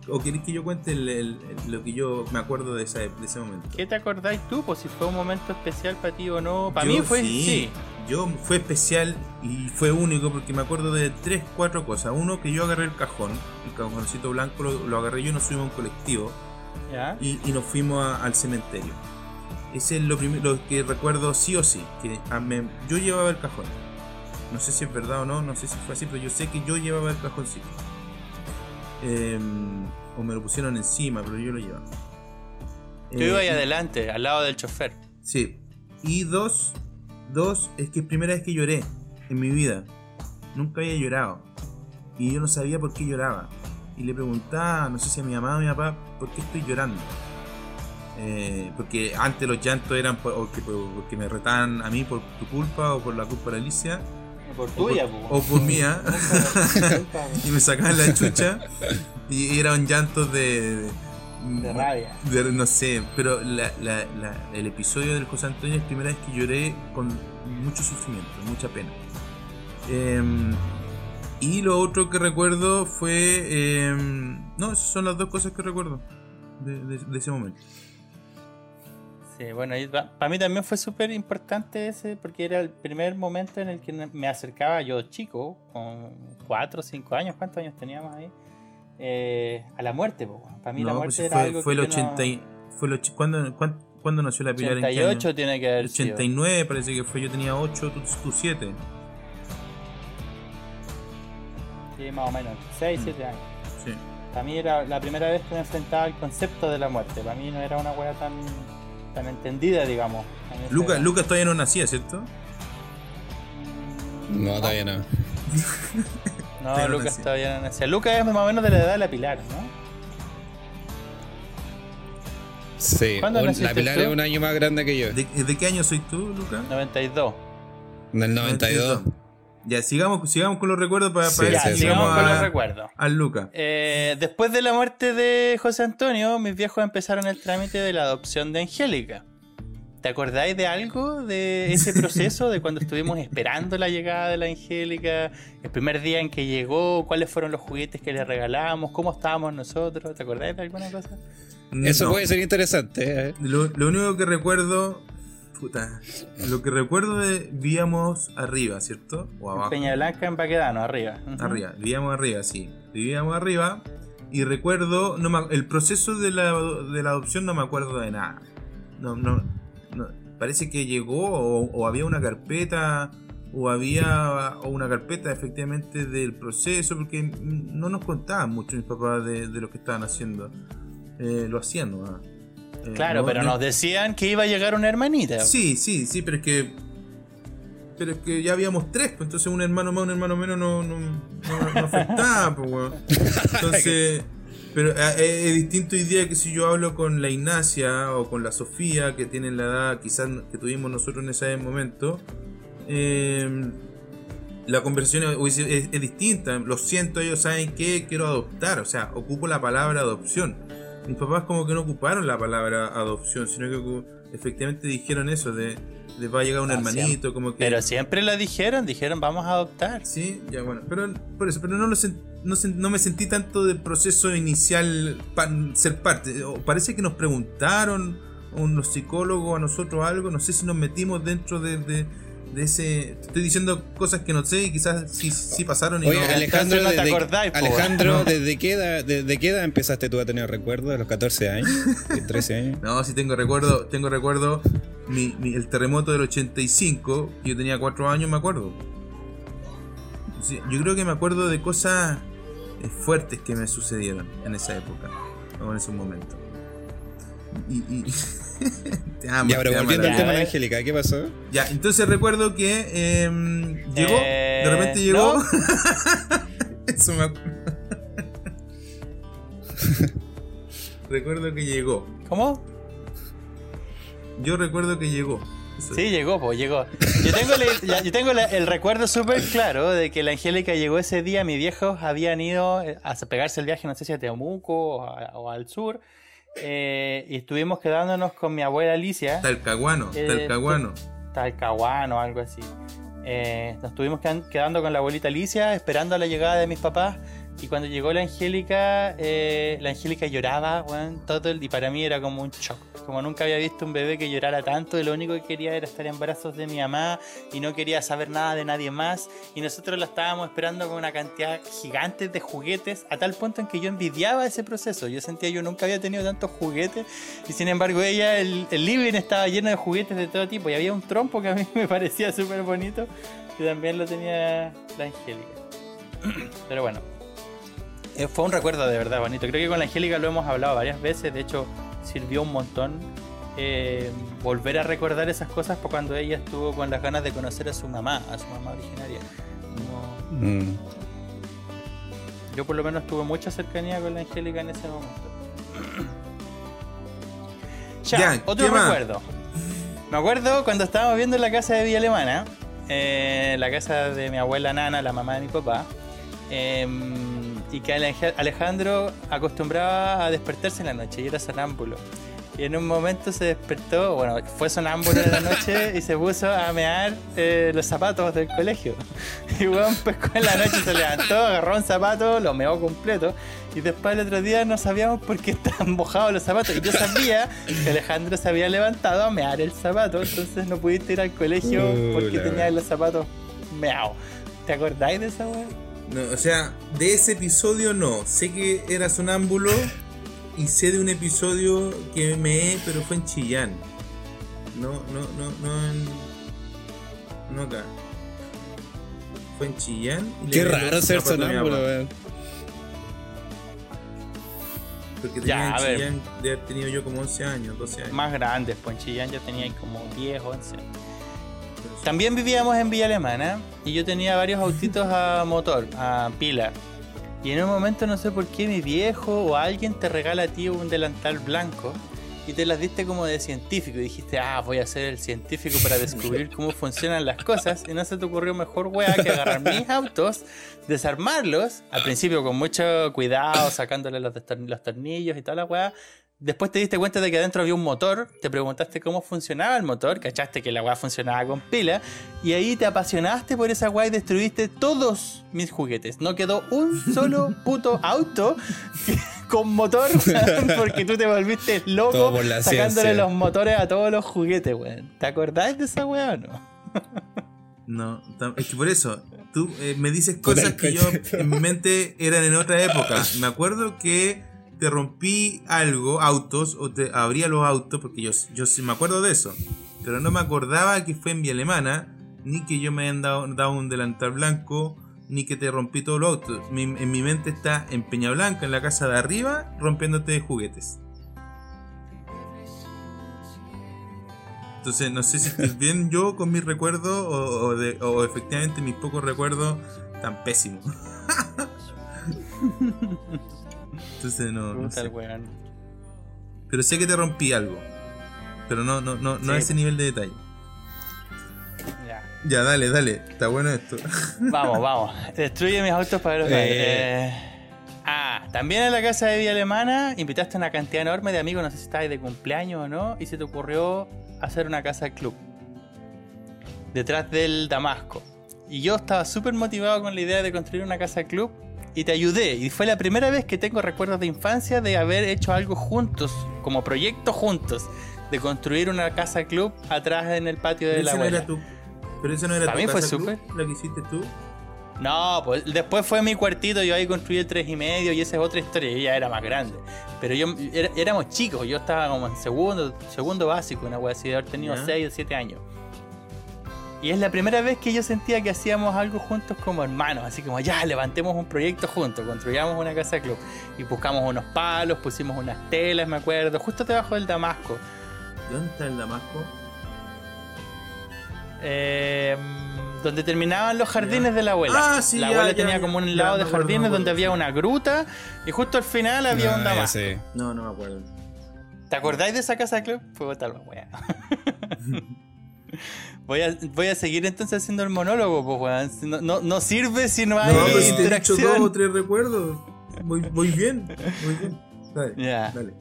o querés que yo cuente lo que yo me acuerdo de, ese momento. ¿Qué te acordáis tú? Pues si fue un momento especial para ti o no. Para mí fue sí, Yo fue especial y fue único porque me acuerdo de tres, cuatro cosas. Uno, que yo agarré el cajón, el cajoncito blanco lo, agarré yo y nos subimos a un colectivo. Y, nos fuimos al cementerio ese es lo primero que recuerdo sí o sí. Que yo llevaba el cajón. No sé si es verdad o no, no sé si fue así, pero yo sé que yo llevaba el cajoncito. Em, o me lo pusieron encima, pero yo lo llevaba. Yo iba ahí eh, adelante, al lado del chofer. Sí. Y dos, dos, es que es primera vez que lloré en mi vida. Nunca había llorado. Y yo no sabía por qué lloraba. Y le preguntaba, no sé si a mi mamá o a mi papá, ¿por qué estoy llorando? Eh, porque antes los llantos eran porque, me retaban a mí por tu culpa o por la culpa de Alicia. O por tuya, o por, mía. y me sacaban la chucha. y eran llantos de. De, rabia. no sé, pero el episodio del José Antonio es la primera vez que lloré con mucho sufrimiento, mucha pena. Em, y lo otro que recuerdo fue. Em, no, esas son las dos cosas que recuerdo de ese momento bueno, para mí también fue súper importante ese, porque era el primer momento en el que me acercaba yo chico, con 4 o 5 años, ¿cuántos años teníamos ahí? Eh, a la muerte, para mí la muerte pues era fue, algo fue el 80 fue el ¿cuándo, nació la Pilar 88 en tiene que haber 89 parece que fue, yo tenía 8, tú, 7. Sí, más o menos, 6, 7 mm. años. Sí. Para mí era la primera vez que me enfrentaba al concepto de la muerte. Para mí no era una hueá tan tan entendida, digamos. Lucas, Lucas todavía no nacía, ¿cierto? No, todavía no. no, Lucas todavía no nacía. Lucas es más o menos de la edad de la Pilar, ¿no? Sí, la Pilar es un año más grande que yo. ¿De, qué año soy tú, Lucas? 92. Del 92. Ya, sigamos, sigamos con los recuerdos para, para sí, sigamos con los recuerdos. Al Luca. Eh, después de la muerte de José Antonio, mis viejos empezaron el trámite de la adopción de Angélica. ¿Te acordáis de algo de ese proceso, de cuando estuvimos esperando la llegada de la Angélica, el primer día en que llegó, cuáles fueron los juguetes que le regalamos, cómo estábamos nosotros? ¿Te acordáis de alguna cosa? Eso puede ser interesante. ¿eh? Lo, único que recuerdo, puta, lo que recuerdo es vivíamos arriba, ¿cierto? O abajo. En Peña Blanca, en Paquedano, arriba. Arriba, vivíamos arriba, sí. Vivíamos arriba y recuerdo, no el proceso de la, de la adopción no me acuerdo de nada. No, no, parece que llegó o, había una carpeta o había una carpeta efectivamente del proceso porque no nos contaban mucho mis papás de, lo que estaban haciendo. Eh, lo hacían ¿no? Claro, pero nos decían que iba a llegar una hermanita. Sí, sí, sí, pero es que pero es que ya habíamos tres, pues entonces un hermano más, un hermano menos no, no, no, afectaba, pues, Entonces, pero eh, eh, es distinto hoy día que si yo hablo con la Ignacia o con la Sofía, que tienen la edad quizás que tuvimos nosotros en ese momento, em, la conversación es, distinta. Lo siento, ellos saben que quiero adoptar, o sea, ocupo la palabra adopción. Mis papás como que no ocuparon la palabra adopción, sino que efectivamente dijeron eso de va a llegar un ah, hermanito, como que. Pero siempre lo dijeron, dijeron vamos a adoptar. Sí, ya bueno, pero por eso, pero no lo no, no, me sentí tanto del proceso inicial para ser parte. Parece que nos preguntaron unos psicólogos a nosotros algo, no sé si nos metimos dentro de, de ese. Estoy diciendo cosas que no sé y quizás sí, sí pasaron. Y Oye, Alejandro, no te acordáis, Alejandro, ¿desde, qué edad, ¿desde qué edad empezaste tú a tener recuerdos? ¿De los 14 años? ¿13 años? No, sí tengo recuerdo. Tengo recuerdo mi, el terremoto del 85. Yo tenía 4 años, me acuerdo. yo creo que me acuerdo de cosas eh, fuertes que me sucedieron en esa época o en ese momento. Y, y ya, pero volviendo al tema de Angélica, ¿qué pasó? Ya, entonces recuerdo que em, llegó, de repente eh, llegó. Eso me recuerdo que llegó. ¿Cómo? Yo recuerdo que llegó. Sí, llegó, pues llegó. Yo tengo, yo tengo el recuerdo súper claro de que la Angélica llegó ese día. Mis viejos habían ido a pegarse el viaje, no sé si a Temuco o al sur. Eh, y estuvimos quedándonos con mi abuela Alicia. Talcahuano, eh, Talcahuano. Talcahuano, algo así. Eh, nos estuvimos quedando con la abuelita Alicia, esperando la llegada de mis papás. Y cuando llegó la Angélica, eh, la Angélica lloraba, todo y para mí era como un shock. Como nunca había visto un bebé que llorara tanto, y lo único que quería era estar en brazos de mi mamá y no quería saber nada de nadie más. Y nosotros la estábamos esperando con una cantidad gigante de juguetes, a tal punto en que yo envidiaba ese proceso. Yo sentía yo nunca había tenido tantos juguetes, y sin embargo ella, el, el living estaba lleno de juguetes de todo tipo, y había un trompo que a mí me parecía súper bonito, que también lo tenía la Angélica. Pero bueno, fue un recuerdo de verdad bonito. Creo que con la Angélica lo hemos hablado varias veces, de hecho sirvió un montón eh, volver a recordar esas cosas por cuando ella estuvo con las ganas de conocer a su mamá, a su mamá originaria. Mm. Yo por lo menos tuve mucha cercanía con la Angélica en ese momento. ya, otro recuerdo. Me acuerdo cuando estábamos viendo la casa de Villa Alemana, eh, la casa de mi abuela Nana, la mamá de mi papá. Eh, y que Alejandro acostumbraba a despertarse en la noche y era sonámbulo. Y en un momento se despertó, bueno, fue sonámbulo en la noche y se puso a mear eh, los zapatos del colegio. Y bueno, pescó en la noche, se levantó, agarró un zapato, lo meó completo. Y después el otro día no sabíamos por qué estaban mojados los zapatos. Y yo sabía que Alejandro se había levantado a mear el zapato, entonces no pudiste ir al colegio porque tenía los zapatos meados. ¿Te acordáis de esa weá? No, o sea, de ese episodio no. Sé que era sonámbulo y sé de un episodio que me pero fue en Chillán. No, no, no, no en. No acá. Fue en Chillán. Qué raro ser sonámbulo, weón. Porque tenía ya, en Chillán de haber tenido yo como 11 años, 12 años. Más grandes, pues en Chillán ya tenía como 10, 11. También vivíamos en Villa Alemana y yo tenía varios autitos a motor, a pila. Y en un momento no sé por qué mi viejo o alguien te regala a ti un delantal blanco y te las diste como de científico. Y dijiste, ah, voy a ser el científico para descubrir cómo funcionan las cosas. Y no se te ocurrió mejor, weá, que agarrar mis autos, desarmarlos, al principio con mucho cuidado, sacándole los, los tornillos y toda la weá Después te diste cuenta de que adentro había un motor, te preguntaste cómo funcionaba el motor, cachaste que la weá funcionaba con pila, y ahí te apasionaste por esa weá y destruiste todos mis juguetes. No quedó un solo puto auto con motor, porque tú te volviste loco sacándole los motores a todos los juguetes, weón. ¿Te acordás de esa weá o no? no, es que por eso, tú eh, me dices cosas que yo en mi mente eran en otra época. Me acuerdo que te rompí algo, autos, o te abría los autos, porque yo, yo sí me acuerdo de eso. Pero no me acordaba que fue en vía alemana, ni que yo me hayan dado, un delantal blanco, ni que te rompí todos los autos. en mi mente está en Peña Blanca, en la casa de arriba, rompiéndote juguetes. Entonces, no sé si estoy bien yo con mis recuerdos o, o efectivamente mis pocos recuerdos tan pésimos. Entonces no. Pero sé que te rompí algo. Pero no, no, no, no a ese nivel de detalle. Ya. Ya, dale, dale. Está bueno esto. Vamos, vamos. Destruye mis autos para ver eh. eh... Ah, también en la casa de Vía Alemana invitaste a una cantidad enorme de amigos, no sé si estabas de cumpleaños o no, y se te ocurrió hacer una casa club. Detrás del Damasco. Y yo estaba súper motivado con la idea de construir una casa club y te ayudé. Y fue la primera vez que tengo recuerdos de infancia de haber hecho algo juntos, como proyecto juntos, de construir una casa club atrás en el patio de la abuela. Pero eso no era Para tu mí fue súper. Lo que hiciste tú. No, pues después fue mi cuartito, yo ahí construí el tres y medio y esa es otra historia, ella era más grande. Pero yo éramos chicos, yo estaba como en segundo, segundo básico, una wea así de haber tenido 6 o 7 años. Y es la primera vez que yo sentía que hacíamos algo juntos como hermanos, así como ya, levantemos un proyecto juntos, construyamos una casa club. Y buscamos unos palos, pusimos unas telas, me acuerdo, justo debajo del Damasco. ¿Dónde está el Damasco? Eh, donde terminaban los jardines de la abuela. Ah, sí, la abuela tenía como un lado de jardines donde había una gruta y justo al final había un Damasco. No, no me acuerdo. ¿Te acordáis de esa casa de club? Fue tal wea. Voy a, voy a seguir entonces haciendo el monólogo, pues, no, no, no, sirve si no hay. No, pero si te he hecho dos o tres recuerdos. Voy, voy bien, voy bien. Dale. Ya. Dale.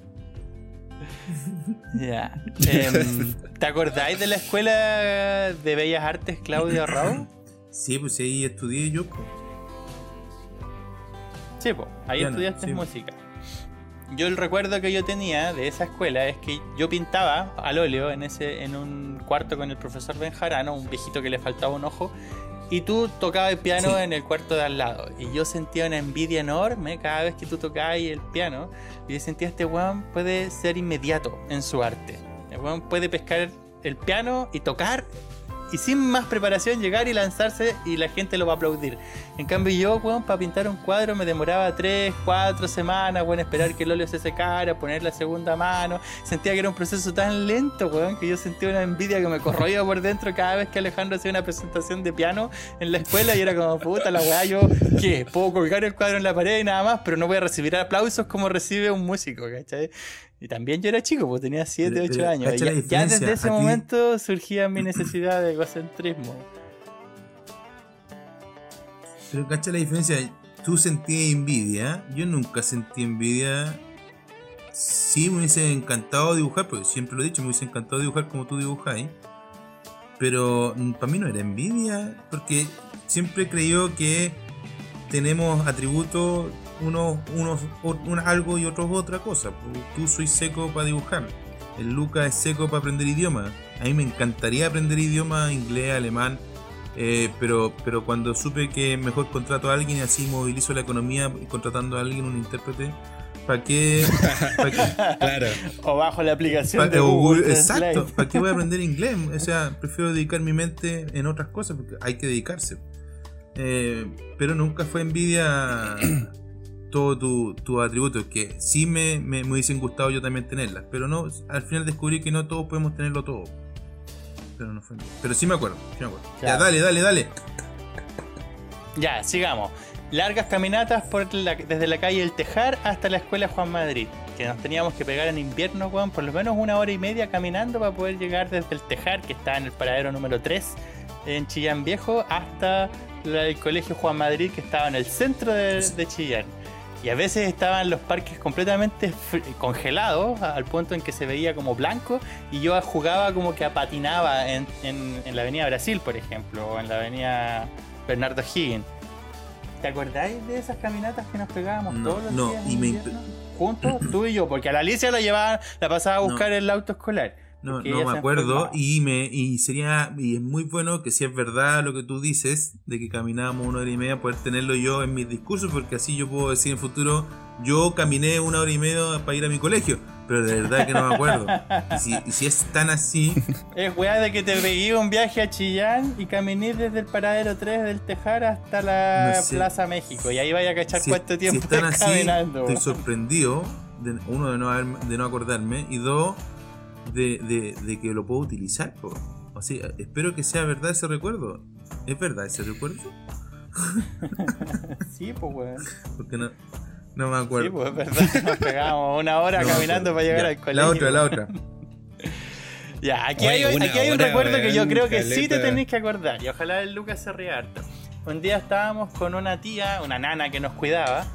Ya. Em, ¿Te acordáis de la escuela de Bellas Artes Claudia Raúl? Sí, pues ahí estudié yo. Pues. Sí, pues, ahí estudiaste música yo el recuerdo que yo tenía de esa escuela es que yo pintaba al óleo en ese en un cuarto con el profesor Benjarano, un viejito que le faltaba un ojo, y tú tocabas el piano en el cuarto de al lado. Y yo sentía una envidia enorme cada vez que tú tocabas el piano. Y yo sentía este weón puede ser inmediato en su arte. El weón puede pescar el piano y tocar y sin más preparación llegar y lanzarse y la gente lo va a aplaudir. En cambio yo, weón, para pintar un cuadro me demoraba 3, 4 semanas, weón, esperar que el óleo se secara, poner la segunda mano. Sentía que era un proceso tan lento, weón, que yo sentía una envidia que me corroía por dentro cada vez que Alejandro hacía una presentación de piano en la escuela y era como, puta la weá, yo, ¿qué? Puedo colgar el cuadro en la pared y nada más, pero no voy a recibir aplausos como recibe un músico, ¿cachai? Y también yo era chico, porque tenía 7, 8 años. Ya, desde ese momento surgía mi necesidad de egocentrismo. Pero cacha la diferencia, tú sentías envidia, yo nunca sentí envidia. Sí me hubiese encantado dibujar, porque siempre lo he dicho, me hubiese encantado dibujar como tú dibujáis. Pero mm, para mí no era envidia, porque siempre creído que tenemos atributos unos, unos algo y otros otra cosa. Tú soy seco para dibujar. El Luca es seco para aprender idioma. A mí me encantaría aprender idioma inglés, alemán. Eh, pero, pero cuando supe que mejor contrato a alguien y así movilizo la economía contratando a alguien, un intérprete, ¿para qué? claro. O bajo la aplicación de Google. exacto. ¿Para qué voy a aprender inglés? O sea, prefiero dedicar mi mente en otras cosas porque hay que dedicarse. Eh, pero nunca fue envidia todo tu, tu atributos que sí me, me, hubiesen gustado yo también tenerlas, pero no, al final descubrí que no todos podemos tenerlo todo. Pero no fue. Pero sí me acuerdo, Ya, dale, dale, dale. Ya, sigamos. Largas caminatas por desde la calle El Tejar hasta la escuela Juan Madrid. que nos teníamos que pegar en invierno, weón, por lo menos una hora y media caminando para poder llegar desde el Tejar, que está en el paradero número 3 en Chillán Viejo, hasta el colegio Juan Madrid, que estaba en el centro de, de Chillán. Y a veces estaban los parques completamente congelados, al punto en que se veía como blanco, y yo jugaba como que patinaba en, en, la Avenida Brasil, por ejemplo, o en la Avenida Bernardo Higgins. ¿Te acordáis de esas caminatas que nos pegábamos todos los días? Y me... Juntos, tú y yo, porque a la Alicia la llevaba, la pasaba a buscar en el auto escolar. No, no me acuerdo y me y sería y es muy bueno que si es verdad lo que tú dices de que caminábamos una hora y media poder tenerlo yo en mis discursos porque así yo puedo decir en el futuro yo caminé una hora y media para ir a mi colegio pero de verdad que no me acuerdo. Y si, es tan así es weá de que te veía un viaje a Chillán y caminé desde el paradero 3 del Tejar hasta la Plaza México y ahí vaya a cachar cuánto tiempo si están así, estoy sorprendido de, uno de no, de no acordarme y dos de, de, que lo puedo utilizar. O sea, espero que sea verdad ese recuerdo. ¿Es verdad ese recuerdo? sí, pues, weón. Porque no, no me acuerdo. Sí, pues es verdad. Nos pegamos una hora caminando para llegar al colegio. La otra, la otra. ya, aquí hay, aquí hay un recuerdo que yo creo que sí te tenés que acordar. Y ojalá el Lucas se ría harto. Un día estábamos con una tía, una nana que nos cuidaba.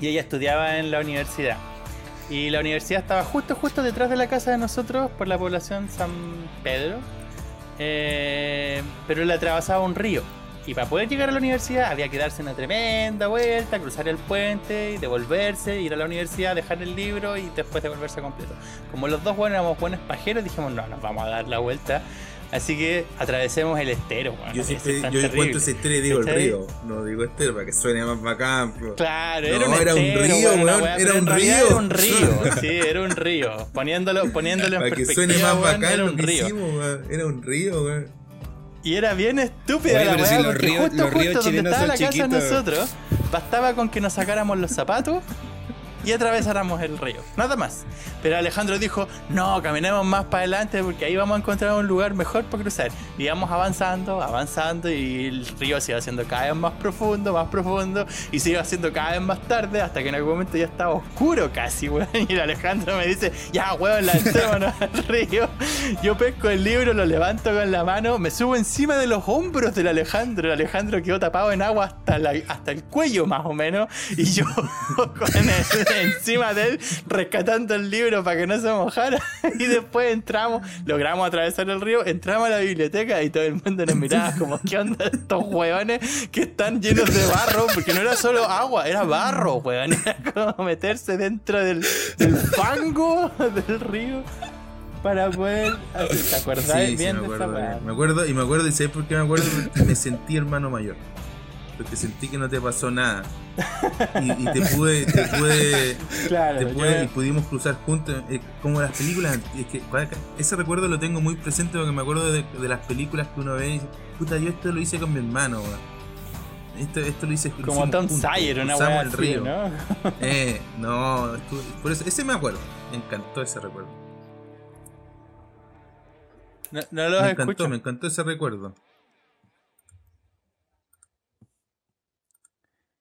Y ella estudiaba en la universidad. Y la universidad estaba justo, justo detrás de la casa de nosotros por la población San Pedro. Eh, pero le atravesaba un río. Y para poder llegar a la universidad había que darse una tremenda vuelta, cruzar el puente y devolverse, ir a la universidad, dejar el libro y después devolverse completo. Como los dos buenos éramos buenos pajeros, dijimos, no, nos vamos a dar la vuelta Así que atravesemos el estero, Yo siempre, yo cuento ese estero y digo el río, no digo estero para que suene más bacán. Claro, era, un, era un río, weón, era un río. Era un río, sí, era un río. Poniéndolo, poniéndolo en para que suene más bacán era un río. Hicimos, era un río, weón. Y era bien estúpida la weá, porque ríos, justo, justo donde estaba la casa de nosotros, bastaba con que nos sacáramos los zapatos y atravesáramos el río. Nada más. Pero Alejandro dijo, no, caminemos más para adelante porque ahí vamos a encontrar un lugar mejor para cruzar. Y íbamos avanzando, avanzando y el río se iba haciendo cada vez más profundo, más profundo y se iba haciendo cada vez más tarde hasta que en algún momento ya estaba oscuro casi, weón. Y Alejandro me dice, ya, weón, lancémonos al río. Yo pesco el libro, lo levanto con la mano, me subo encima de los hombros del Alejandro. El Alejandro quedó tapado en agua hasta, hasta el cuello más o menos. Y yo con el, encima de él, rescatando el libro para que no se mojara. Y después entramos, logramos atravesar el río, entramos a la biblioteca y todo el mundo nos miraba como, ¿qué onda estos hueones que están llenos de barro? Porque no era solo agua, era barro, hueón. Era como meterse dentro del, fango del río para poder. ¿Te acuerdas bien de esa Me acuerdo, y me acuerdo, y ¿sabes por qué me acuerdo? me sentí hermano mayor porque sentí que no te pasó nada. Y, te pude, te pude, te pude y pudimos cruzar juntos, eh, como las películas. Es que ese recuerdo lo tengo muy presente porque me acuerdo de, las películas que uno ve y dice, puta, yo esto lo hice con mi hermano, Esto, esto lo hice Como Tom Sawyer, una weá el río. ¿no? eh, no, por eso, ese me acuerdo. Me encantó ese recuerdo. No, no lo me encantó, me encantó ese recuerdo.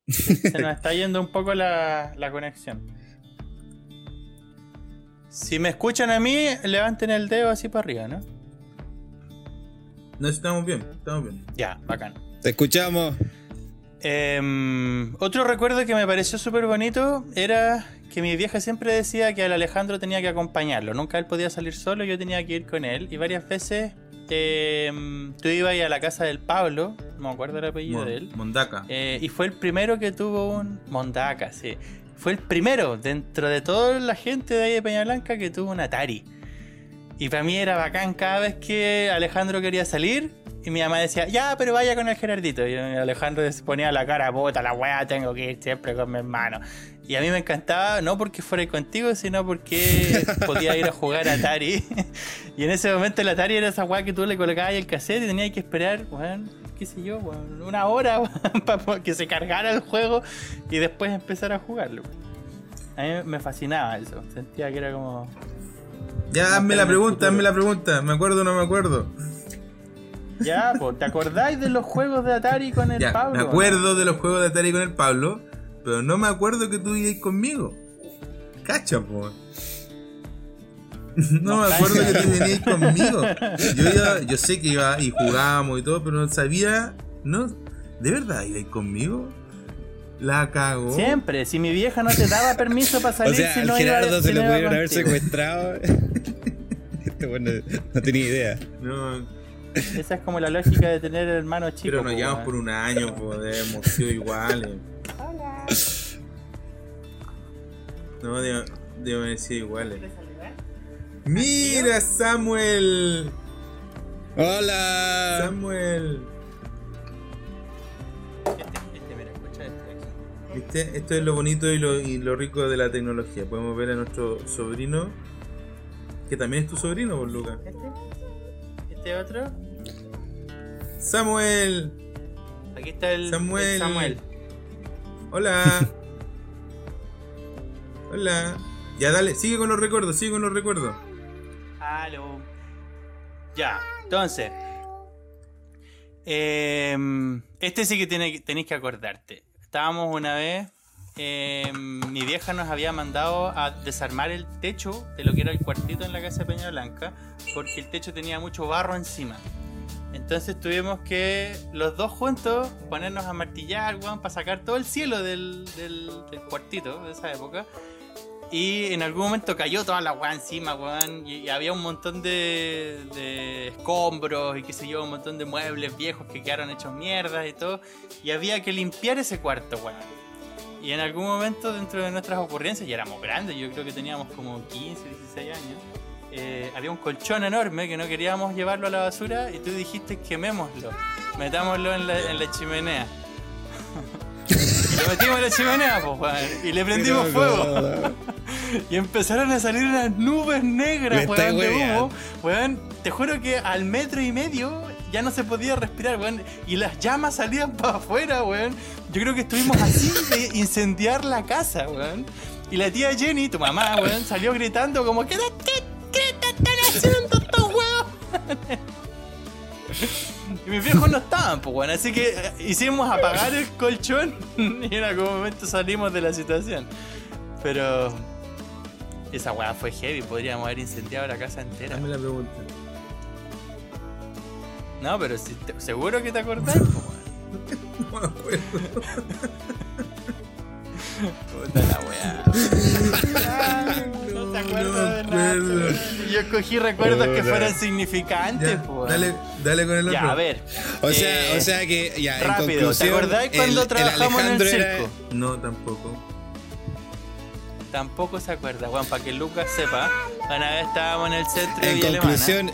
Se nos está yendo un poco la, conexión. Si me escuchan a mí, levanten el dedo así para arriba, ¿no? No, estamos bien, estamos bien. Ya, bacán. Te escuchamos. Em, otro recuerdo que me pareció súper bonito era que mi vieja siempre decía que al Alejandro tenía que acompañarlo. Nunca él podía salir solo, yo tenía que ir con él. Y varias veces eh, tú ibas a la casa del Pablo, no me acuerdo el apellido de él. Mondaca. Eh, y fue el primero que tuvo un. Mondaca, sí. Fue el primero dentro de toda la gente de ahí de Peña Blanca que tuvo un Atari. Y para mí era bacán cada vez que Alejandro quería salir. Y mi mamá decía, ya, pero vaya con el Gerardito. Y Alejandro se ponía la cara, puta, la weá, tengo que ir siempre con mi hermano. Y a mí me encantaba, no porque fuera contigo, sino porque podía ir a jugar a Atari. y en ese momento el Atari era esa weá que tú le colocabas el cassette y tenías que esperar, bueno, qué sé yo, una hora para que se cargara el juego y después empezar a jugarlo. A mí me fascinaba eso, sentía que era como... Ya, hazme la pregunta, hazme la pregunta, ¿me acuerdo o no me acuerdo? Ya, pues, ¿te acordáis de los juegos de Atari con el Pablo? Me acuerdo de los juegos de Atari con el Pablo pero no me acuerdo que tú ibas conmigo. cacha, po. No me acuerdo que tú venías conmigo. Yo, iba, yo sé que iba y jugábamos y todo, pero no sabía. No, ¿De verdad ibais conmigo? La cago. Siempre, si mi vieja no te daba permiso para salir, O sea, si no Gerardo iba, se si lo pudieron haber secuestrado. Este bueno no tenía idea. No, Esa es como la lógica de tener hermanos chicos. pero nos po, llevamos por un año, pues, hemos sido iguales. No, debo, debo haber sido iguales. ¡Mira, Samuel! ¡Hola! ¡Samuel! Este, este, mira, escucha este aquí. ¿Viste? Esto es lo bonito y lo, y lo rico de la tecnología. Podemos ver a nuestro sobrino, que también es tu sobrino, por Lucas. Este, este otro. ¡Samuel! Aquí está el Samuel. el Samuel. Hola. Hola. Ya dale, sigue con los recuerdos, sigue con los recuerdos. Aló. Ya, entonces. em, este sí que tiene, tenéis que acordarte. Estábamos una vez. em, mi vieja nos había mandado a desarmar el techo de lo que era el cuartito en la casa de Peña Blanca. Porque el techo tenía mucho barro encima. Entonces tuvimos que los dos juntos ponernos a martillar, weón, para sacar todo el cielo del, cuartito de esa época. Y en algún momento cayó toda la weá encima, weón. Y, había un montón de, de escombros y qué sé yo, un montón de muebles viejos que quedaron hechos mierdas y todo. Y había que limpiar ese cuarto, weón. Y en algún momento dentro de nuestras ocurrencias, ya éramos grandes, yo creo que teníamos como 15, 16 años, eh, había un colchón enorme que no queríamos llevarlo a la basura y tú dijiste quemémoslo, metámoslo en la, en la chimenea. y lo metimos en la chimenea, pues, weón, y le prendimos fuego. Y empezaron a salir unas nubes negras, weón, de humo. Weón, te juro que al metro y medio ya no se podía respirar, weón. Y las llamas salían para afuera, weón. Yo creo que estuvimos así de incendiar la casa, weón. Y la tía Jenny, tu mamá, weón, salió gritando como ¿Qué, qué, te están haciendo estos huevos? Y mis viejos no estaban, pues, weón. Así que eh, hicimos apagar el colchón y en algún momento salimos de la situación. Pero esa weá fue heavy, podríamos haber incendiado la casa entera. Dame la pregunta. No, pero si te- seguro que te acordás, weón. No me acuerdo. Puta la weá. no te de nada. Yo escogí recuerdos que fueran significantes, Ya, weón. dale, dale con el otro. Ya, a ver. O sea, eh, o sea que ya, en rápido, ¿te conclusión, acordás cuando el- el trabajamos en el era- circo? No, tampoco. Tampoco se acuerda, Juan, para que Lucas sepa. Una vez estábamos en el centro de En conclusión,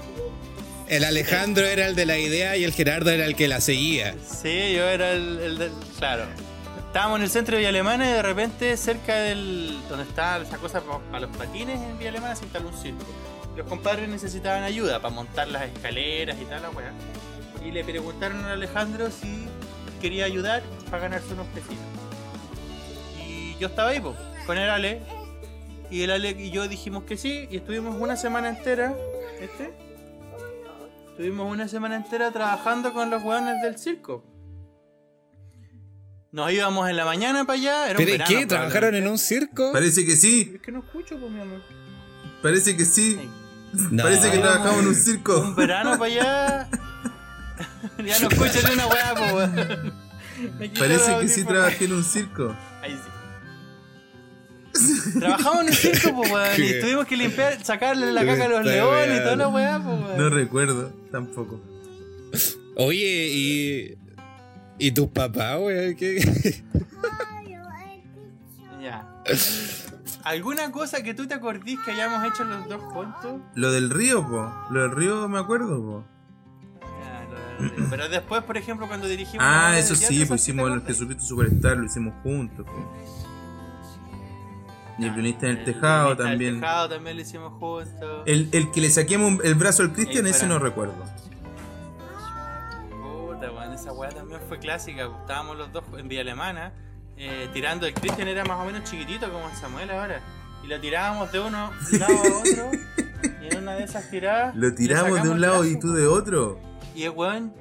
el Alejandro era el de la idea y el Gerardo era el que la seguía. Sí, yo era el, el del- Claro. Estábamos en el centro de Villa Alemana y de repente cerca del... donde está esa cosa para los patines en Villa Alemana se instaló un circo. Los compadres necesitaban ayuda para montar las escaleras y tal la weá. Y le preguntaron a Alejandro si quería ayudar para ganarse unos pesitos. Y yo estaba ahí, po, con el Ale. Y el Ale y yo dijimos que sí y estuvimos una semana entera. ¿Este? Estuvimos una semana entera trabajando con los weones del circo. Nos íbamos en la mañana para allá. Era un ¿Pero verano, qué? ¿Trabajaron en un circo? Parece que sí, Es que no escucho, pues, mi amor. parece que sí. No. Parece que trabajamos en un circo. Un verano para allá. ya no escucho ni una weá, pues, weón. Me quito Parece que sí trabajé en un circo. Ahí sí. Trabajamos en un circo, pues, weón. Y tuvimos que limpiar, sacarle la caca a los leones y toda la weá, pues, weón. No recuerdo, tampoco. Oye, y. ¿Y tus papás, güey? ¿Qué? Ya. ¿Alguna cosa que tú te acordís que hayamos hecho los dos juntos? Lo del río, po. Lo del río me acuerdo, po. Ya, lo del- Pero después, por ejemplo, cuando dirigimos. Ah, eso sí, teatro, pues ¿sí te hicimos el? Jesucristo Superstar, lo hicimos juntos, po. Y el violinista en el tejado también. El tejado también lo hicimos juntos. El, el que le saquemos el brazo al Cristian, ese no recuerdo. Esa weá también fue clásica. Estábamos los dos en Vía Alemana eh, tirando. El Christian era más o menos chiquitito como el Samuel ahora. Y lo tirábamos de uno lado a otro. y en una de esas tiradas. Lo tiramos de un lado y tú de otro. Y el weón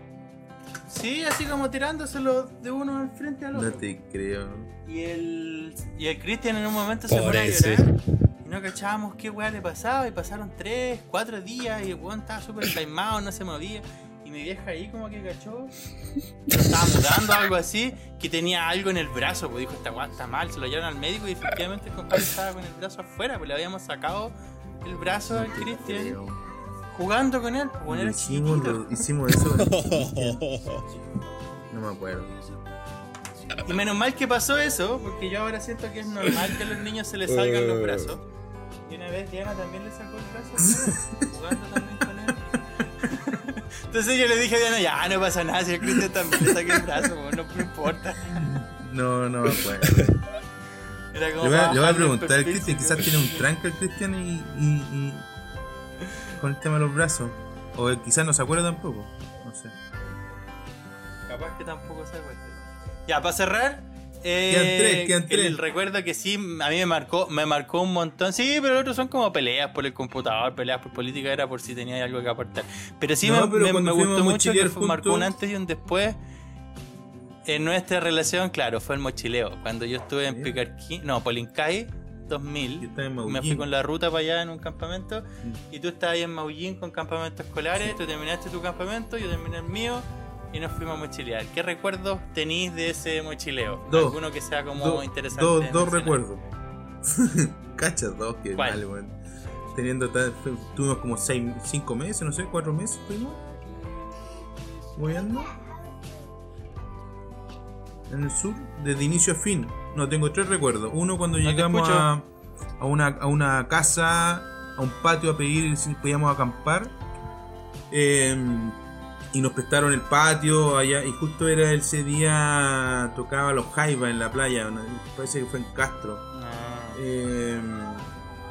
Sí, así como tirándoselo de uno al frente al otro. No te creo. Y el, y el Cristian en un momento se pone a llorar. Y no cachábamos qué weá le pasaba. Y pasaron tres, cuatro días. Y el weón estaba súper calmado, no se movía. Mi vieja ahí como que cachó. Lo estaba mudando algo así. Que tenía algo en el brazo. Pues dijo, esta weá está mal. Se lo llevaron al médico y efectivamente el compadre estaba con el brazo afuera. Pues le habíamos sacado el brazo al Cristian. Jugando con él. Pues, era hicimos, lo, hicimos eso. no me acuerdo. Y menos mal que pasó eso, porque yo ahora siento que es normal que a los niños se les salgan los brazos. Y una vez Diana también le sacó el brazo, jugando también con él. Entonces yo le dije a Diana, ya no pasa nada, si el Cristian también le saqué el brazo, no, no importa. No, no me acuerdo. le, voy a, le voy a preguntar al Cristian, quizás tiene un tranque el Cristian y, y, con el tema de los brazos. O quizás no se acuerda tampoco, no sé. Capaz que tampoco se acuerda. Ya, para cerrar. Eh, quedan tres, quedan tres. El recuerdo que sí, a mí me marcó, me marcó un montón. Sí, pero los otros son como peleas por el computador, peleas por política, era por si tenía algo que aportar. Pero sí me, gustó mucho que marcó un antes y un después. En nuestra relación, claro, fue el mochileo. Cuando yo estuve en Picarquín, no, Polincay, 2000. Me fui con la ruta para allá en un campamento. Mm. Y tú estabas ahí en Maullín con campamentos escolares. Tú terminaste tu campamento, yo terminé el mío y nos fuimos a mochilear. ¿Qué recuerdos tenéis de ese mochileo? Dos. ¿Alguno que sea como interesante? Dos, dos recuerdos. Cachas, dos, que mal, weón. Teniendo, tuvimos como seis, cinco meses, no sé, cuatro meses fuimos. Moviendo. En el sur, desde inicio a fin. No, tengo tres recuerdos. Uno cuando llegamos a, a, una, a una casa, a un patio a pedir si podíamos acampar. Eh, y nos prestaron el patio allá y justo era ese día tocaba los jaivas en la playa parece que fue en Castro no eh,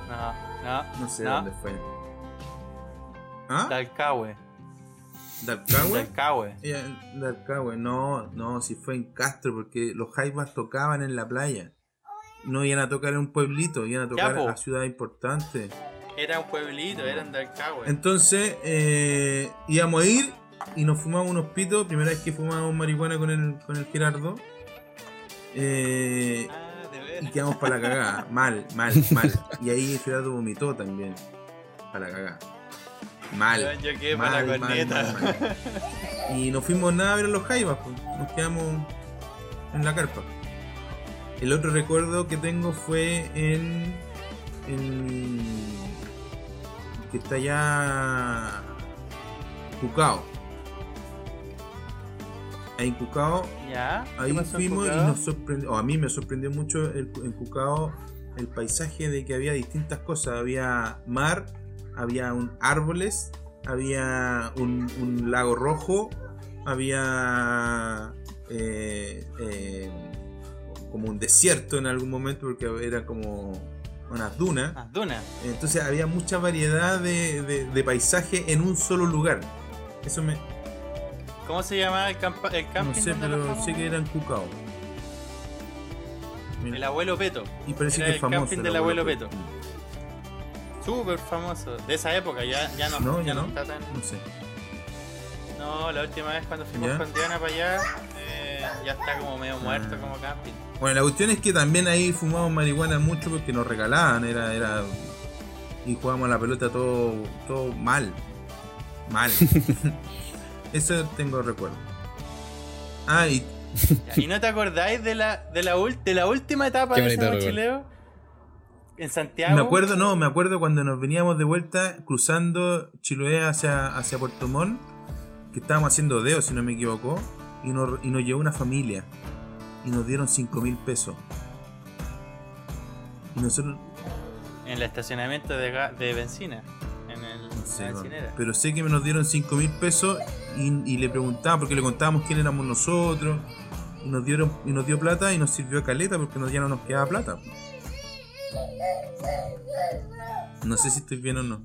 no, no, no sé dónde fue ¿Ah? Dalcahue ¿Dalcahue? Dalcahue. Dalcahue, no, no, si fue en Castro, porque los jaivas tocaban en la playa. No iban a tocar en un pueblito, iban a tocar en una ciudad importante. Era un pueblito, era en Dalcahue. Entonces, eh, íbamos a ir y nos fumamos unos pitos. Primera vez que fumamos marihuana con el, con el Gerardo. Eh, ah, y quedamos para la cagada. Mal, mal, mal. Y ahí Gerardo vomitó también. Para la cagada. Mal. Yo quedé para la corneta. y no fuimos nada a ver a los jaivas. Pues. Nos quedamos en la carpa. El otro recuerdo que tengo fue en. en que está allá. Cucao en Cucao, ahí fuimos y nos sorprendió, o a mí me sorprendió mucho el, en Cucao el paisaje de que había distintas cosas. Había mar, había un árboles, había un, lago rojo, había eh, eh, como un desierto en algún momento porque era como unas dunas. dunas. Entonces había mucha variedad de, de paisaje en un solo lugar. Eso me, ¿Cómo se llama el, campa el camping? No sé, pero sé que eran Cucao. El abuelo Peto. Y parece que es famoso. El camping del abuelo Peto. Súper famoso. De esa época, ya, ya no, no, ya no, está tan. No sé. No, la última vez cuando fuimos con Diana para allá, eh, ya está como medio muerto ah. como camping. Bueno, la cuestión es que también ahí fumamos marihuana mucho porque nos regalaban, era, era. Y jugábamos a la pelota todo, todo mal. Mal. Eso tengo recuerdo. Ah, y... ¿Y no te acordáis de la, de la, de la última etapa de ese mochileo? En Santiago. Me acuerdo, no, me acuerdo cuando nos veníamos de vuelta cruzando Chiloé hacia, hacia Puerto Montt, que estábamos haciendo deo, si no me equivoco, y nos, y nos llevó una familia y nos dieron 5 mil pesos. Y nosotros. En el estacionamiento de, de benzina pero sé que me nos dieron 5 mil pesos y, le preguntaba, porque le contábamos quién éramos nosotros, y nos dieron y nos dio plata y nos sirvió a caleta porque ya no nos quedaba plata. No sé si estoy bien o no.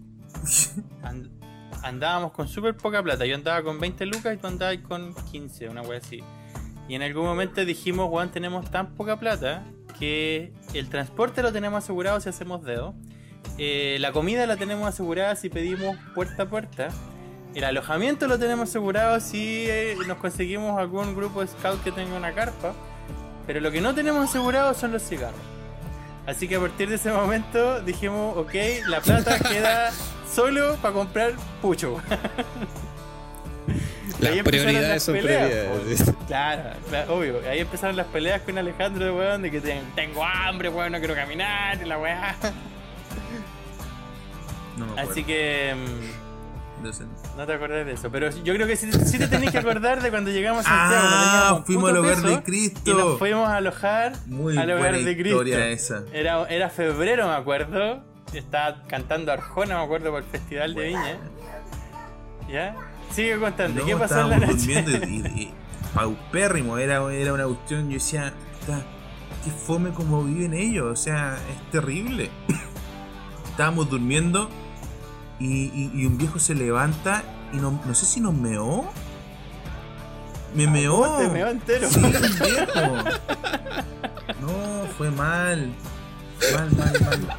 andábamos con súper poca plata. Yo andaba con 20 lucas y tú andabas con 15, una wea así. Y en algún momento dijimos, Juan, tenemos tan poca plata que el transporte lo tenemos asegurado si hacemos dedo. Eh, la comida la tenemos asegurada si pedimos puerta a puerta. El alojamiento lo tenemos asegurado si eh, nos conseguimos algún grupo de scout que tenga una carpa. Pero lo que no tenemos asegurado son los cigarros. Así que a partir de ese momento dijimos, ok, la plata queda solo para comprar pucho. Las prioridades son prioridades. Claro, obvio. Ahí empezaron las peleas con Alejandro, weón, de que tengo hambre, weón, no quiero caminar, y la weá. Así que. Mm, no te acordás de eso, pero yo creo que sí, te tenés que acordar de cuando llegamos a Santiago. Ah, fuimos al hogar de Cristo. Y nos fuimos a alojar Muy al hogar de Cristo. Esa. Era, era febrero, me acuerdo. Estaba cantando Arjona, me acuerdo, por el Festival de Viña. ¿Ya? Sigue contando, ¿qué pasó en la noche? Durmiendo y, paupérrimo, era, era una cuestión, yo decía, qué fome como viven ellos, o sea, es terrible. Estábamos durmiendo y, un viejo se levanta y no, no sé si nos meó. Me ah, meó. Te meó entero. Sí, viejo. No, fue mal. Mal, mal, mal.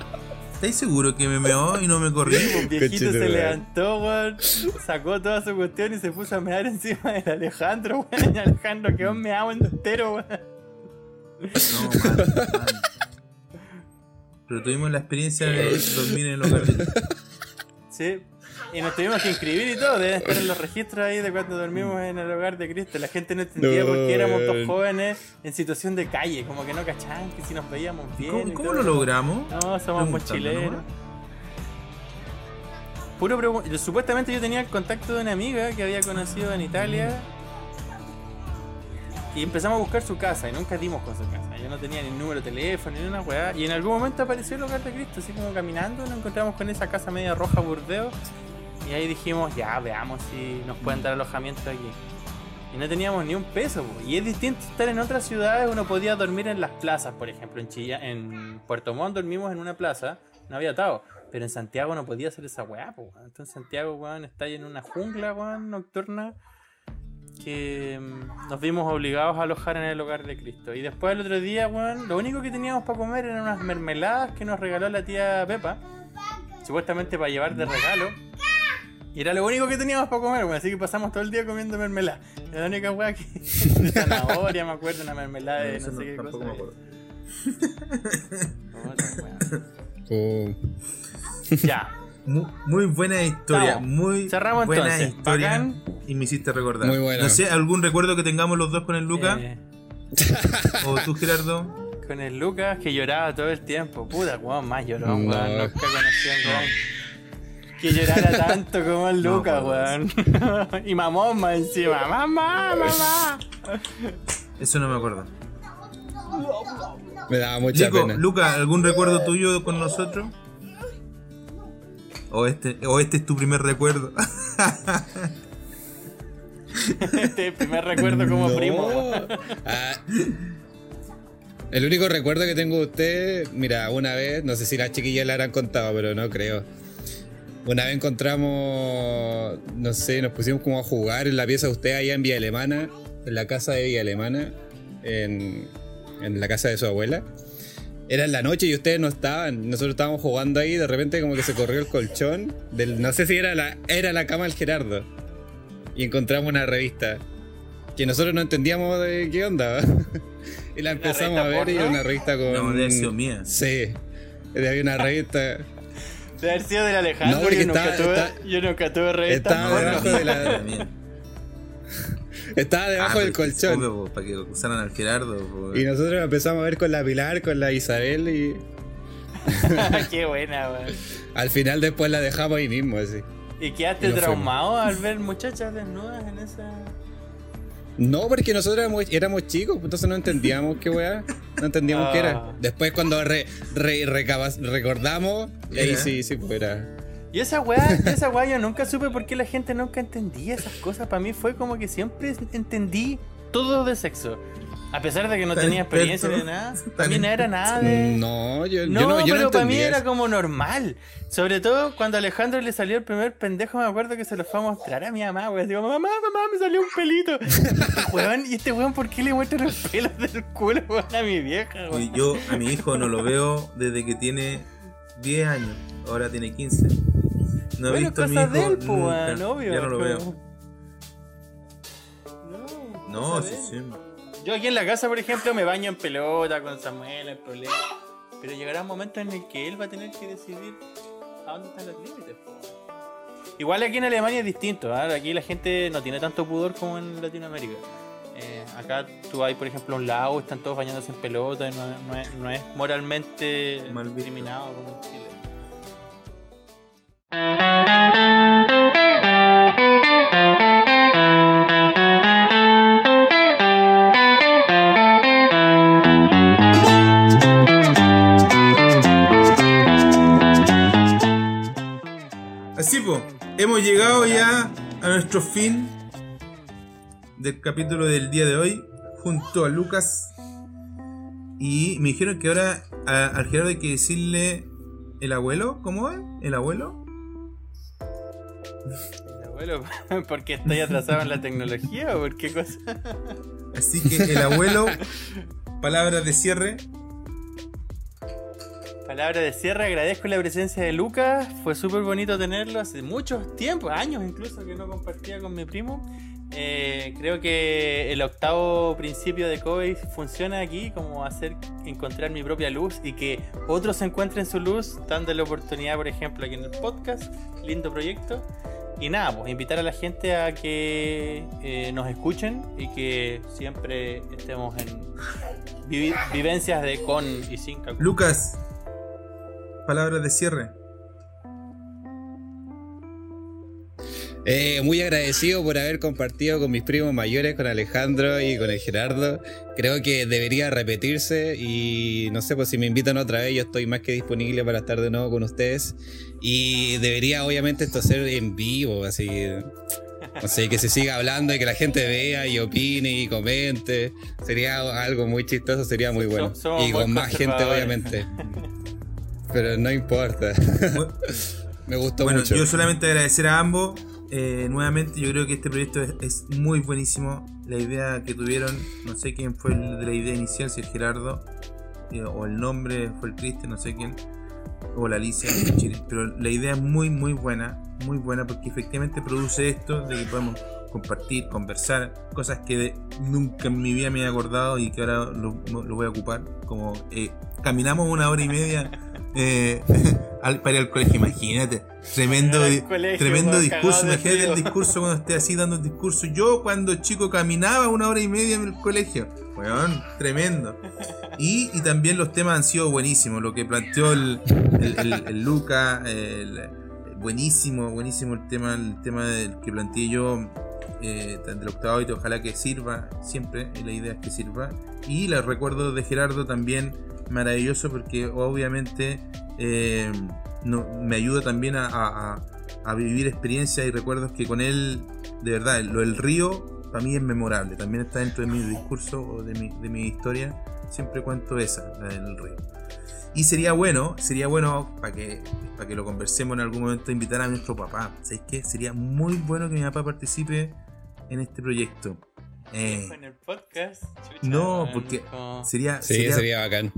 ¿Estáis seguro que me meó y no me corrí? Un viejito se levantó, weón, sacó toda su cuestión y se puso a mear encima del Alejandro, weón. Y Alejandro quedó meado entero, weón. No, mal, mal. Pero tuvimos la experiencia de dormir en el hogar de... Sí. Y nos tuvimos que inscribir y todo, deben estar en los registros ahí de cuando dormimos en el hogar de Cristo. La gente no entendía por qué éramos dos jóvenes en situación de calle, como que no cachaban que si nos veíamos bien. ¿Cómo, lo logramos? No, somos mochileros. Puro Supuestamente yo tenía el contacto de una amiga que había conocido en Italia. Y empezamos a buscar su casa y nunca dimos con su casa. Yo no tenía ni número de teléfono ni una weá. Y en algún momento apareció el hogar de Cristo, así como caminando, nos encontramos con esa casa media roja burdeo y ahí dijimos, ya, veamos si nos pueden dar alojamiento aquí. Y no teníamos ni un peso. Y es distinto estar en otras ciudades, uno podía dormir en las plazas, por ejemplo, en Chilla, en Puerto Montt dormimos en una plaza, no había atado. Pero en Santiago no podía hacer esa weá, pues. Entonces Santiago, weón, está ahí en una jungla, weón, nocturna. Que mm, nos vimos obligados a alojar en el hogar de Cristo. Y después el otro día, weón, lo único que teníamos para comer eran unas mermeladas que nos regaló la tía Pepa. Supuestamente para llevar de regalo. Y era lo único que teníamos para comer, así que pasamos todo el día comiendo mermelada. Era la única weá que. de zanahoria, me acuerdo, una mermelada de no, sé qué cosa. Me acuerdo. oh. Ya. Muy, buena historia, muy Cerramos buena entonces. historia. Y me hiciste recordar. Muy buena. No sé, ¿algún recuerdo que tengamos los dos con el Lucas? Eh. ¿O tú, Gerardo? Con el Lucas que lloraba todo el tiempo. Puta, weón, más lloró, weón. Nunca conocí a weón que llorara tanto como el Lucas, weón. y mamón más encima. Mamá, mamá. Eso no me acuerdo. Me daba mucha pena. Lucas, ¿algún recuerdo tuyo con nosotros? ¿O este, o este es tu primer recuerdo? este es el primer recuerdo como primo. Ah, el único recuerdo que tengo de usted, mira, una vez, no sé si las chiquillas le habrán contado, pero no creo una vez encontramos, no sé, nos pusimos como a jugar en la pieza de usted allá en Villa Alemana, en la casa de Villa Alemana, en, la casa de su abuela. Era en la noche y ustedes no estaban. Nosotros estábamos jugando ahí, de repente como que se corrió el colchón. Del, no sé si era la, era la cama del Gerardo. Y encontramos una revista. Que nosotros no entendíamos de qué onda. y la empezamos a ver y era una revista con. No, de mía. Sí. Había una revista. De haber sido del Alejandro. No, porque yo, nunca tuve, yo nunca tuve revista. Estaba debajo de la. Estaba debajo ah, del colchón. para que usaran al Gerardo. Y nosotros empezamos a ver con la Pilar, con la Isabel y. Qué buena, weón. Al final después la dejamos ahí mismo, así. ¿Y quedaste traumado al ver muchachas desnudas en esa.? No, porque nosotros éramos, chicos, entonces no entendíamos qué weá. No entendíamos qué era. Ah. Después cuando recordamos, y ahí sí, sí, pues era. Y esa weá, esa weá yo nunca supe por qué la gente nunca entendía esas cosas. Para mí fue como que siempre entendí todo de sexo. A pesar de que no tenía experiencia ni nada, también no era nada de. No, yo, no, yo no, yo pero para mí era como normal. Sobre todo cuando a Alejandro le salió el primer pendejo, me acuerdo que se lo fue a mostrar a mi mamá, weón. Digo, mamá, mamá, me salió un pelito. weón, ¿y este weón por qué le muestra los pelos del culo, weón, a mi vieja, weón? Yo a mi hijo no lo veo desde que tiene 10 años, ahora tiene 15. No he Bueno, visto a mi hijo él, po, nunca. weón, obvio. Ya no lo veo. No, No, sí, sí. Yo aquí en la casa, por ejemplo, me baño en pelota con Samuel, hay problema. Pero llegará un momento en el que él va a tener que decidir a dónde están los límites. po. Igual aquí en Alemania es distinto. ¿ah? Aquí la gente no tiene tanto pudor como en Latinoamérica. Acá tú hay, por ejemplo, un lago, están todos bañándose en pelota y no, no es, no es moralmente Mal discriminado como en Chile. Así pues, hemos llegado ya a nuestro fin del capítulo del día de hoy junto a Lucas. Y me dijeron que ahora a- al Gerardo hay que decirle el abuelo, ¿cómo es? ¿El abuelo? Abuelo, ¿porque estoy atrasado en la tecnología o por qué cosa? Así que el abuelo, palabras de cierre. Palabra de cierre, agradezco la presencia de Lucas, fue súper bonito tenerlo hace muchos tiempos, años incluso que no compartía con mi primo. Eh, creo que el octavo principio de Kobe funciona aquí como hacer encontrar mi propia luz y que otros encuentren su luz, dando la oportunidad, por ejemplo, aquí en el podcast, lindo proyecto. Y nada, pues invitar a la gente a que eh, nos escuchen y que siempre estemos en vivencias de con y sin. Lucas, palabras de cierre. Eh, muy agradecido por haber compartido con mis primos mayores, con Alejandro y con el Gerardo. Creo que debería repetirse y no sé, pues si me invitan otra vez, yo estoy más que disponible para estar de nuevo con ustedes. Y debería obviamente esto ser en vivo, así. Sé, que se siga hablando y que la gente vea y opine y comente. Sería algo muy chistoso, sería muy bueno. Somos y con más gente, obviamente. Pero no importa. Bu- Me gustó Bueno, mucho. yo solamente agradecer a ambos. Eh, nuevamente, yo creo que este proyecto es, muy buenísimo. La idea que tuvieron, no sé quién fue el de la idea inicial, si el Gerardo eh, o el nombre fue el Cristian, no sé quién, o la Alicia, pero la idea es muy, muy buena, muy buena porque efectivamente produce esto de que podemos compartir, conversar, cosas que de- nunca en mi vida me he acordado y que ahora lo voy a ocupar. Como eh, caminamos una hora y media eh, al, para ir al colegio, imagínate. Tremendo, colegio, tremendo discurso. Imagínate el discurso cuando esté así dando el discurso. Yo cuando chico caminaba una hora y media en el colegio. Weón, tremendo. Y, y también los temas han sido buenísimos. Lo que planteó el, el, el- el Luca, buenísimo, buenísimo el tema, el tema del que planteé yo eh, del octavo y ojalá que sirva siempre, la idea es que sirva. Y los recuerdos de Gerardo también maravilloso porque obviamente eh, me ayuda también a, vivir experiencias y recuerdos que con él, de verdad, lo del río para mí es memorable, también está dentro de mi discurso o de mi, de mi historia, siempre cuento esa, la del río. Y sería bueno, sería bueno para que, que lo conversemos en algún momento, invitar a nuestro papá. ¿Sabéis qué? Sería muy bueno que mi papá participe en este proyecto. Eh, En el podcast. chucha, no, porque sería, Sí, sería, sería bacán.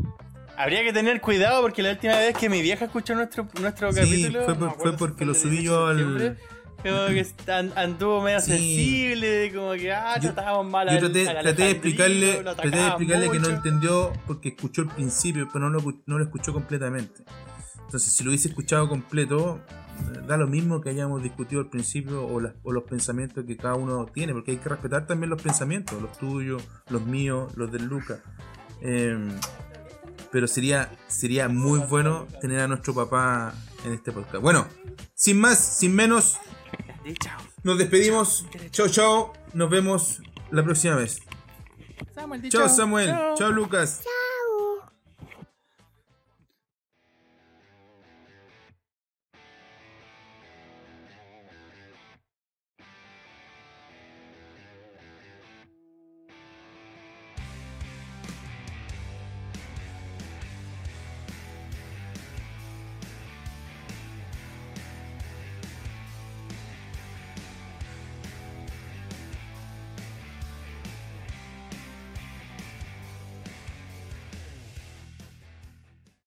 Habría que tener cuidado porque la última vez que mi vieja escuchó nuestro, nuestro Sí, capítulo. fue por- porque lo subí 18 yo al- Como que an- anduvo medio Sí. sensible, como que ah, Yo- tratábamos mal Yo traté, al traté de explicarle, traté de explicarle que no entendió porque escuchó el principio, pero no lo, no lo escuchó completamente. Entonces, si lo hubiese escuchado completo, eh, da lo mismo que hayamos discutido al principio o, las- o los pensamientos que cada uno tiene, porque hay que respetar también los pensamientos, los tuyos, los míos, los del Luca. Em, pero sería, sería muy bueno tener a nuestro papá en este podcast. Bueno, sin más, sin menos, chao. nos despedimos. Chao, chao. Nos vemos la próxima vez. Chao chao. Samuel. Chao. Chao Lucas.